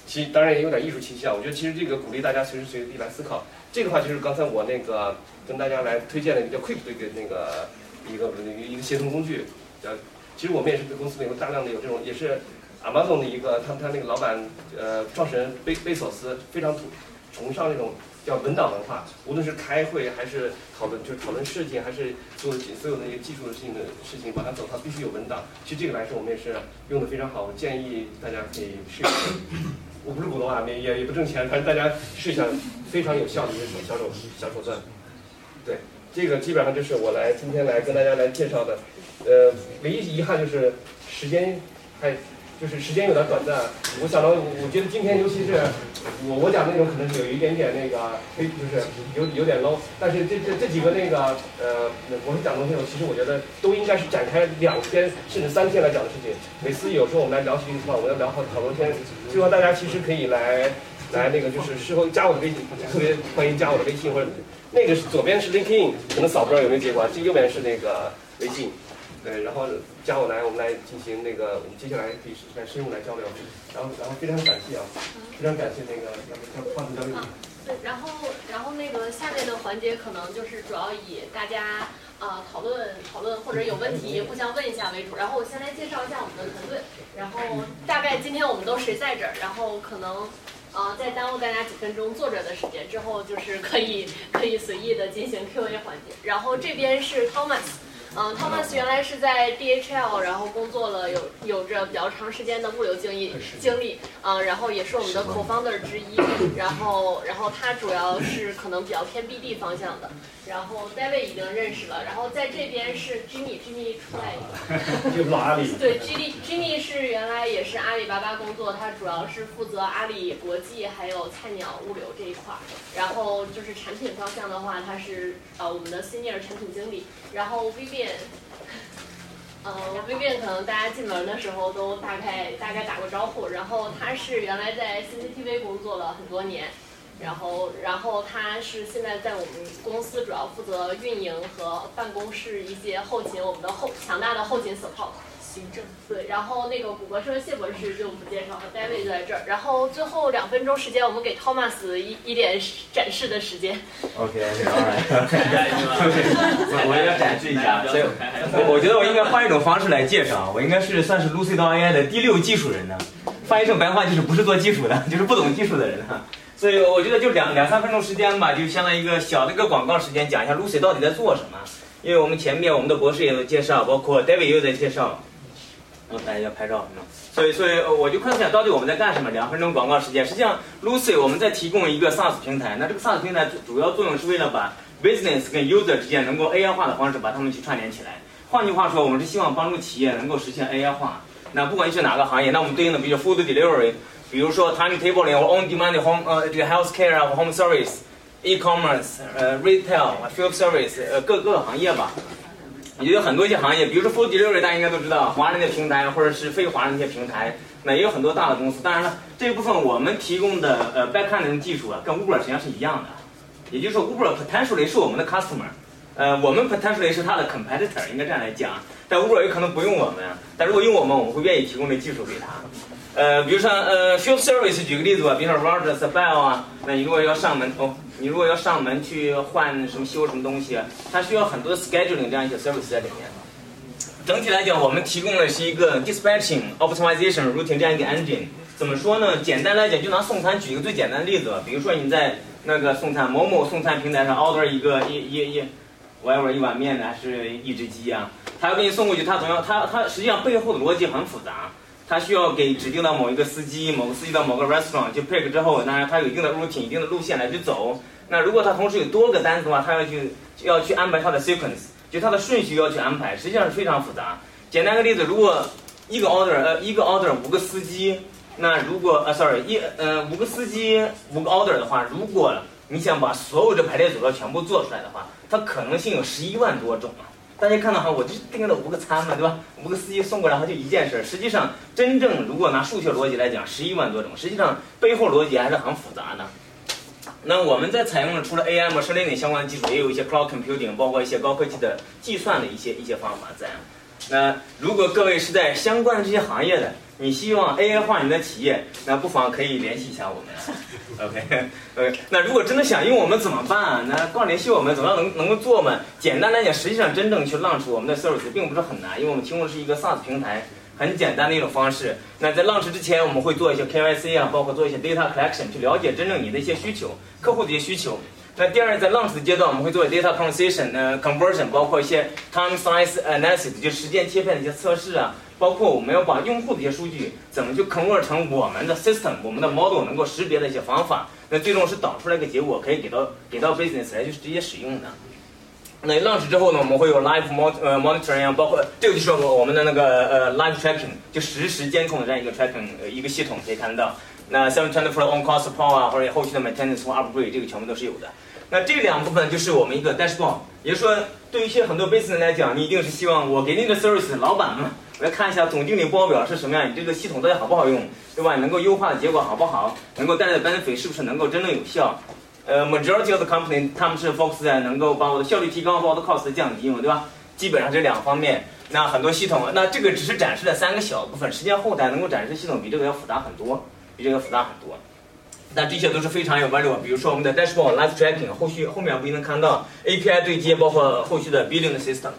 其当然也有点艺术倾向，我觉得其实这个鼓励大家随时随地来思考。这个的话就是刚才我那个跟大家来推荐的一个叫 Quick 的一个那个一个一个一个协同工具，叫其实我们也是对公司里有大量的有这种，也是 Amazon 的一个，他他那个老板呃创始人贝贝索斯非常崇崇尚那种叫文档文化，无论是开会还是讨论，就是讨论事情，还是做所有的一个技术性的事情往下走，它必须有文档。其实这个来说，我们也是用的非常好，我建议大家可以试一试。我不是股东啊，也也也不挣钱，反正大家试一下，非常有效的一个小手小手段。对，这个基本上就是我来今天来跟大家来介绍的。呃，唯一遗憾就是时间还就是时间有点短暂。我想到，我觉得今天尤其是我我讲的内容可能是有一点点那个非就是有有点 low，但是这这这几个那个呃我是讲东西，我其实我觉得都应该是展开两天甚至三天来讲的事情。每次有时候我们来聊起这个话，我要聊好好多天。最后大家其实可以来来那个就是事后加我的微信，特别欢迎加我的微信或者那个是左边是 LinkedIn，可能扫不知道有没有结果，这右边是那个微信。对，然后加我来，我们来进行那个，我们接下来可以来深入来交流。然后，然后非常感谢啊，非常感谢那个要要换子交流。对，然后然后那个下面的环节可能就是主要以大家啊讨论讨论或者有问题互相问一下为主。然后我先来介绍一下我们的团队，然后大概今天我们都谁在这儿，然后可能啊再耽误大家几分钟坐着的时间之后，就是可以可以随意的进行 Q&A 环节。然后这边是 Thomas。嗯，Thomas 原来是在 DHL，然后工作了有有着比较长时间的物流经历经历，嗯，然后也是我们的 co-founder 之一，然后然后他主要是可能比较偏 BD 方向的，然后 David 已经认识了，然后在这边是 Jimmy，Jimmy 出来一个，阿里，对，Jimmy，Jimmy 是原来也是阿里巴巴工作，他主要是负责阿里国际还有菜鸟物流这一块儿，然后就是产品方向的话，他是呃我们的 Senior 产品经理，然后 Vivian。呃，Vivian 可能大家进门的时候都大概大概打过招呼，然后他是原来在 CCTV 工作了很多年，然后然后他是现在在我们公司主要负责运营和办公室一些后勤，我们的后强大的后勤 support。行政对，然后那个谷歌社谢博士就不介绍了，David 就在这儿。然后最后两分钟时间，我们给 Thomas 一一点展示的时间。OK OK OK，我我要展示一下，所以我我觉得我应该换一种方式来介绍，我应该是算是 Lucy 到 AI 的第六技术人呢。翻译成白话就是不是做技术的，就是不懂技术的人哈。所以我觉得就两两三分钟时间吧，就相当于一个小的一个广告时间，讲一下 Lucy 到底在做什么。因为我们前面我们的博士也有介绍，包括 David 也有在介绍。大家要拍照是吗？所以，所以我就看一下到底我们在干什么。两分钟广告时间，实际上 Lucy 我们在提供一个 SaaS 平台。那这个 SaaS 平台主要作用是为了把 business 跟 user 之间能够 AI 化的方式把它们去串联起来。换句话说，我们是希望帮助企业能够实现 AI 化。那不管你是哪个行业，那我们对应的比如 food delivery，比如说 timetabling 或 on demand home 呃这个 healthcare 啊 home service、e-commerce 呃 retail、field service 呃各各个行业吧。也有很多一些行业，比如说 food delivery，大家应该都知道，华人的平台或者是非华人的一些平台，那也有很多大的公司。当然了，这一部分我们提供的呃 backend 技术啊，跟 Uber 实际上是一样的。也就是说，Uber potentially 是我们的 customer，呃，我们 potentially 是它的 competitor，应该这样来讲。但 Uber 有可能不用我们，但如果用我们，我们会愿意提供这技术给他。呃，比如说呃 field service，举个例子吧，比如说 Rogers、Bell 啊，那你如果要上门哦，你如果要上门去换什么修什么东西，它需要很多的 scheduling 这样一些 service 在里面。整体来讲，我们提供的是一个 dispatching、optimization、routing 这样一个 engine。怎么说呢？简单来讲，就拿送餐举一个最简单的例子吧。比如说你在那个送餐某某送餐平台上 order 一个一一一，whatever 一碗面呢，还是一只鸡啊，他要给你送过去，他总要他他实际上背后的逻辑很复杂。他需要给指定到某一个司机，某个司机到某个 restaurant 就 pick 之后，当然他有一定的 routine、一定的路线来去走。那如果他同时有多个单子的话，他要去要去安排他的 sequence，就他的顺序要去安排，实际上是非常复杂。简单个例子，如果一个 order 呃一个 order 五个司机，那如果呃 sorry 一呃五个司机五个 order 的话，如果你想把所有的排列组合全部做出来的话，它可能性有十一万多种啊。大家看到哈，我就订了五个餐嘛，对吧？五个司机送过来，它就一件事。实际上，真正如果拿数学逻辑来讲，十一万多种，实际上背后逻辑还是很复杂的。那我们在采用了除了 AM 什么的相关的技术，也有一些 cloud computing，包括一些高科技的计算的一些一些方法在。那如果各位是在相关的这些行业的，你希望 AI 化你的企业，那不妨可以联系一下我们。OK，呃，那如果真的想用我们怎么办？那光联系我们，怎么样能能够做嘛？简单来讲，实际上真正去 launch 我们的 service 并不是很难，因为我们提供的是一个 SaaS 平台，很简单的一种方式。那在 launch 之前，我们会做一些 KYC 啊，包括做一些 data collection，去了解真正你的一些需求，客户的一些需求。那第二，在 launch 的阶段，我们会做 data conversation、呃 conversion，包括一些 time size analysis，就时间切片的一些测试啊。包括我们要把用户的一些数据怎么去 convert 成我们的 system，我们的 model 能够识别的一些方法，那最终是导出来一个结果，可以给到给到 business 来去直接使用的。那 launch 之后呢，我们会有 live mon 呃 monitoring，包括这个就是我们的那个呃 live tracking，就实时监控的这样一个 tracking 一个系统可以看得到。那 seven twenty four on call support 啊，或者后续的 maintenance 或 upgrade，这个全部都是有的。那这两部分就是我们一个 dashboard，也就是说，对于一些很多 business 来讲，你一定是希望我给你的 service 老板嘛。我来看一下总经理报表是什么样，你这个系统到底好不好用，对吧？能够优化的结果好不好？能够带来的 benefit 是不是能够真正有效？呃，majority of the company 他们是 focus 在能够把我的效率提高，把我的 cost 降低嘛，对吧？基本上这两方面。那很多系统，那这个只是展示了三个小部分，实际上后台能够展示系统比这个要复杂很多，比这个复杂很多。那这些都是非常有 value，比如说我们的 Dashboard Life tracking，后续后面不一定能看到 API 对接，包括后续的 billing 的 system。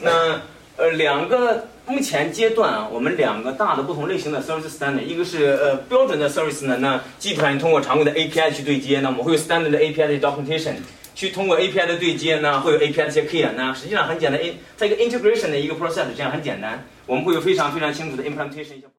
那呃两个。目前阶段啊，我们两个大的不同类型的 service standard，一个是呃标准的 service 呢，那基本上通过常规的 API 去对接，那我们会有 standard 的 API 的 documentation，去通过 API 的对接呢，会有 API 的一些 key，那实际上很简单，它一个 integration 的一个 process，这样很简单，我们会有非常非常清楚的 implementation。